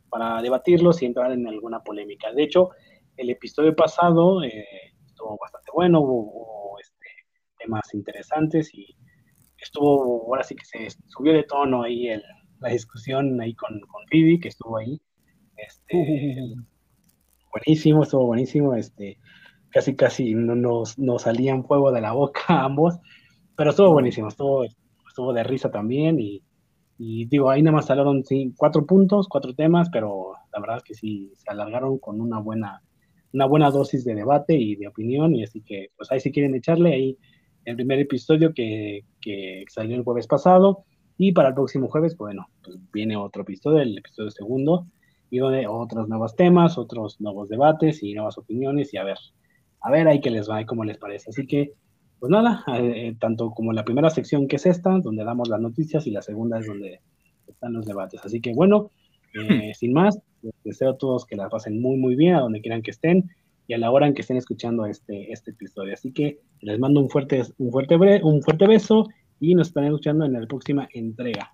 para debatirlos y entrar en alguna polémica. De hecho, el episodio pasado eh, estuvo bastante bueno, hubo, este, temas interesantes y estuvo, ahora sí que se subió de tono ahí el, la discusión ahí con, con Phoebe, que estuvo ahí. Este, buenísimo, estuvo buenísimo. Este, casi, casi no nos, nos salían fuego de la boca ambos, pero estuvo buenísimo, estuvo, estuvo de risa también. Y, y digo, ahí nada más salieron sí, cuatro puntos, cuatro temas, pero la verdad es que sí se alargaron con una buena, una buena dosis de debate y de opinión. Y así que, pues ahí si quieren echarle, ahí el primer episodio que, que salió el jueves pasado y para el próximo jueves, bueno, pues viene otro episodio, el episodio segundo, y donde otros nuevos temas, otros nuevos debates y nuevas opiniones, y a ver, a ver ahí qué les va y cómo les parece. Así que, pues nada, eh, tanto como la primera sección que es esta, donde damos las noticias, y la segunda es donde están los debates. Así que bueno, eh, sin más, les deseo a todos que la pasen muy, muy bien, a donde quieran que estén y a la hora en que estén escuchando este, este episodio. Así que les mando un fuerte, un fuerte, un fuerte beso y nos estaremos escuchando en la próxima entrega.